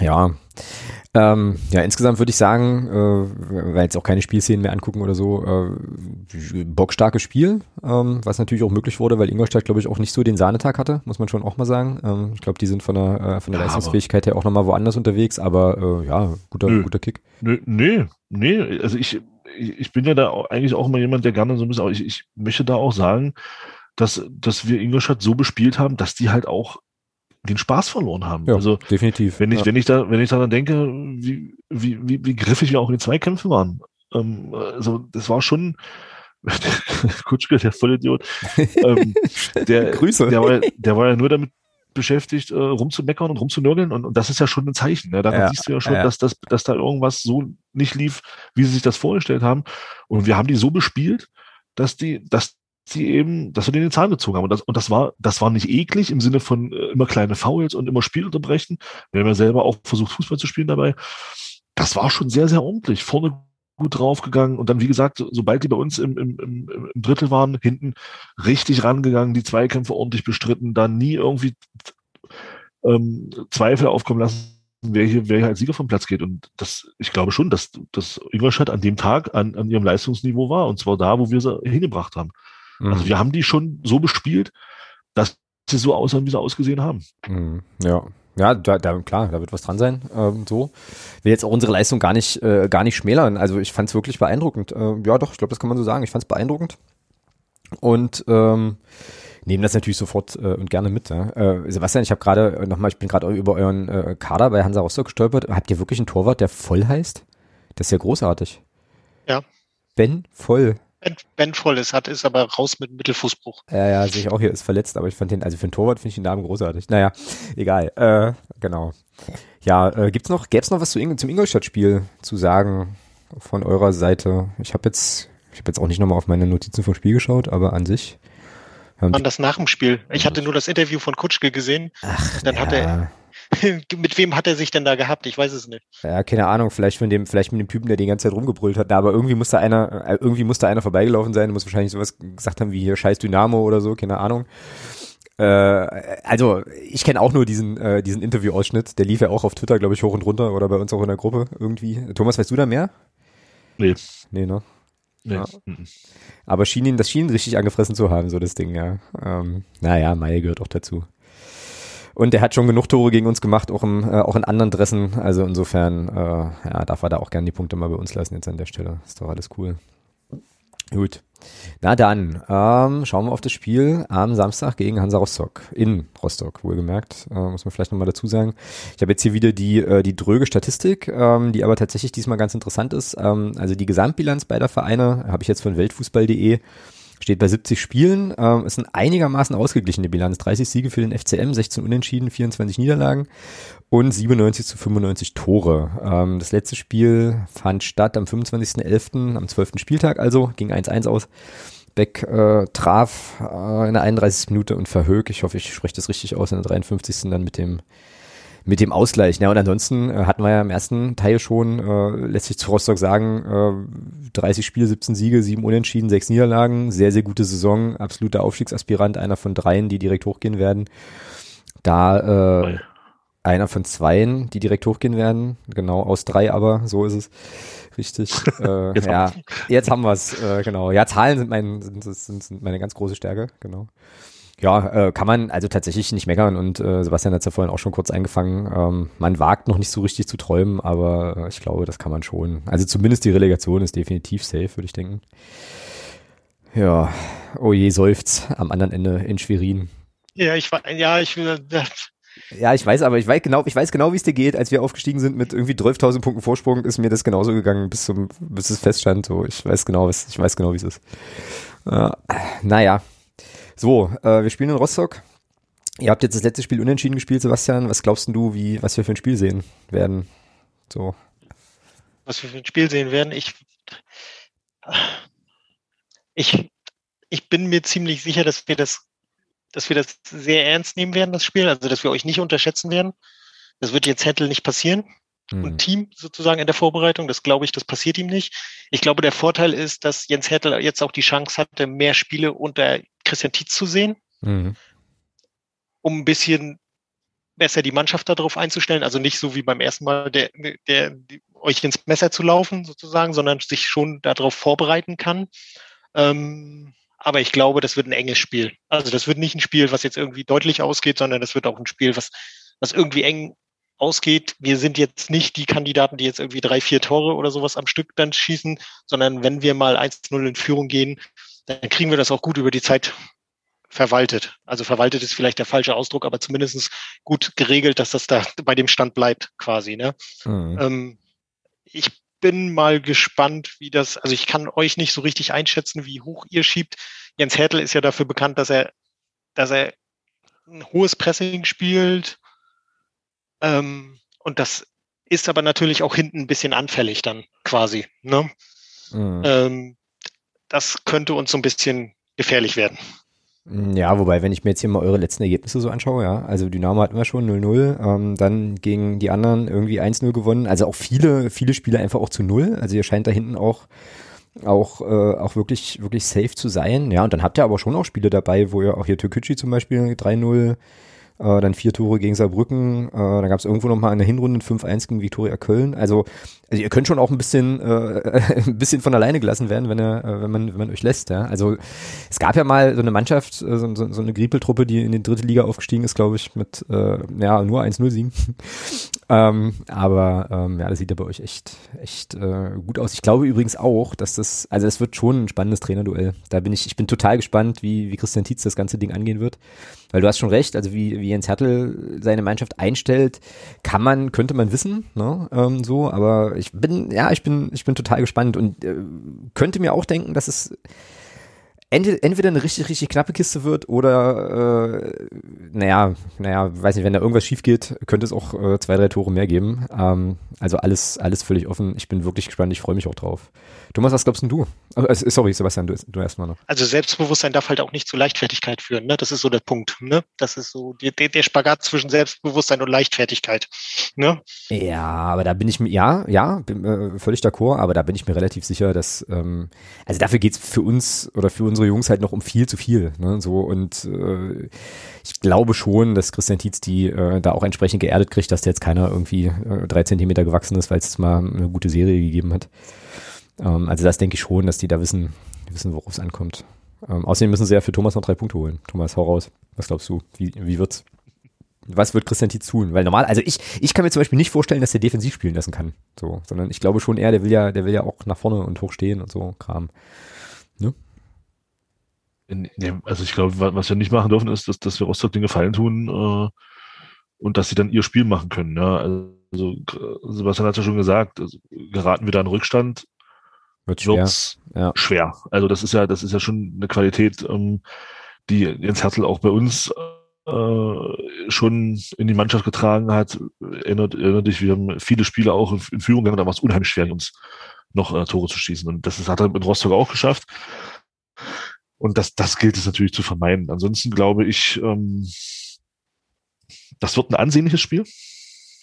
Ja. Ähm, ja, insgesamt würde ich sagen, äh, weil jetzt auch keine Spielszenen mehr angucken oder so, äh, bockstarkes Spiel, ähm, was natürlich auch möglich wurde, weil Ingolstadt, glaube ich, auch nicht so den Sahnetag hatte, muss man schon auch mal sagen. Ähm, ich glaube, die sind von der, äh, von der ja, Leistungsfähigkeit her auch nochmal woanders unterwegs, aber äh, ja, guter, nö, guter Kick. Nö, nee, nee, also ich, ich bin ja da eigentlich auch immer jemand, der gerne so ein bisschen, ich, ich möchte da auch sagen, dass, dass wir Ingolstadt so bespielt haben, dass die halt auch den Spaß verloren haben. Ja, also definitiv. Wenn ich, ja. wenn ich da, wenn ich daran denke, wie, wie, wie, wie griffig wir auch in den Zweikämpfen waren. Ähm, also das war schon Kutschke, der Vollidiot. ähm, der, Grüße. Der war, der war ja nur damit beschäftigt, äh, rumzumeckern und rumzunörgeln und, und das ist ja schon ein Zeichen. Ne? Daran ja, siehst du ja schon, ja. Dass, dass, dass da irgendwas so nicht lief, wie sie sich das vorgestellt haben. Und wir haben die so bespielt, dass die, dass sie eben, dass wir den den Zahn gezogen haben. Und das, und das war, das war nicht eklig im Sinne von äh, immer kleine Fouls und immer Spiel unterbrechen. Wir haben ja selber auch versucht, Fußball zu spielen dabei. Das war schon sehr, sehr ordentlich. Vorne gut draufgegangen und dann, wie gesagt, sobald die bei uns im, im, im, im Drittel waren, hinten richtig rangegangen, die Zweikämpfe ordentlich bestritten, dann nie irgendwie ähm, Zweifel aufkommen lassen, wer hier, wer hier als Sieger vom Platz geht. Und das, ich glaube schon, dass, dass Ingolstadt an dem Tag an, an ihrem Leistungsniveau war. Und zwar da, wo wir sie hingebracht haben. Also mhm. Also wir haben die schon so bespielt, dass sie so aussahen, wie sie ausgesehen haben. Mhm. Ja. Ja, da, da, klar, da wird was dran sein. Ähm, so. Will jetzt auch unsere Leistung gar nicht, äh, gar nicht schmälern. Also ich fand es wirklich beeindruckend. Äh, ja, doch, ich glaube, das kann man so sagen. Ich fand es beeindruckend. Und ähm, nehmen das natürlich sofort äh, und gerne mit. Ja. Äh, Sebastian, ich habe gerade nochmal, ich bin gerade über euren äh, Kader bei Hansa Rostock gestolpert. Habt ihr wirklich einen Torwart, der voll heißt? Das ist ja großartig. Ja. Ben Voll. Ben, ben Volles hat, ist aber raus mit Mittelfußbruch. Ja, ja, sehe ich auch hier, ist verletzt, aber ich fand den, also für einen Torwart finde ich den Namen großartig. Naja, egal. Äh, genau. Ja, äh, gibt's noch, gäb's noch was zu zum Ingolstadt-Spiel zu sagen von eurer Seite? Ich habe jetzt, ich habe jetzt auch nicht nochmal auf meine Notizen vom Spiel geschaut, aber an sich. Wann das nach dem Spiel? Ich hatte nur das Interview von Kutschke gesehen. Ach, dann ja. hat er, mit wem hat er sich denn da gehabt? Ich weiß es nicht. Ja, keine Ahnung, vielleicht von dem, vielleicht mit dem Typen, der die ganze Zeit rumgebrüllt hat. aber irgendwie musste einer, äh, irgendwie musste einer vorbeigelaufen sein, muss wahrscheinlich sowas gesagt haben wie hier scheiß Dynamo oder so, keine Ahnung. Äh, also, ich kenne auch nur diesen, äh, diesen Interview-Ausschnitt. Der lief ja auch auf Twitter, glaube ich, hoch und runter oder bei uns auch in der Gruppe irgendwie. Thomas, weißt du da mehr? Nee. Nee, ne? Nee. Ja. Aber schien ihn, das schien richtig angefressen zu haben, so das Ding, ja. Ähm, naja, Mai gehört auch dazu. Und er hat schon genug Tore gegen uns gemacht, auch, im, äh, auch in anderen Dressen. Also insofern, äh, ja, darf er da auch gerne die Punkte mal bei uns lassen jetzt an der Stelle. Ist doch alles cool. Gut. Na dann, ähm, schauen wir auf das Spiel am Samstag gegen Hansa Rostock. In Rostock, wohlgemerkt. Äh, muss man vielleicht nochmal dazu sagen. Ich habe jetzt hier wieder die, äh, die dröge Statistik, ähm, die aber tatsächlich diesmal ganz interessant ist. Ähm, also die Gesamtbilanz beider Vereine habe ich jetzt von weltfußball.de steht bei 70 Spielen. Ähm, ist eine einigermaßen ausgeglichene Bilanz. 30 Siege für den FCM, 16 Unentschieden, 24 Niederlagen und 97 zu 95 Tore. Ähm, das letzte Spiel fand statt am 25.11., am 12. Spieltag also, ging 1-1 aus. Beck äh, traf äh, in der 31. Minute und Verhög, ich hoffe, ich spreche das richtig aus, in der 53. dann mit dem mit dem Ausgleich. Ja, und ansonsten äh, hatten wir ja im ersten Teil schon, äh, lässt sich zu Rostock sagen, äh, 30 Spiele, 17 Siege, 7 Unentschieden, 6 Niederlagen, sehr, sehr gute Saison, absoluter Aufstiegsaspirant, einer von dreien, die direkt hochgehen werden. Da äh, einer von zweien, die direkt hochgehen werden, genau, aus drei aber, so ist es. Richtig. Äh, jetzt ja, jetzt haben wir es, äh, genau. Ja, Zahlen sind, mein, sind, sind, sind meine ganz große Stärke, genau. Ja, äh, kann man also tatsächlich nicht meckern und äh, Sebastian hat es ja vorhin auch schon kurz eingefangen. Ähm, man wagt noch nicht so richtig zu träumen, aber äh, ich glaube, das kann man schon. Also zumindest die Relegation ist definitiv safe, würde ich denken. Ja, oh je, seufzt am anderen Ende in Schwerin. Ja, ich ja, ich. Ja, ich weiß, aber ich weiß genau, ich weiß genau, wie es dir geht. Als wir aufgestiegen sind mit irgendwie 12.000 Punkten Vorsprung, ist mir das genauso gegangen, bis zum, bis es feststand. So, ich weiß genau, was, ich weiß genau, wie es ist. Äh, naja, so, äh, wir spielen in Rostock. Ihr habt jetzt das letzte Spiel unentschieden gespielt, Sebastian. Was glaubst du, wie, was wir für ein Spiel sehen werden? So. Was wir für ein Spiel sehen werden? Ich, ich, ich bin mir ziemlich sicher, dass wir das, dass wir das sehr ernst nehmen werden, das Spiel. Also, dass wir euch nicht unterschätzen werden. Das wird jetzt Hettel nicht passieren. Mhm. Und Team sozusagen in der Vorbereitung. Das glaube ich, das passiert ihm nicht. Ich glaube, der Vorteil ist, dass Jens Hettel jetzt auch die Chance hatte, mehr Spiele unter Christian Tietz zu sehen, mhm. um ein bisschen besser die Mannschaft darauf einzustellen. Also nicht so wie beim ersten Mal der, der, die, euch ins Messer zu laufen sozusagen, sondern sich schon darauf vorbereiten kann. Ähm, aber ich glaube, das wird ein enges Spiel. Also das wird nicht ein Spiel, was jetzt irgendwie deutlich ausgeht, sondern das wird auch ein Spiel, was, was irgendwie eng ausgeht. Wir sind jetzt nicht die Kandidaten, die jetzt irgendwie drei, vier Tore oder sowas am Stück dann schießen, sondern wenn wir mal 1-0 in Führung gehen, dann kriegen wir das auch gut über die Zeit verwaltet. Also verwaltet ist vielleicht der falsche Ausdruck, aber zumindest gut geregelt, dass das da bei dem Stand bleibt, quasi. Ne? Mhm. Ähm, ich bin mal gespannt, wie das, also ich kann euch nicht so richtig einschätzen, wie hoch ihr schiebt. Jens Hertel ist ja dafür bekannt, dass er, dass er ein hohes Pressing spielt. Ähm, und das ist aber natürlich auch hinten ein bisschen anfällig dann quasi. Ne? Mhm. Ähm, das könnte uns so ein bisschen gefährlich werden. Ja, wobei, wenn ich mir jetzt hier mal eure letzten Ergebnisse so anschaue, ja, also Dynamo hatten wir schon 0-0, ähm, dann gegen die anderen irgendwie 1-0 gewonnen, also auch viele, viele Spiele einfach auch zu Null, also ihr scheint da hinten auch auch äh, auch wirklich wirklich safe zu sein, ja, und dann habt ihr aber schon auch Spiele dabei, wo ihr auch hier Türkücü zum Beispiel 3-0 äh, dann vier Tore gegen Saarbrücken, äh, dann gab es irgendwo nochmal eine Hinrunde 5-1 gegen Viktoria Köln. Also, also ihr könnt schon auch ein bisschen äh, ein bisschen von alleine gelassen werden, wenn er, äh, wenn man, wenn man euch lässt. Ja? Also es gab ja mal so eine Mannschaft, äh, so, so, so eine Griepeltruppe, die in die dritte Liga aufgestiegen ist, glaube ich, mit äh, ja nur 1-0 siegen. ähm, aber ähm, ja, das sieht ja bei euch echt, echt äh, gut aus. Ich glaube übrigens auch, dass das, also es wird schon ein spannendes Trainerduell. Da bin ich, ich bin total gespannt, wie, wie Christian Tietz das ganze Ding angehen wird. Weil du hast schon recht, also wie, wie Jens Hertel seine Mannschaft einstellt, kann man, könnte man wissen, ne, ähm, so, aber ich bin, ja, ich bin, ich bin total gespannt und äh, könnte mir auch denken, dass es entweder eine richtig, richtig knappe Kiste wird oder, äh, naja, naja, weiß nicht, wenn da irgendwas schief geht, könnte es auch äh, zwei, drei Tore mehr geben. Ähm, also alles, alles völlig offen. Ich bin wirklich gespannt, ich freue mich auch drauf. Thomas, was glaubst du? Äh, sorry, Sebastian, du, du erstmal noch. Also Selbstbewusstsein darf halt auch nicht zu Leichtfertigkeit führen, ne? Das ist so der Punkt, ne? Das ist so der, der Spagat zwischen Selbstbewusstsein und Leichtfertigkeit, ne? Ja, aber da bin ich mir, ja, ja, bin, äh, völlig d'accord, aber da bin ich mir relativ sicher, dass, ähm, also dafür geht's für uns oder für unsere Jungs halt noch um viel zu viel, ne? So und äh, ich glaube schon, dass Christian Tietz die äh, da auch entsprechend geerdet kriegt, dass der jetzt keiner irgendwie äh, drei Zentimeter gewachsen ist, weil es mal eine gute Serie gegeben hat. Ähm, also das denke ich schon, dass die da wissen, wissen, worauf es ankommt. Ähm, außerdem müssen sie ja für Thomas noch drei Punkte holen. Thomas, hau raus. Was glaubst du? Wie, wie wird's? Was wird Christian Tietz tun? Weil normal, also ich, ich kann mir zum Beispiel nicht vorstellen, dass der defensiv spielen lassen kann. So, sondern ich glaube schon eher, der will ja, der will ja auch nach vorne und hoch stehen und so Kram. Ne? also ich glaube, was wir nicht machen dürfen, ist, dass, dass wir Rostock den Gefallen tun äh, und dass sie dann ihr Spiel machen können. Ja? Also Sebastian hat ja schon gesagt, also, geraten wir da in Rückstand, wird schwer. Ja. schwer. Also das ist ja, das ist ja schon eine Qualität, ähm, die Jens Hertel auch bei uns äh, schon in die Mannschaft getragen hat. Erinnert, erinnert dich, wir haben viele Spiele auch in, in Führung gegangen, da war es unheimlich schwer, uns noch äh, Tore zu schießen. Und das ist, hat er mit Rostock auch geschafft. Und das, das gilt es natürlich zu vermeiden. Ansonsten glaube ich, ähm, das wird ein ansehnliches Spiel.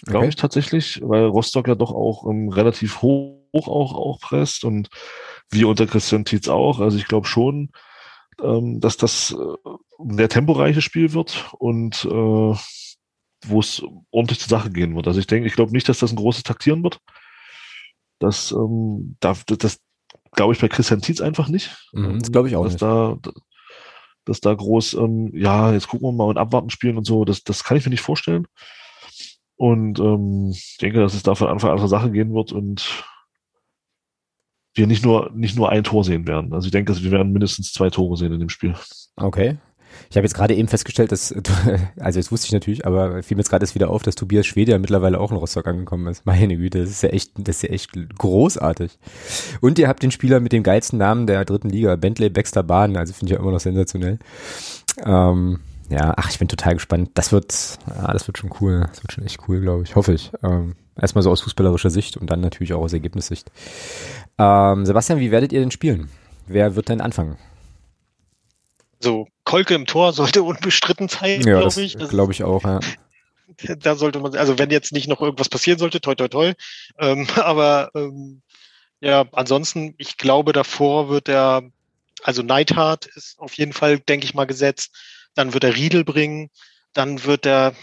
Glaube okay. ich tatsächlich, weil Rostock ja doch auch ähm, relativ hoch auch, auch presst und wir unter Christian Tietz auch. Also ich glaube schon, ähm, dass das äh, ein sehr temporeiches Spiel wird und äh, wo es ordentlich zur Sache gehen wird. Also ich denke, ich glaube nicht, dass das ein großes Taktieren wird. Das, ähm, das, das glaube ich bei Christian Tietz einfach nicht. Mhm, das glaube ich auch dass nicht. Da, dass da groß, ähm, ja, jetzt gucken wir mal und abwarten spielen und so, das, das kann ich mir nicht vorstellen. Und ähm, ich denke, dass es da von Anfang an andere Sache gehen wird und wir nicht nur, nicht nur ein Tor sehen werden. Also ich denke, wir werden mindestens zwei Tore sehen in dem Spiel. Okay. Ich habe jetzt gerade eben festgestellt, dass, also das wusste ich natürlich, aber fiel mir jetzt gerade wieder auf, dass Tobias Schwede ja mittlerweile auch in Rostock angekommen ist. Meine Güte, das ist ja echt, das ist ja echt großartig. Und ihr habt den Spieler mit dem geilsten Namen der dritten Liga, Bentley Baxter Bahn, also finde ich ja immer noch sensationell. Ähm, ja, ach, ich bin total gespannt. Das wird, ja, das wird schon cool. Das wird schon echt cool, glaube ich. Hoffe ich. Ähm, erstmal so aus fußballerischer Sicht und dann natürlich auch aus Ergebnissicht. Ähm, Sebastian, wie werdet ihr denn spielen? Wer wird denn anfangen? So, Kolke im Tor sollte unbestritten sein, ja, glaube ich. Glaube ich auch, ja. Da sollte man, also wenn jetzt nicht noch irgendwas passieren sollte, toi toi toi. Ähm, aber ähm, ja, ansonsten, ich glaube, davor wird er, also Neidhart ist auf jeden Fall, denke ich mal, gesetzt. Dann wird er Riedel bringen. Dann wird er,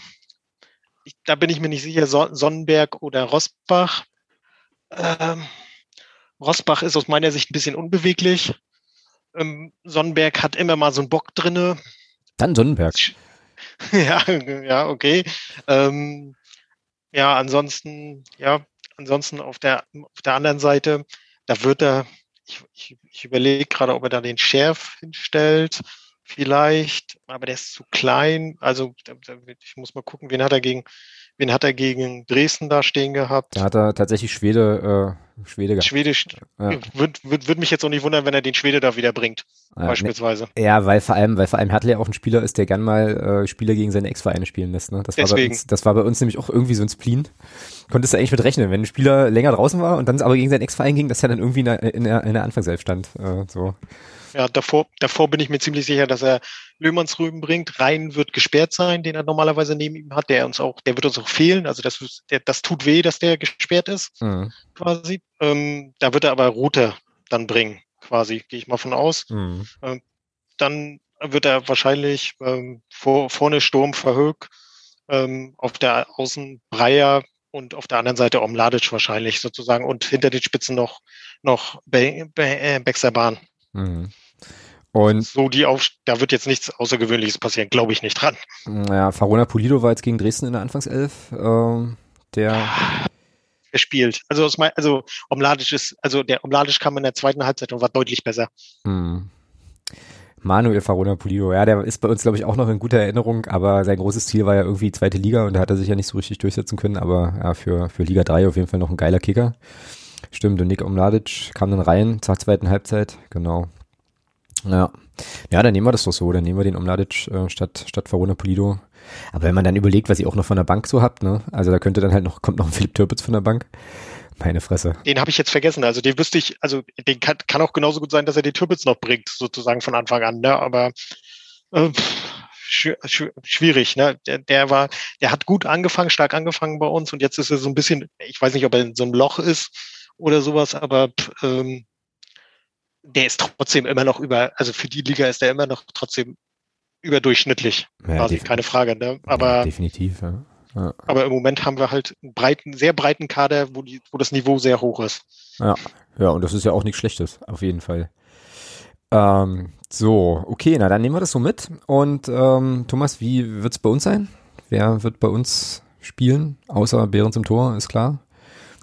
ich, da bin ich mir nicht sicher, so Sonnenberg oder Rosbach. Ähm, Rosbach ist aus meiner Sicht ein bisschen unbeweglich. Ähm, Sonnenberg hat immer mal so einen Bock drinne. Dann Sonnenberg. ja, ja, okay. Ähm, ja, ansonsten, ja, ansonsten auf der, auf der anderen Seite, da wird er, ich, ich, ich überlege gerade, ob er da den Schärf hinstellt, vielleicht, aber der ist zu klein. Also ich muss mal gucken, wen hat er gegen, wen hat er gegen Dresden da stehen gehabt? Da hat er tatsächlich Schwede, äh, Schwede gehabt. Schwedisch. Ja. Würde würd, würd mich jetzt auch nicht wundern, wenn er den Schwede da wieder bringt, ja, beispielsweise. Ne, ja, weil vor allem, weil vor allem Hertel ja auch ein Spieler ist, der gern mal äh, Spieler gegen seine Ex-Vereine spielen lässt. Ne? Das, Deswegen. war bei uns, das war bei uns nämlich auch irgendwie so ein Spleen. Konntest du eigentlich mit rechnen, wenn ein Spieler länger draußen war und dann aber gegen seinen Ex-Verein ging, dass er dann irgendwie in der, in der, in der Anfangself stand. Äh, so. Ja, davor, davor bin ich mir ziemlich sicher, dass er Löhmannsrüben bringt. Rhein wird gesperrt sein, den er normalerweise neben ihm hat. Der uns auch, der wird uns auch fehlen. Also das, der, das tut weh, dass der gesperrt ist, mhm. quasi. Ähm, da wird er aber Route dann bringen, quasi, gehe ich mal von aus. Mhm. Ähm, dann wird er wahrscheinlich ähm, vor, vorne Sturm Verhoek, ähm, auf der Außen Breyer und auf der anderen Seite Omladic wahrscheinlich sozusagen und hinter den Spitzen noch, noch Be Be äh, Bahn. Mhm. Und so die auf, da wird jetzt nichts Außergewöhnliches passieren, glaube ich nicht dran. Ja, Farona Pulido war jetzt gegen Dresden in der Anfangself. Ähm, der er spielt. Also, aus mein, also Omladic ist, also der Omladic kam in der zweiten Halbzeit und war deutlich besser. Hm. Manuel Farona Pulido, ja, der ist bei uns, glaube ich, auch noch in guter Erinnerung, aber sein großes Ziel war ja irgendwie zweite Liga und da hat er sich ja nicht so richtig durchsetzen können, aber ja, für, für Liga 3 auf jeden Fall noch ein geiler Kicker. Stimmt, und Nick Omladic kam dann rein zur zweiten Halbzeit, genau. Ja. Ja, dann nehmen wir das doch so. Dann nehmen wir den Omladic äh, statt, statt Verona Polido. Aber wenn man dann überlegt, was ihr auch noch von der Bank so habt, ne? Also da könnte dann halt noch, kommt noch ein Philipp Türpitz von der Bank. Meine Fresse. Den habe ich jetzt vergessen. Also den wüsste ich, also den kann, kann auch genauso gut sein, dass er den Türpitz noch bringt, sozusagen von Anfang an, ne? Aber äh, schwierig, ne? Der, der war, der hat gut angefangen, stark angefangen bei uns und jetzt ist er so ein bisschen, ich weiß nicht, ob er in so einem Loch ist oder sowas, aber ähm, der ist trotzdem immer noch über, also für die Liga ist der immer noch trotzdem überdurchschnittlich. Ja, quasi, keine Frage. Ne? Aber ja, definitiv. Ja. Ja. Aber im Moment haben wir halt einen breiten, sehr breiten Kader, wo, die, wo das Niveau sehr hoch ist. Ja, ja, und das ist ja auch nichts Schlechtes, auf jeden Fall. Ähm, so, okay, na dann nehmen wir das so mit. Und ähm, Thomas, wie wird's bei uns sein? Wer wird bei uns spielen? Außer Behrens im Tor, ist klar.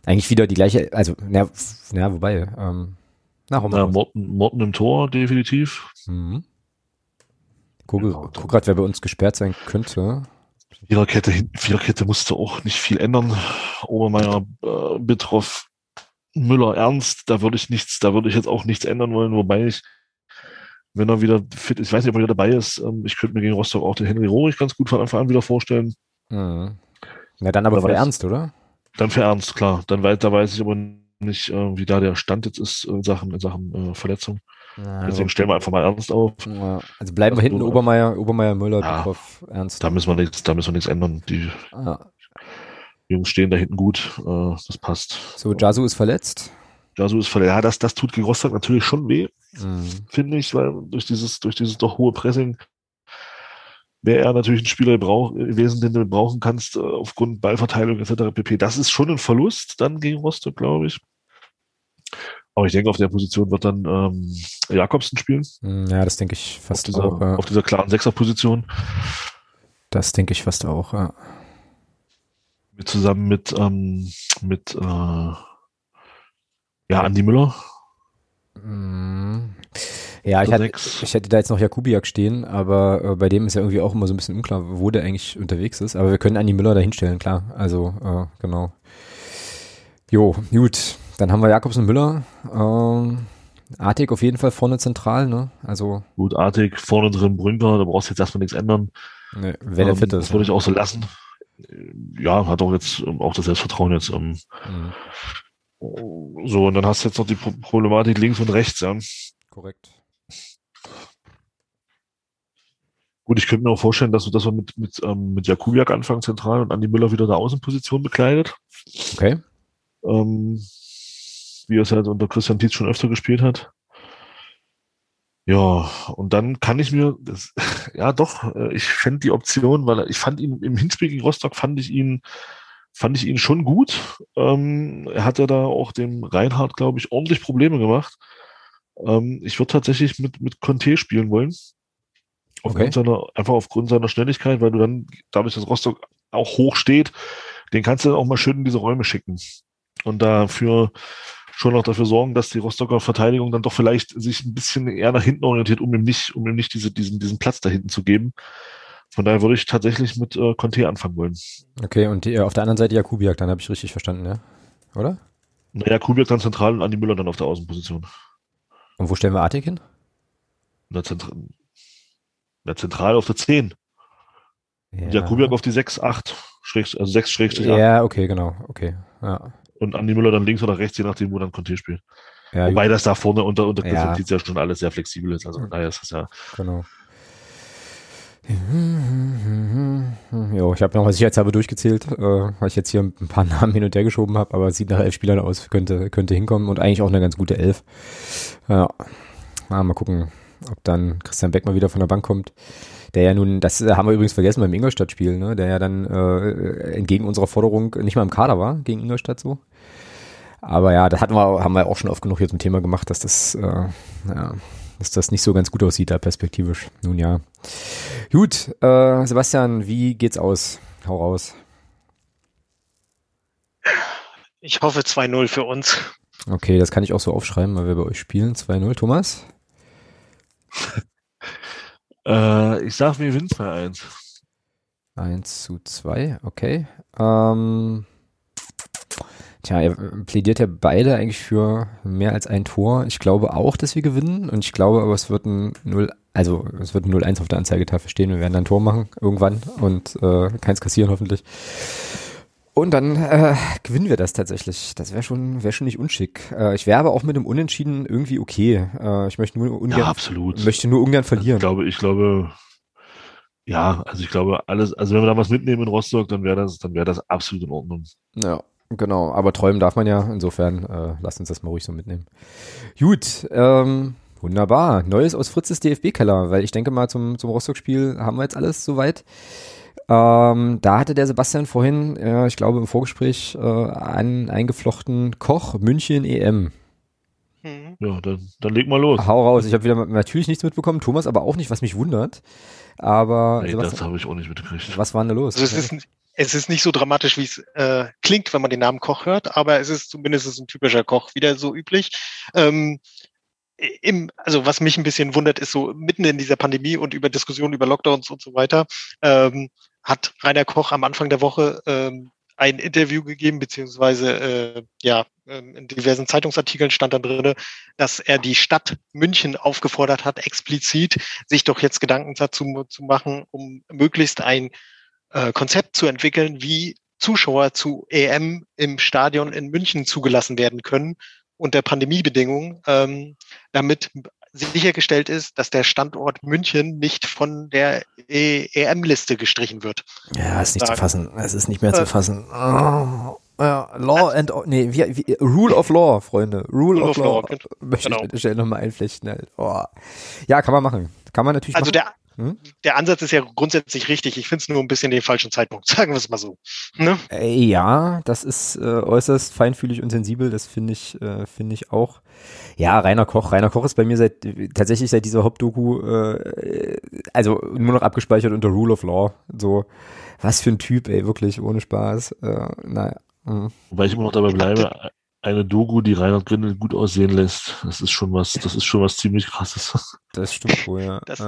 Eigentlich wieder die gleiche, also, na, na wobei, ähm, na, Na, Morten, Morten im Tor, definitiv. Mhm. Guck, genau, guck gerade, wer bei uns gesperrt sein könnte. Viererkette, Viererkette musste auch nicht viel ändern. Obermeier, äh, Bitroff, Müller, Ernst, da würde ich nichts, da würde ich jetzt auch nichts ändern wollen, wobei ich, wenn er wieder fit ist, ich weiß nicht, ob er wieder dabei ist, ähm, ich könnte mir gegen Rostock auch den Henry Rohrig ganz gut von Anfang an wieder vorstellen. Mhm. Na dann aber da für weiß, Ernst, oder? Dann für Ernst, klar. Dann weiß, da weiß ich aber nicht, äh, wie da der Stand jetzt ist in Sachen, in Sachen äh, Verletzung. Ja, Deswegen stellen wir einfach mal Ernst auf. Ja, also bleiben wir hinten Obermeier, Obermeier, Müller, ja, Bitroff, Ernst. Da müssen wir nichts, da müssen wir nichts ändern. Die ja. Jungs stehen da hinten gut. Äh, das passt. So, Jasu ist verletzt. Jasu ist verletzt. Ja, das, das tut gegen Rostock natürlich schon weh, mhm. finde ich, weil durch dieses, durch dieses doch hohe Pressing wäre er natürlich ein Spieler gewesen, den du brauchen kannst, äh, aufgrund Ballverteilung etc. pp. Das ist schon ein Verlust dann gegen Rostock, glaube ich. Aber ich denke, auf der Position wird dann ähm, Jakobsen spielen. Hm, ja, das denke ich fast auf dieser, auch. Ja. Auf dieser klaren Sechserposition. Das denke ich fast auch, ja. Mit, zusammen mit, ähm, mit äh, ja, Andi Müller. Mhm. Ja, ich, hatte, ich hätte da jetzt noch Jakubiak stehen, aber äh, bei dem ist ja irgendwie auch immer so ein bisschen unklar, wo der eigentlich unterwegs ist. Aber wir können Andi Müller da hinstellen, klar. Also, äh, genau. Jo, gut. Dann haben wir Jakobs und Müller. Ähm, Artig auf jeden Fall vorne zentral, ne? Also. Gut, Artig vorne drin, Brünker, da brauchst du jetzt erstmal nichts ändern. Ne, wenn er ähm, fit ist. Das würde ich auch so lassen. Ja, hat auch jetzt ähm, auch das Selbstvertrauen jetzt. Ähm, mhm. So, und dann hast du jetzt noch die Problematik links und rechts, ja. Korrekt. Gut, ich könnte mir auch vorstellen, dass, dass wir mit, mit, ähm, mit Jakubiak anfangen zentral und Andi Müller wieder der Außenposition bekleidet. Okay. Ähm, wie er es halt unter Christian Tietz schon öfter gespielt hat. Ja, und dann kann ich mir, das, ja doch, äh, ich fände die Option, weil ich fand ihn im Hinspiel gegen Rostock, fand ich ihn, fand ich ihn schon gut. Ähm, er hat ja da auch dem Reinhardt, glaube ich, ordentlich Probleme gemacht. Ähm, ich würde tatsächlich mit, mit Conte spielen wollen. Aufgrund okay. seiner, einfach aufgrund seiner Schnelligkeit, weil du dann, dadurch, dass Rostock auch hoch steht, den kannst du dann auch mal schön in diese Räume schicken. Und dafür schon auch dafür sorgen, dass die Rostocker Verteidigung dann doch vielleicht sich ein bisschen eher nach hinten orientiert, um ihm nicht, um ihm nicht diese, diesen, diesen Platz da hinten zu geben. Von daher würde ich tatsächlich mit äh, Conte anfangen wollen. Okay, und die, auf der anderen Seite Jakubiak, dann habe ich richtig verstanden, ja? Oder? Naja, Kubiak dann zentral und Andi Müller dann auf der Außenposition. Und wo stellen wir Artig hin? Na, zentral, na, zentral auf der 10. Ja. Jakubiak auf die 6, 8, also 6 Schrägstrich Ja, okay, genau, okay, ja und Andi Müller dann links oder rechts, je nachdem, wo dann Conte spielt. Ja, Wobei das da vorne unter, unter ja. ja schon alles sehr flexibel ist. Also daher ist das ja. Genau. Jo, ich habe noch sicherheitshalber durchgezählt, äh, weil ich jetzt hier ein paar Namen hin und her geschoben habe, aber es sieht nach elf Spielern aus, könnte, könnte hinkommen und eigentlich auch eine ganz gute Elf. Ja, mal gucken, ob dann Christian Beck mal wieder von der Bank kommt der ja nun, das haben wir übrigens vergessen beim Ingolstadt-Spiel, ne, der ja dann äh, entgegen unserer Forderung nicht mal im Kader war, gegen Ingolstadt so. Aber ja, da hatten wir, haben wir auch schon oft genug hier zum Thema gemacht, dass das, äh, ja, dass das nicht so ganz gut aussieht, da perspektivisch. Nun ja. Gut, äh, Sebastian, wie geht's aus? Hau raus. Ich hoffe 2-0 für uns. Okay, das kann ich auch so aufschreiben, weil wir bei euch spielen. 2-0. Thomas? Äh, ich sag, wir gewinnen 2-1. 1 zu 2, okay. Ähm, tja, ihr plädiert ja beide eigentlich für mehr als ein Tor. Ich glaube auch, dass wir gewinnen und ich glaube aber, es wird ein 0, also es wird ein 0-1 auf der Anzeigetafel stehen. Wir werden dann ein Tor machen irgendwann und äh, keins kassieren hoffentlich. Und dann äh, gewinnen wir das tatsächlich. Das wäre schon, wäre schon nicht unschick. Äh, ich wäre aber auch mit einem Unentschieden irgendwie okay. Äh, ich möchte nur ungern, ja, absolut. möchte nur ungern verlieren. Ich glaube, ich glaube, ja, also ich glaube, alles, also wenn wir da was mitnehmen in Rostock, dann wäre das, dann wäre das absolut in Ordnung. Ja, genau. Aber träumen darf man ja. Insofern, äh, lasst uns das mal ruhig so mitnehmen. Gut, ähm, wunderbar. Neues aus Fritzes DFB-Keller, weil ich denke mal zum, zum Rostock-Spiel haben wir jetzt alles soweit. Ähm, da hatte der Sebastian vorhin, äh, ich glaube im Vorgespräch, äh, einen eingeflochten Koch München EM. Mhm. Ja, dann, dann leg mal los. Hau raus. Ich habe wieder natürlich nichts mitbekommen, Thomas aber auch nicht, was mich wundert. Aber nee, das habe ich auch nicht mitgekriegt. Was war denn da los? Also es, ist, es ist nicht so dramatisch, wie es äh, klingt, wenn man den Namen Koch hört, aber es ist zumindest ein typischer Koch, wieder so üblich. Ähm, im, also was mich ein bisschen wundert, ist so mitten in dieser Pandemie und über Diskussionen über Lockdowns und so weiter, ähm, hat Rainer Koch am Anfang der Woche ähm, ein Interview gegeben, beziehungsweise äh, ja, ähm, in diversen Zeitungsartikeln stand da drin, dass er die Stadt München aufgefordert hat, explizit sich doch jetzt Gedanken dazu zu machen, um möglichst ein äh, Konzept zu entwickeln, wie Zuschauer zu EM im Stadion in München zugelassen werden können unter Pandemiebedingungen, ähm, damit sichergestellt ist, dass der Standort München nicht von der EM-Liste gestrichen wird. Ja, ist nicht zu fassen. Es ist nicht mehr äh, zu fassen. Oh, ja, Law and nee, wie, wie, Rule of Law, Freunde. Rule, Rule of, of, Law. Law. Möchte genau. ich bitte schnell nochmal einflechten. Halt. Oh. Ja, kann man machen. Kann man natürlich also machen. Der, hm? Der Ansatz ist ja grundsätzlich richtig. Ich finde es nur ein bisschen den falschen Zeitpunkt, sagen wir es mal so. Ne? Äh, ja, das ist äh, äußerst feinfühlig und sensibel, das finde ich, äh, finde ich auch. Ja, Rainer Koch. Rainer Koch ist bei mir seit tatsächlich seit dieser Hauptdoku, äh, also nur noch abgespeichert unter Rule of Law. So, was für ein Typ, ey, wirklich, ohne Spaß. Äh, naja. Hm. Wobei ich immer noch dabei bleibe, eine Doku, die Reinhard Grindel gut aussehen lässt. Das ist schon was, das ist schon was ziemlich krasses. Das stimmt wohl, ja. Das,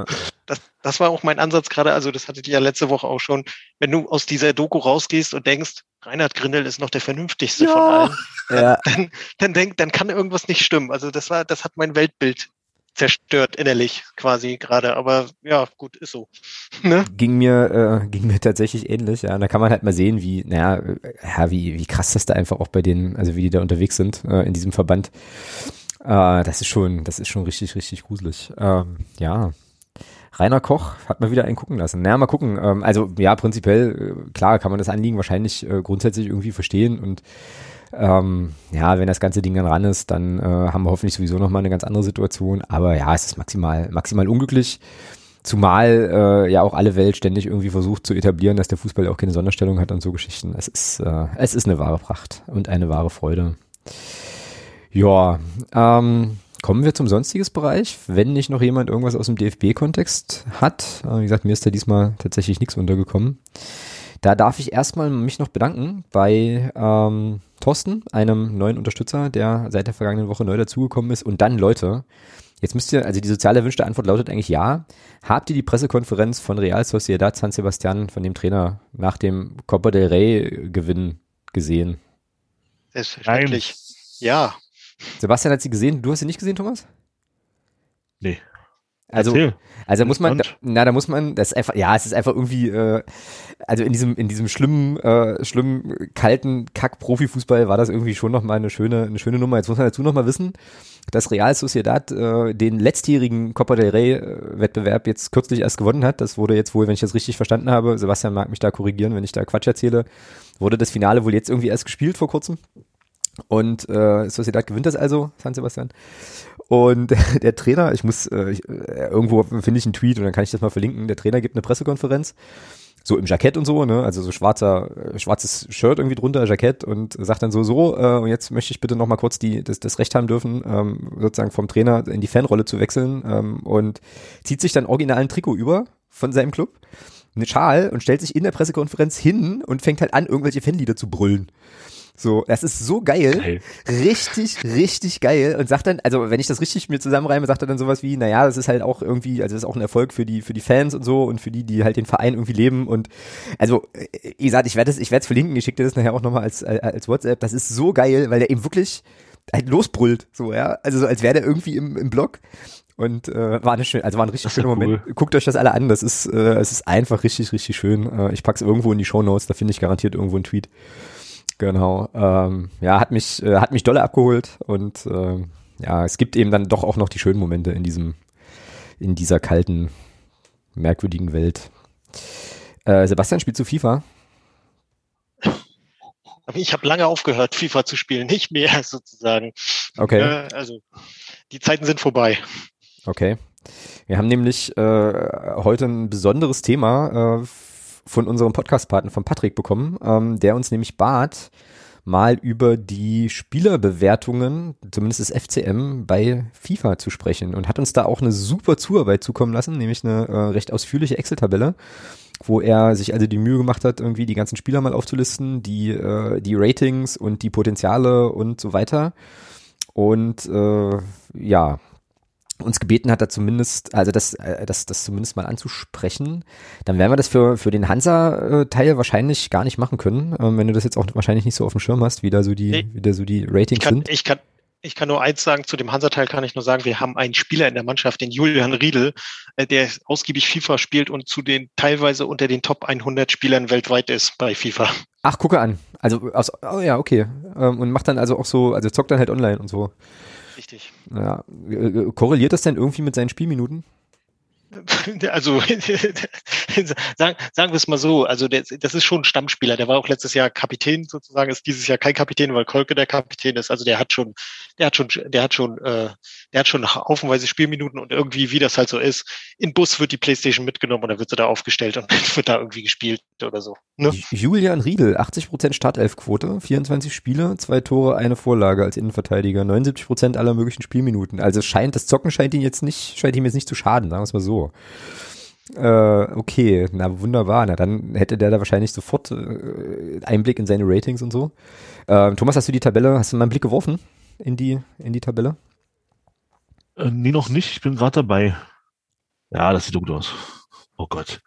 das, das war auch mein Ansatz gerade, also das hattet ihr ja letzte Woche auch schon. Wenn du aus dieser Doku rausgehst und denkst, Reinhard Grindel ist noch der vernünftigste ja. von allen, dann, ja. dann, dann, denk, dann kann irgendwas nicht stimmen. Also das war, das hat mein Weltbild zerstört innerlich quasi gerade. Aber ja, gut, ist so. Ne? Ging mir, äh, ging mir tatsächlich ähnlich. Ja, und da kann man halt mal sehen, wie, naja, ja, wie, wie krass das da einfach auch bei denen, also wie die da unterwegs sind äh, in diesem Verband. Äh, das ist schon, das ist schon richtig, richtig gruselig. Ähm, ja. Rainer Koch hat mal wieder einen gucken lassen. Naja, mal gucken. Ähm, also ja, prinzipiell, äh, klar, kann man das Anliegen wahrscheinlich äh, grundsätzlich irgendwie verstehen und ähm, ja, wenn das ganze Ding dann ran ist, dann äh, haben wir hoffentlich sowieso nochmal eine ganz andere Situation. Aber ja, es ist maximal, maximal unglücklich. Zumal äh, ja auch alle Welt ständig irgendwie versucht zu etablieren, dass der Fußball auch keine Sonderstellung hat und so Geschichten. Es ist, äh, es ist eine wahre Pracht und eine wahre Freude. Ja, ähm, kommen wir zum sonstiges Bereich. Wenn nicht noch jemand irgendwas aus dem DFB-Kontext hat, äh, wie gesagt, mir ist da diesmal tatsächlich nichts untergekommen. Da darf ich erstmal mich noch bedanken bei ähm, Thorsten, einem neuen Unterstützer, der seit der vergangenen Woche neu dazugekommen ist. Und dann, Leute, jetzt müsst ihr, also die sozial erwünschte Antwort lautet eigentlich ja. Habt ihr die Pressekonferenz von Real Sociedad San Sebastian, von dem Trainer, nach dem Copa del Rey-Gewinn gesehen? Selbstverständlich. Nein. Ja. Sebastian hat sie gesehen. Du hast sie nicht gesehen, Thomas? Nee. Also, Erzähl. also muss man, da, na, da muss man, das ist einfach, ja, es ist einfach irgendwie, äh, also in diesem, in diesem schlimmen, äh, schlimmen, kalten Kack-Profifußball war das irgendwie schon nochmal eine schöne, eine schöne Nummer. Jetzt muss man dazu nochmal wissen, dass Real Sociedad äh, den letztjährigen Copa del Rey äh, Wettbewerb jetzt kürzlich erst gewonnen hat. Das wurde jetzt wohl, wenn ich das richtig verstanden habe, Sebastian mag mich da korrigieren, wenn ich da Quatsch erzähle, wurde das Finale wohl jetzt irgendwie erst gespielt vor kurzem. Und äh, Sociedad gewinnt das also, San Sebastian. Und der Trainer, ich muss, äh, äh, irgendwo finde ich einen Tweet und dann kann ich das mal verlinken, der Trainer gibt eine Pressekonferenz, so im Jackett und so, ne, also so schwarzer, äh, schwarzes Shirt irgendwie drunter, Jackett und sagt dann so, so, äh, und jetzt möchte ich bitte noch mal kurz die, das, das Recht haben dürfen, ähm, sozusagen vom Trainer in die Fanrolle zu wechseln ähm, und zieht sich dann originalen Trikot über von seinem Club, eine Schal und stellt sich in der Pressekonferenz hin und fängt halt an, irgendwelche Fanlieder zu brüllen. So, das ist so geil. geil. Richtig, richtig geil. Und sagt dann, also wenn ich das richtig mir zusammenreime, sagt er dann sowas wie, naja, das ist halt auch irgendwie, also das ist auch ein Erfolg für die, für die Fans und so und für die, die halt den Verein irgendwie leben. Und also, wie gesagt, ich werde es, ich werde es verlinken, ich schicke dir das nachher auch nochmal als, als WhatsApp. Das ist so geil, weil der eben wirklich halt losbrüllt, so, ja. Also so als wäre der irgendwie im, im Blog. Und äh, war eine schön, also war ein richtig schöner Moment. Guckt euch das alle an. Das ist, äh, es ist einfach richtig, richtig schön. Äh, ich pack's irgendwo in die Show Notes, da finde ich garantiert irgendwo einen Tweet. Genau. Ähm, ja, hat mich, äh, hat mich dolle abgeholt und äh, ja, es gibt eben dann doch auch noch die schönen Momente in diesem, in dieser kalten, merkwürdigen Welt. Äh, Sebastian, spielst du FIFA? Ich habe lange aufgehört, FIFA zu spielen, nicht mehr sozusagen. Okay. Also die Zeiten sind vorbei. Okay. Wir haben nämlich äh, heute ein besonderes Thema äh, von unserem Podcast-Partner, von Patrick, bekommen, ähm, der uns nämlich bat, mal über die Spielerbewertungen, zumindest das FCM, bei FIFA zu sprechen und hat uns da auch eine super Zuarbeit zukommen lassen, nämlich eine äh, recht ausführliche Excel-Tabelle, wo er sich also die Mühe gemacht hat, irgendwie die ganzen Spieler mal aufzulisten, die, äh, die Ratings und die Potenziale und so weiter. Und äh, ja, uns gebeten hat, da zumindest, also das, äh, das, das zumindest mal anzusprechen, dann werden wir das für, für den Hansa-Teil wahrscheinlich gar nicht machen können, ähm, wenn du das jetzt auch wahrscheinlich nicht so auf dem Schirm hast, wie da so die, Nee. wie da so die Ratings Ich kann, sind. ich kann, ich kann nur eins sagen, zu dem Hansa-Teil kann ich nur sagen, wir haben einen Spieler in der Mannschaft, den Julian Riedel, äh, der ausgiebig FIFA spielt und zu den teilweise unter den Top 100 Spielern weltweit ist bei FIFA. Ach, gucke an. Also aus, oh ja, okay. Ähm, und macht dann also auch so, also zockt dann halt online und so. Richtig. Ja. Äh, Korreliert das denn irgendwie mit seinen Spielminuten? Also sagen, wir es mal so, also das ist schon ein Stammspieler, der war auch letztes Jahr Kapitän sozusagen, ist dieses Jahr kein Kapitän, weil Kolke der Kapitän ist. Also der hat schon, der hat schon, der hat schon, äh, der hat schon haufenweise Spielminuten und irgendwie, wie das halt so ist, in Bus wird die Playstation mitgenommen und dann wird sie da aufgestellt und wird da irgendwie gespielt oder so. Ne? Julian Riedel, 80% Startelfquote, 24 Spiele, zwei Tore, eine Vorlage als Innenverteidiger, 79% aller möglichen Spielminuten. Also scheint, das Zocken scheint ihn jetzt nicht, scheint ihm jetzt nicht zu schaden, sagen wir es mal so. Äh, okay, na wunderbar. Na dann hätte der da wahrscheinlich sofort äh, Einblick in seine Ratings und so. Ähm, Thomas, hast du die Tabelle, hast du mal einen Blick geworfen in die, in die Tabelle? Äh, nee, noch nicht. Ich bin gerade dabei. Ja, das sieht gut aus. Oh Gott.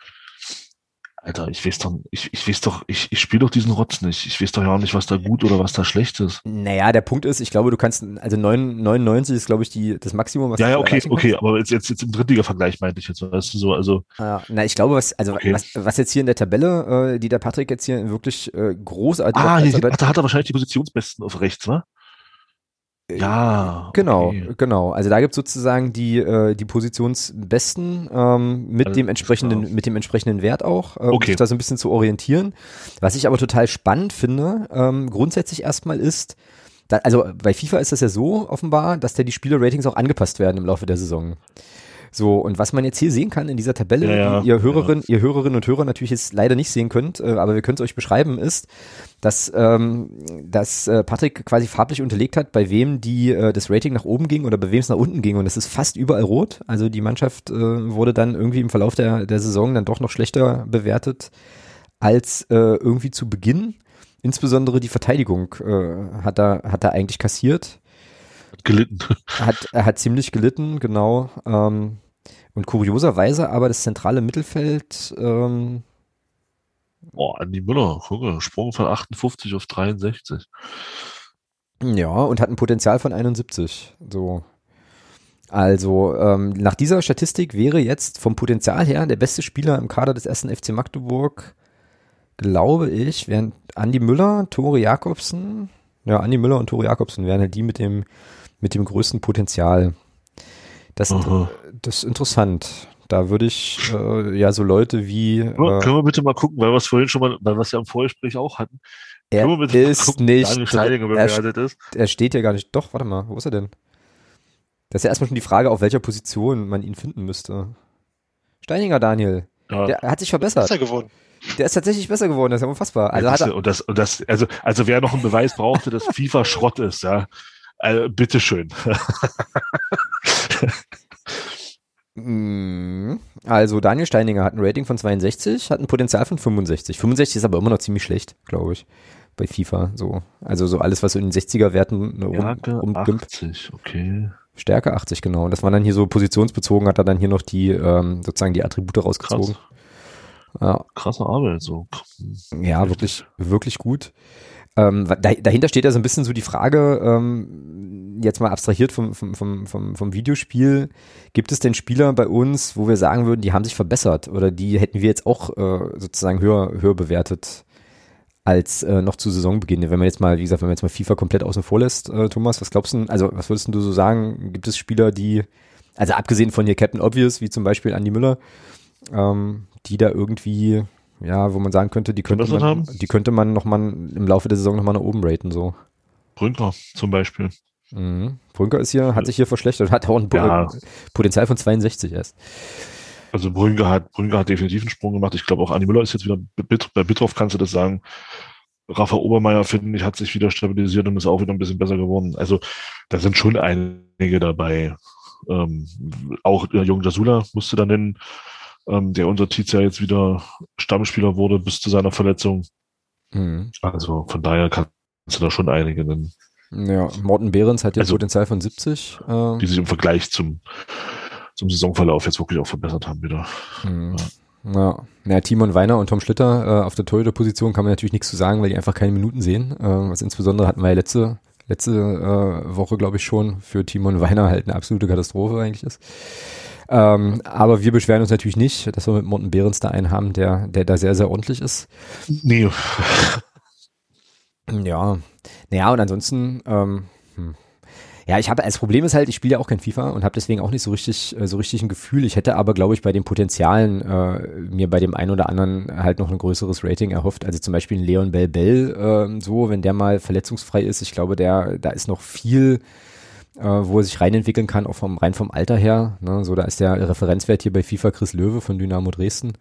Alter, ich weiß doch, ich, ich weiß doch, ich, ich spiele doch diesen Rotz nicht. Ich weiß doch ja auch nicht, was da gut oder was da schlecht ist. Naja, der Punkt ist, ich glaube, du kannst, also 9, 99 ist, glaube ich, die, das Maximum, was Ja, ja, okay, kannst. okay, aber jetzt, jetzt, jetzt im Drittliga-Vergleich meinte ich jetzt, weißt du, so, also, Ja, na, ich glaube, was, also Okay. was, was jetzt hier in der Tabelle, äh, die der Patrick jetzt hier wirklich äh, großartig ah, hier, ach, da hat er wahrscheinlich die Positionsbesten auf rechts, ne? Ja. Genau, okay. genau. Also da gibt es sozusagen die, äh, die Positionsbesten ähm, mit Alles dem entsprechenden, mit dem entsprechenden Wert auch, äh, um Okay. sich da so ein bisschen zu orientieren. Was ich aber total spannend finde, ähm, grundsätzlich erstmal ist, da, also bei FIFA ist das ja so offenbar, dass da die Spieler-Ratings auch angepasst werden im Laufe der Saison. So, und was man jetzt hier sehen kann in dieser Tabelle, Ja, ja, die ihr Hörerin, ihr Hörerinnen und Hörer natürlich jetzt leider nicht sehen könnt, äh, aber wir können es euch beschreiben, ist, dass, ähm, dass äh, Patrick quasi farblich unterlegt hat, bei wem die äh, das Rating nach oben ging oder bei wem es nach unten ging. Und es ist fast überall rot. Also die Mannschaft äh, wurde dann irgendwie im Verlauf der, der Saison dann doch noch schlechter bewertet als äh, irgendwie zu Beginn. Insbesondere die Verteidigung äh, hat da hat da eigentlich kassiert Hat gelitten. hat, er hat ziemlich gelitten, genau. Ähm, und kurioserweise aber das zentrale Mittelfeld, ähm, Boah, Andi Müller, gucke, Sprung von 58 auf 63. ja, und hat ein Potenzial von 71. So. Also, ähm, nach dieser Statistik wäre jetzt vom Potenzial her der beste Spieler im Kader des ersten FC Magdeburg, glaube ich, wären Andi Müller, Tore Jakobsen, ja, Andi Müller und Tore Jakobsen wären halt die mit dem, mit dem größten Potenzial. Das, Aha. das ist interessant. Da würde ich äh, ja so Leute wie Können äh, wir- Können wir bitte mal gucken, weil wir es vorhin schon mal, weil wir es ja im Vorgespräch auch hatten. er Können wir bitte mal ist gucken, nicht, Daniel er, bewertet ist? er steht ja gar nicht. Doch, warte mal, wo ist er denn? Das ist ja erstmal schon die Frage, auf welcher Position man ihn finden müsste. Steininger Daniel, Ja. der hat sich verbessert. Besser geworden. Der ist tatsächlich besser geworden, das ist ja unfassbar. Also Ja, er, und das, und das, also, also wer noch einen Beweis brauchte, dass FIFA Schrott ist, ja, also, bitteschön. Mm, also Daniel Steininger hat ein Rating von 62, hat ein Potenzial von 65. 65 ist aber immer noch ziemlich schlecht, glaube ich, bei FIFA. So, also so alles, was so in den 60er-Werten rum, Stärke rumgimmt. 80, okay. Stärke 80, genau. Und das war dann hier so positionsbezogen, hat er dann hier noch die, ähm, sozusagen die Attribute rausgezogen. Krass. Ja, Krasse Arbeit, so. ja wirklich, wirklich gut. Ähm, da, dahinter steht ja so ein bisschen so die Frage, ähm, jetzt mal abstrahiert vom, vom, vom, vom, vom Videospiel, gibt es denn Spieler bei uns, wo wir sagen würden, die haben sich verbessert oder die hätten wir jetzt auch äh, sozusagen höher, höher bewertet als äh, noch zu Saisonbeginn? Wenn man jetzt mal, wie gesagt, wenn man jetzt mal FIFA komplett außen vor lässt, äh, Thomas, was glaubst du, also was würdest du so sagen, gibt es Spieler, die, also abgesehen von hier Captain Obvious, wie zum Beispiel Andy Müller, ähm, die da irgendwie, ja, wo man sagen könnte, die könnte man, haben? die könnte man noch mal im Laufe der Saison noch mal nach oben raten, so. Brünker zum Beispiel. Mhm. Brünker ist hier, hat sich hier verschlechtert, hat auch ein Ja. Potenzial von 62 erst. Also Brünker hat, Brünker hat definitiv einen Sprung gemacht. Ich glaube auch Andi Müller ist jetzt wieder, bei Bitroff kannst du das sagen. Rafa Obermeier, finde ich, hat sich wieder stabilisiert und ist auch wieder ein bisschen besser geworden. Also da sind schon einige dabei. Ähm, auch der Jung Jasula musste da nennen, ähm, der unter Tietz ja jetzt wieder Stammspieler wurde bis zu seiner Verletzung. Mhm. Also von daher kannst du da schon einige nennen. Ja, Morten Behrens hat ja also, Potenzial von 70. Äh, die sich im Vergleich zum, zum Saisonverlauf jetzt wirklich auch verbessert haben wieder. Mhm. Ja. Ja, ja, Timon Weiner und Tom Schlitter äh, auf der Torhüter-Position kann man natürlich nichts zu sagen, weil die einfach keine Minuten sehen. Äh, was insbesondere hatten wir ja letzte, letzte äh, Woche, glaube ich, schon für Timon Weiner halt eine absolute Katastrophe eigentlich ist. Ähm, aber wir beschweren uns natürlich nicht, dass wir mit Morten Behrens da einen haben, der, der da sehr, sehr ordentlich ist. Nee. ja. Naja, und ansonsten, ähm, hm. Ja, ich habe, das Problem ist halt, ich spiele ja auch kein FIFA und habe deswegen auch nicht so richtig, äh, so richtig ein Gefühl. Ich hätte aber, glaube ich, bei den Potenzialen äh, mir bei dem einen oder anderen halt noch ein größeres Rating erhofft. Also zum Beispiel ein Leon Bell Bell, äh, so, wenn der mal verletzungsfrei ist, ich glaube, der, da ist noch viel, äh, wo er sich reinentwickeln kann, auch vom, rein vom Alter her. Ne? So, da ist der Referenzwert hier bei FIFA Chris Löwe von Dynamo Dresden.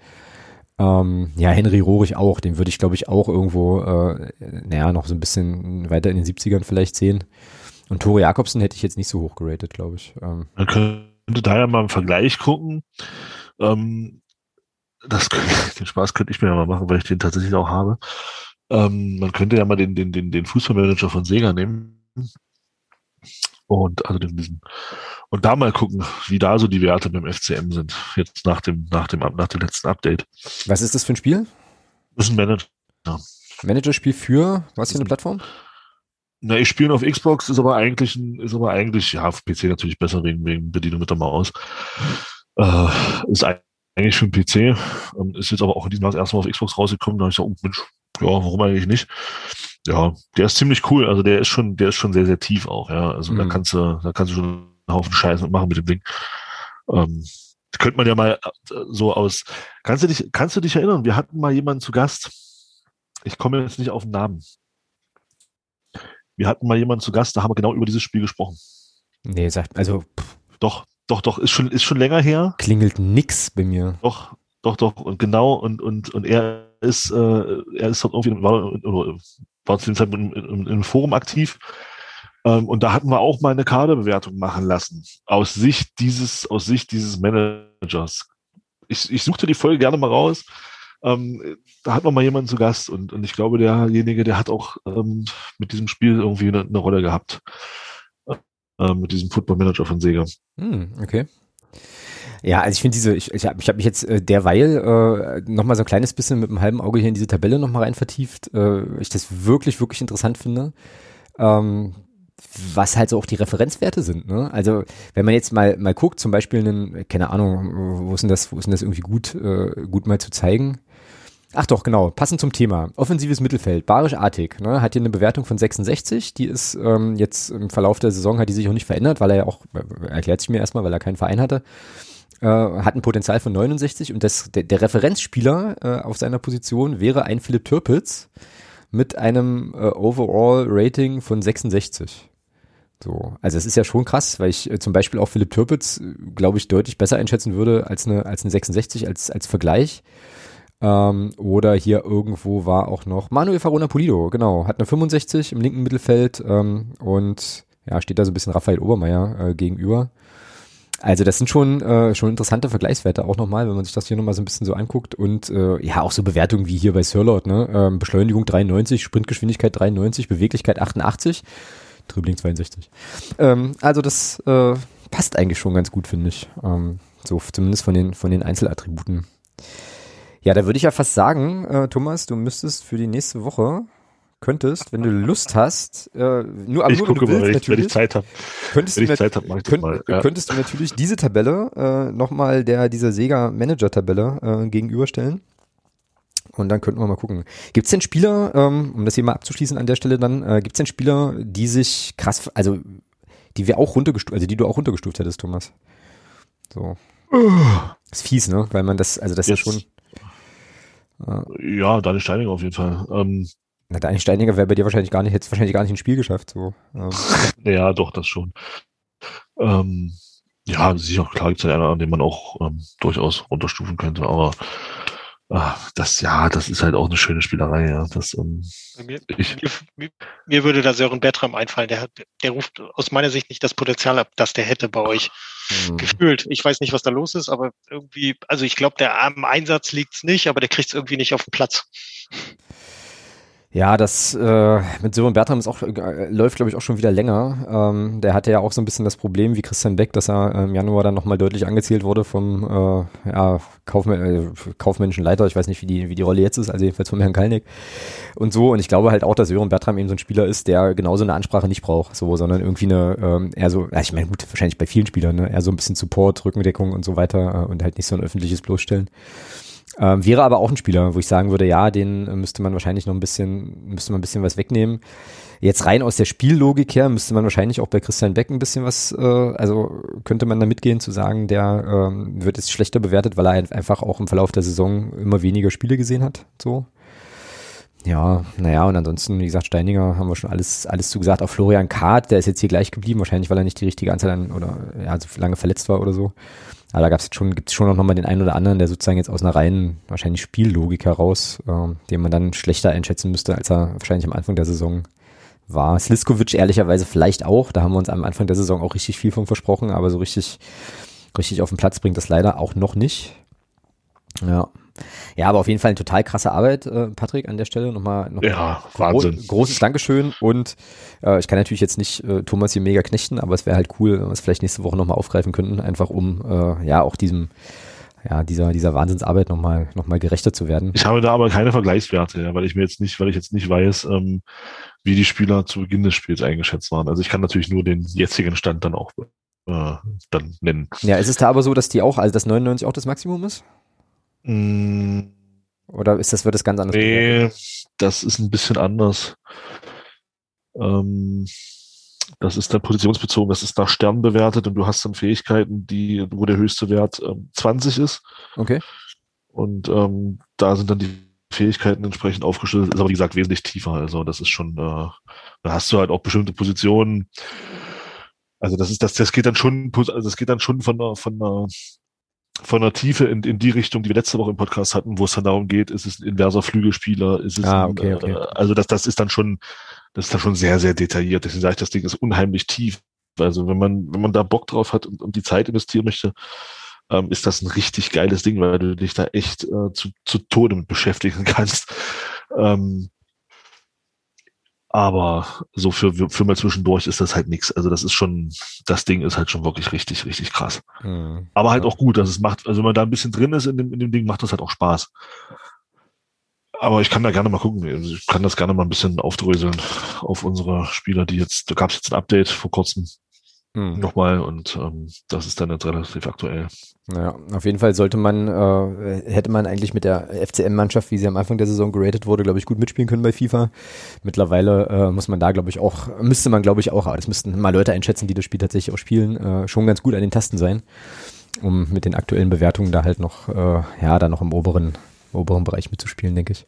Ähm, ja, Henry Rohrig auch, den würde ich, glaube ich, auch irgendwo, äh, naja, noch so ein bisschen weiter in den 70ern vielleicht sehen. Und Tore Jakobsen hätte ich jetzt nicht so hoch geratet, glaube ich. Ähm. Man könnte da ja mal im Vergleich gucken. Ähm, das könnte, den Spaß könnte ich mir ja mal machen, weil ich den tatsächlich auch habe. Ähm, man könnte ja mal den, den, den, den Fußballmanager von Sega nehmen. Und also diesen, und da mal gucken, wie da so die Werte beim FCM sind, jetzt nach dem, nach dem, nach dem letzten Update. Was ist das für ein Spiel? Das ist ein Manager. Managerspiel für was für eine Plattform? Na, ich spiele auf Xbox, ist aber eigentlich, ist aber eigentlich, ja, auf PC natürlich besser wegen, wegen Bedienung mit der Maus. Äh, ist eigentlich für den PC, ähm, ist jetzt aber auch in diesem Jahr das erste Mal auf Xbox rausgekommen, da habe ich gesagt, oh Mensch, ja, warum eigentlich nicht? Ja, der ist ziemlich cool, also der ist schon, der ist schon sehr, sehr tief auch, ja, also mhm. da kannst du, da kannst du schon einen Haufen Scheiß machen mit dem Ding. Ähm, könnte man ja mal äh, so aus, kannst du dich, kannst du dich erinnern, wir hatten mal jemanden zu Gast, ich komme jetzt nicht auf den Namen, wir hatten mal jemanden zu Gast, da haben wir genau über dieses Spiel gesprochen. Nee, sagt, also. Pff. Doch, doch, doch, ist schon, ist schon länger her. Klingelt nix bei mir. Doch, doch, doch, und genau, und, und, und er ist, äh, er ist irgendwie, war, war zu dem Zeitpunkt im, im, im Forum aktiv. Ähm, und da hatten wir auch mal eine Kaderbewertung machen lassen. Aus Sicht dieses, aus Sicht dieses Managers. Ich, ich suchte die Folge gerne mal raus. Ähm, da hat man mal jemanden zu Gast und, und ich glaube, derjenige, der hat auch ähm, mit diesem Spiel irgendwie eine, eine Rolle gehabt. Äh, mit diesem Football Manager von Sega. Hm, okay. Ja, also ich finde diese, ich, ich habe ich hab mich jetzt äh, derweil äh, nochmal so ein kleines bisschen mit einem halben Auge hier in diese Tabelle nochmal rein vertieft, äh, ich das wirklich, wirklich interessant finde. Ähm, was halt so auch die Referenzwerte sind. Ne? Also wenn man jetzt mal mal guckt, zum Beispiel einen, keine Ahnung, wo ist denn das, wo ist denn das irgendwie gut, äh, gut mal zu zeigen? Ach doch, genau, passend zum Thema. Offensives Mittelfeld, Barisch Artig, ne, hat hier eine Bewertung von 66, die ist ähm, jetzt im Verlauf der Saison, hat die sich auch nicht verändert, weil er ja auch, äh, erklärt sich mir erstmal, weil er keinen Verein hatte, äh, hat ein Potenzial von 69 und das, der, der Referenzspieler äh, auf seiner Position wäre ein Philipp Türpitz mit einem äh, Overall Rating von 66. So, also es ist ja schon krass, weil ich äh, zum Beispiel auch Philipp Türpitz, äh, glaube ich, deutlich besser einschätzen würde als eine, als eine 66 als, als Vergleich. Ähm, oder hier irgendwo war auch noch Manuel Farona Pulido, genau, hat eine 65 im linken Mittelfeld ähm, und ja, steht da so ein bisschen Raphael Obermeier äh, gegenüber. Also das sind schon äh, schon interessante Vergleichswerte auch nochmal, wenn man sich das hier nochmal so ein bisschen so anguckt und äh, ja auch so Bewertungen wie hier bei Sirlot, ne? Ähm, Beschleunigung 93, Sprintgeschwindigkeit 93, Beweglichkeit 88, Dribbling 62. Ähm, also das äh, passt eigentlich schon ganz gut, finde ich. Ähm, so zumindest von den von den Einzelattributen. Ja, da würde ich ja fast sagen, äh, Thomas, du müsstest für die nächste Woche könntest, wenn du Lust hast, äh, nur aber ich nur, gucke willst, mal, wenn ich, wenn ich Zeit habe. Könntest, wenn du, ich Zeit hab, mach ich könnt, mal, ja. könntest du natürlich diese Tabelle äh, nochmal der dieser Sega Manager Tabelle äh, gegenüberstellen. Und dann könnten wir mal gucken. Gibt es denn Spieler, ähm, um das hier mal abzuschließen an der Stelle dann, äh, gibt es denn Spieler, die sich krass, also die wir auch runtergestuft, also die du auch runtergestuft hättest, Thomas? So. Das ist fies, ne? Weil man das, also das Jetzt, ist ja schon. Ja, Daniel Steininger auf jeden Fall. Ähm, Na, Daniel Steininger wäre bei dir wahrscheinlich gar nicht, hätte wahrscheinlich gar nicht ins Spiel geschafft. So. Ähm. ja, doch, das schon. Ähm, ja, sicher, klar gibt es einen, an den man auch ähm, durchaus runterstufen könnte, aber Ach, das ja, das ist halt auch eine schöne Spielerei, ja. Das, ähm, mir, ich, mir, mir, würde da Sören Bertram einfallen, der hat, der ruft aus meiner Sicht nicht das Potenzial ab, das der hätte bei euch mhm. gefühlt. Ich weiß nicht, was da los ist, aber irgendwie, also ich glaube, der am Einsatz liegt's nicht, aber der kriegt's irgendwie nicht auf den Platz. Ja, das äh, mit Sören Bertram ist auch, äh, läuft, glaube ich, auch schon wieder länger. Ähm, der hatte ja auch so ein bisschen das Problem wie Christian Beck, dass er im Januar dann nochmal deutlich angezählt wurde vom äh, ja, Kaufmän äh, kaufmännischen Leiter. Ich weiß nicht, wie die, wie die Rolle jetzt ist, also jedenfalls vom Herrn Kalnick. Und so, und ich glaube halt auch, dass Sören Bertram eben so ein Spieler ist, der genauso eine Ansprache nicht braucht, so, sondern irgendwie eine, ähm, eher so, ja, ich meine, gut, wahrscheinlich bei vielen Spielern, ne, eher so ein bisschen Support, Rückendeckung und so weiter äh, und halt nicht so ein öffentliches Bloßstellen. Ähm, wäre aber auch ein Spieler, wo ich sagen würde, ja, den äh, müsste man wahrscheinlich noch ein bisschen, müsste man ein bisschen was wegnehmen. Jetzt rein aus der Spiellogik her müsste man wahrscheinlich auch bei Christian Beck ein bisschen was, äh, also könnte man da mitgehen zu sagen, der ähm, wird jetzt schlechter bewertet, weil er einfach auch im Verlauf der Saison immer weniger Spiele gesehen hat. So. Ja, naja, und ansonsten, wie gesagt, Steininger haben wir schon alles, alles zugesagt. Auch Florian Kahrt, der ist jetzt hier gleich geblieben, wahrscheinlich, weil er nicht die richtige Anzahl an oder ja, so lange verletzt war oder so. Aber da gab es schon, gibt es schon noch mal den einen oder anderen, der sozusagen jetzt aus einer reinen, wahrscheinlich Spiellogik heraus, äh, den man dann schlechter einschätzen müsste, als er wahrscheinlich am Anfang der Saison war. Sliskovic ehrlicherweise vielleicht auch. Da haben wir uns am Anfang der Saison auch richtig viel von versprochen, aber so richtig, richtig auf den Platz bringt das leider auch noch nicht. Ja. Ja, aber auf jeden Fall eine total krasse Arbeit, äh, Patrick, an der Stelle. Nochmal, nochmal ja, Wahnsinn. Gro großes Dankeschön. Und äh, ich kann natürlich jetzt nicht äh, Thomas hier mega knechten, aber es wäre halt cool, wenn wir es vielleicht nächste Woche nochmal aufgreifen könnten, einfach um äh, ja auch diesem ja, dieser, dieser Wahnsinnsarbeit nochmal noch mal gerechter zu werden. Ich habe da aber keine Vergleichswerte, ja, weil ich mir jetzt nicht, weil ich jetzt nicht weiß, ähm, wie die Spieler zu Beginn des Spiels eingeschätzt waren. Also ich kann natürlich nur den jetzigen Stand dann auch äh, dann nennen. Ja, ist es da aber so, dass die auch, also das 99 auch das Maximum ist? Mm, Oder ist das, wird das ganz anders? nee, das ist ein bisschen anders. Ähm, das ist dann positionsbezogen, das ist nach Stern bewertet und du hast dann Fähigkeiten, die, wo der höchste Wert ähm, 20 ist. Okay. Und ähm, da sind dann die Fähigkeiten entsprechend aufgeschlüsselt, ist aber wie gesagt wesentlich tiefer. Also das ist schon, äh, da hast du halt auch bestimmte Positionen. Also das ist, das, das geht dann schon, also das geht dann schon von einer, von einer, von einer Tiefe in, in die Richtung, die wir letzte Woche im Podcast hatten, wo es dann darum geht, ist es ein inverser Flügelspieler, ist es Ah, ein, okay, okay. Äh, also das, das ist dann schon, das ist dann schon sehr, sehr detailliert. Deswegen sage ich, das Ding ist unheimlich tief. Also wenn man, wenn man da Bock drauf hat und, und die Zeit investieren möchte, ähm, ist das ein richtig geiles Ding, weil du dich da echt äh, zu, zu Tode mit beschäftigen kannst. Ähm, aber so für, für mal zwischendurch ist das halt nichts. Also das ist schon, das Ding ist halt schon wirklich richtig, richtig krass. Hm. Aber halt Ja. auch gut, dass es macht, also wenn man da ein bisschen drin ist in dem, in dem Ding, macht das halt auch Spaß. Aber ich kann da gerne mal gucken. Also Ich kann das gerne mal ein bisschen aufdröseln auf unsere Spieler, die jetzt, da gab es jetzt ein Update vor kurzem Hm. nochmal und ähm, das ist dann jetzt relativ aktuell. Ja, auf jeden Fall sollte man, äh, hätte man eigentlich mit der FCM-Mannschaft, wie sie am Anfang der Saison geratet wurde, glaube ich, gut mitspielen können bei FIFA. Mittlerweile äh, muss man da, glaube ich, auch, müsste man, glaube ich, auch, aber das müssten mal Leute einschätzen, die das Spiel tatsächlich auch spielen, äh, schon ganz gut an den Tasten sein, um mit den aktuellen Bewertungen da halt noch, äh, ja, da noch im oberen, oberen Bereich mitzuspielen, denke ich.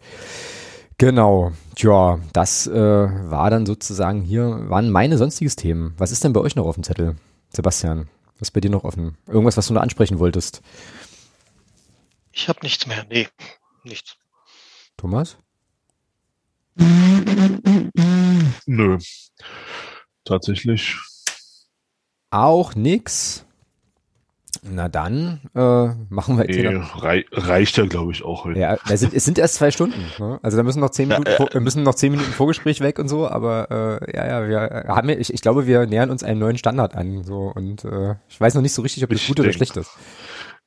Genau, tja, das äh, war dann sozusagen hier, waren meine sonstiges Themen. Was ist denn bei euch noch auf dem Zettel, Sebastian? Was ist bei dir noch offen? Irgendwas, was du noch ansprechen wolltest? Ich habe nichts mehr. Nee, nichts. Thomas? Nö. Tatsächlich. Auch nix. Na dann äh, machen wir jetzt Nee, rei reicht ja, glaube ich, auch heute. Ja, es sind, es sind erst zwei Stunden. Ne? Also da müssen noch zehn Ja, Minuten, äh, vor- wir müssen noch zehn Minuten Vorgespräch weg und so. Aber äh, ja, ja, wir haben, ja- ich, ich glaube, wir nähern uns einem neuen Standard an. So und äh, ich weiß noch nicht so richtig, ob das gut oder schlecht ist.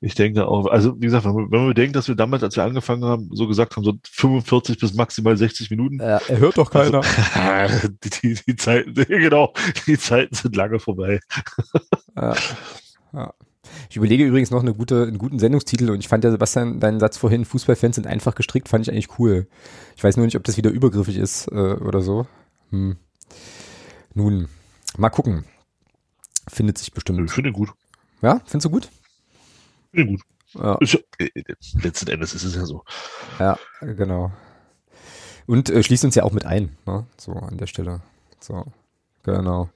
Ich denke auch, also wie gesagt, wenn man, wenn man bedenkt, dass wir damals, als wir angefangen haben, so gesagt haben, so 45 bis maximal 60 Minuten. Äh, er hört doch keiner. Also, die, die, die Zeiten, genau, die Zeiten sind lange vorbei. Ja. Ja. Ich überlege übrigens noch eine gute, einen guten Sendungstitel und ich fand ja, Sebastian, deinen Satz vorhin, Fußballfans sind einfach gestrickt, fand ich eigentlich cool. Ich weiß nur nicht, ob das wieder übergriffig ist äh, oder so. Hm. Nun, mal gucken. Findet sich bestimmt. finde ich gut. Ja, findest du gut? Finde gut. Ja, äh, letzten Endes ist es ja so. ja genau. Und äh, schließt uns ja auch mit ein, ne? so an der Stelle. So, genau.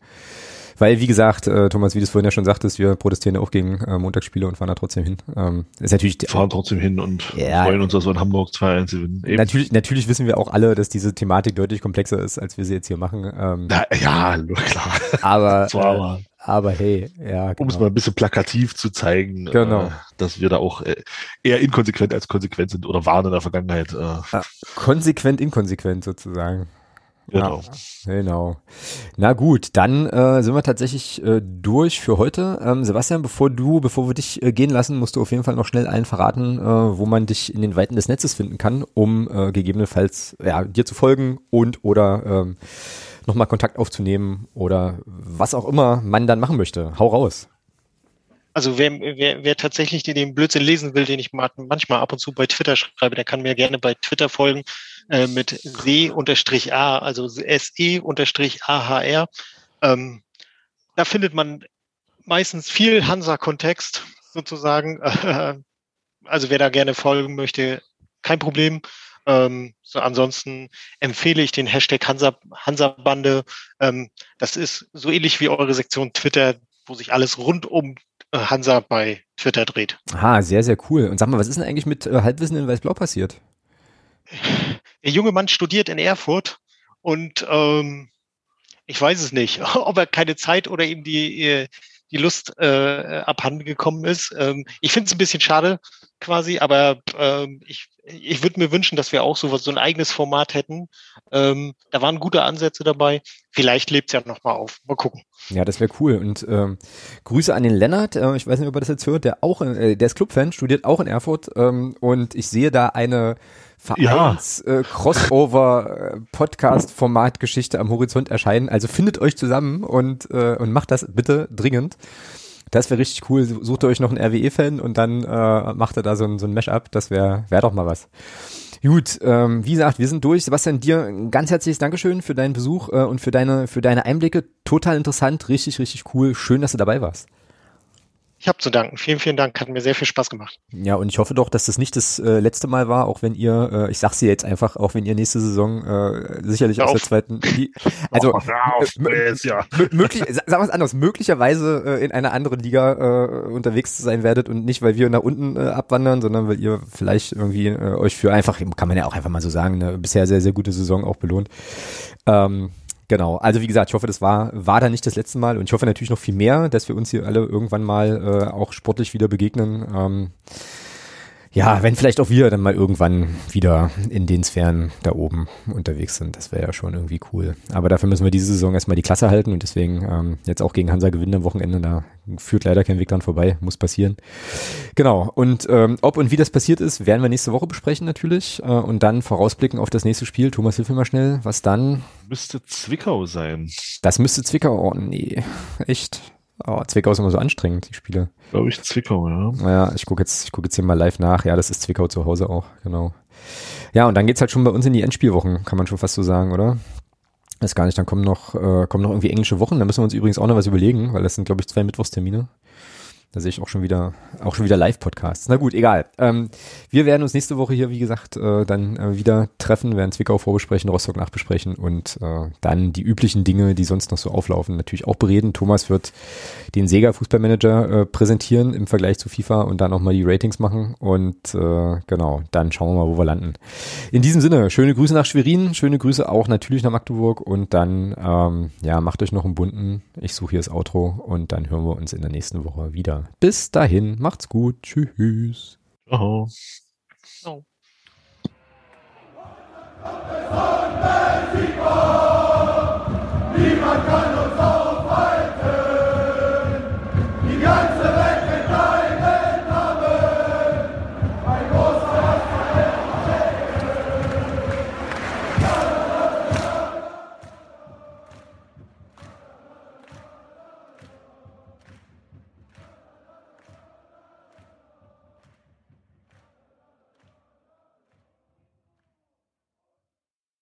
Weil, wie gesagt, äh, Thomas, wie du es vorhin ja schon sagtest, wir protestieren ja auch gegen äh, Montagsspiele und fahren da trotzdem hin. Ähm, ist natürlich Wir fahren trotzdem hin und Ja. freuen uns, dass wir in Hamburg 2-1 gewinnen. Natürlich, natürlich wissen wir auch alle, dass diese Thematik deutlich komplexer ist, als wir sie jetzt hier machen. Ähm, Na, ja, klar. aber, So, aber- äh, Aber hey, ja. Genau. Um es mal ein bisschen plakativ zu zeigen, genau. äh, dass wir da auch äh, eher inkonsequent als konsequent sind oder waren in der Vergangenheit. Äh. Konsequent, inkonsequent sozusagen. Genau. Ja, genau. Na gut, dann äh, sind wir tatsächlich äh, durch für heute. Ähm, Sebastian, bevor du, bevor wir dich äh, gehen lassen, musst du auf jeden Fall noch schnell allen verraten, äh, wo man dich in den Weiten des Netzes finden kann, um äh, gegebenenfalls ja, dir zu folgen und oder ähm, nochmal Kontakt aufzunehmen oder was auch immer man dann machen möchte. Hau raus. Also wer, wer, wer tatsächlich den Blödsinn lesen will, den ich manchmal ab und zu bei Twitter schreibe, der kann mir gerne bei Twitter folgen äh, mit se-a, also se-ahr. Ähm, da findet man meistens viel Hansa-Kontext sozusagen. also wer da gerne folgen möchte, kein Problem. Ähm, so ansonsten empfehle ich den Hashtag Hansa, Hansa-Bande. Ähm, das ist so ähnlich wie eure Sektion Twitter, wo sich alles rund um Hansa bei Twitter dreht. Ah, sehr, sehr cool. Und sag mal, was ist denn eigentlich mit äh, Halbwissen in Weiß-Blau passiert? Der junge Mann studiert in Erfurt und ähm, ich weiß es nicht, ob er keine Zeit oder ihm die, äh, die Lust äh, abhanden gekommen ist. Ähm, ich finde es ein bisschen schade quasi, aber ähm, ich, ich würde mir wünschen, dass wir auch so, so ein eigenes Format hätten. Ähm, da waren gute Ansätze dabei. Vielleicht lebt es ja nochmal auf. Mal gucken. Ja, das wäre cool. Und ähm, Grüße an den Lennart. Äh, ich weiß nicht, ob er das jetzt hört. Der auch, äh, der ist Clubfan, studiert auch in Erfurt. Ähm, und ich sehe da eine Vereins ja. äh, Crossover äh, am Horizont erscheinen. Also findet euch zusammen und äh, und macht das bitte dringend. Das wäre richtig cool. Sucht euch noch einen RWE-Fan und dann äh, macht er da so ein, so ein Mesh-up. Das wäre wär doch mal was. Gut, ähm, wie gesagt, wir sind durch. Sebastian, dir ein ganz herzliches Dankeschön für deinen Besuch äh, und für deine, für deine Einblicke. Total interessant, richtig, richtig cool. Schön, dass du dabei warst. Ich habe zu danken. Vielen, vielen Dank. Hat mir sehr viel Spaß gemacht. Ja, und ich hoffe doch, dass das nicht das äh, letzte Mal war, auch wenn ihr, äh, ich sag's dir jetzt einfach, auch wenn ihr nächste Saison äh, sicherlich aus der zweiten, die, also oh, ja. möglich, sag was anderes, möglicherweise äh, in einer anderen Liga äh, unterwegs sein werdet und nicht, weil wir nach unten äh, abwandern, sondern weil ihr vielleicht irgendwie äh, euch für einfach, kann man ja auch einfach mal so sagen, eine bisher sehr, sehr gute Saison auch belohnt. Ähm, Genau, also wie gesagt, ich hoffe, das war, war da nicht das letzte Mal und ich hoffe natürlich noch viel mehr, dass wir uns hier alle irgendwann mal äh, auch sportlich wieder begegnen. Ähm, ja, wenn vielleicht auch wir dann mal irgendwann wieder in den Sphären da oben unterwegs sind. Das wäre ja schon irgendwie cool. Aber dafür müssen wir diese Saison erstmal die Klasse halten und deswegen ähm, jetzt auch gegen Hansa gewinnen am Wochenende. Da führt leider kein Weg dran vorbei, muss passieren. Genau. Und ähm, ob und wie das passiert ist, werden wir nächste Woche besprechen natürlich äh, und dann vorausblicken auf das nächste Spiel. Thomas, hilf mir mal schnell. Was dann? Müsste Zwickau sein. Das müsste Zwickau. Oh nee, echt. Oh, Zwickau ist immer so anstrengend, die Spiele. Glaube ich, Zwickau, ja. Ja, ich gucke jetzt, ich gucke jetzt hier mal live nach. Ja, das ist Zwickau zu Hause auch, genau. Ja, und dann geht's halt schon bei uns in die Endspielwochen, kann man schon fast so sagen, oder? Ist gar nicht, dann kommen noch, äh, kommen noch irgendwie englische Wochen, da müssen wir uns übrigens auch noch was überlegen, weil das sind, glaube ich, zwei Mittwochstermine. Da sehe ich auch schon wieder, auch schon wieder Live-Podcasts. Na gut, egal. Ähm, wir werden uns nächste Woche hier, wie gesagt, äh, dann äh, wieder treffen, werden Zwickau vorbesprechen, Rostock nachbesprechen und äh, dann die üblichen Dinge, die sonst noch so auflaufen, natürlich auch bereden. Thomas wird den Sega Fußballmanager äh, präsentieren im Vergleich zu FIFA und dann auch mal die Ratings machen und äh, genau, dann schauen wir mal, wo wir landen. In diesem Sinne, schöne Grüße nach Schwerin, schöne Grüße auch natürlich nach Magdeburg und dann, ähm, ja, macht euch noch einen bunten. Ich suche hier das Outro und dann hören wir uns in der nächsten Woche wieder. Bis dahin, macht's gut. Tschüss. Ciao. Oh. Niemand kann uns aufhalten. Die ganze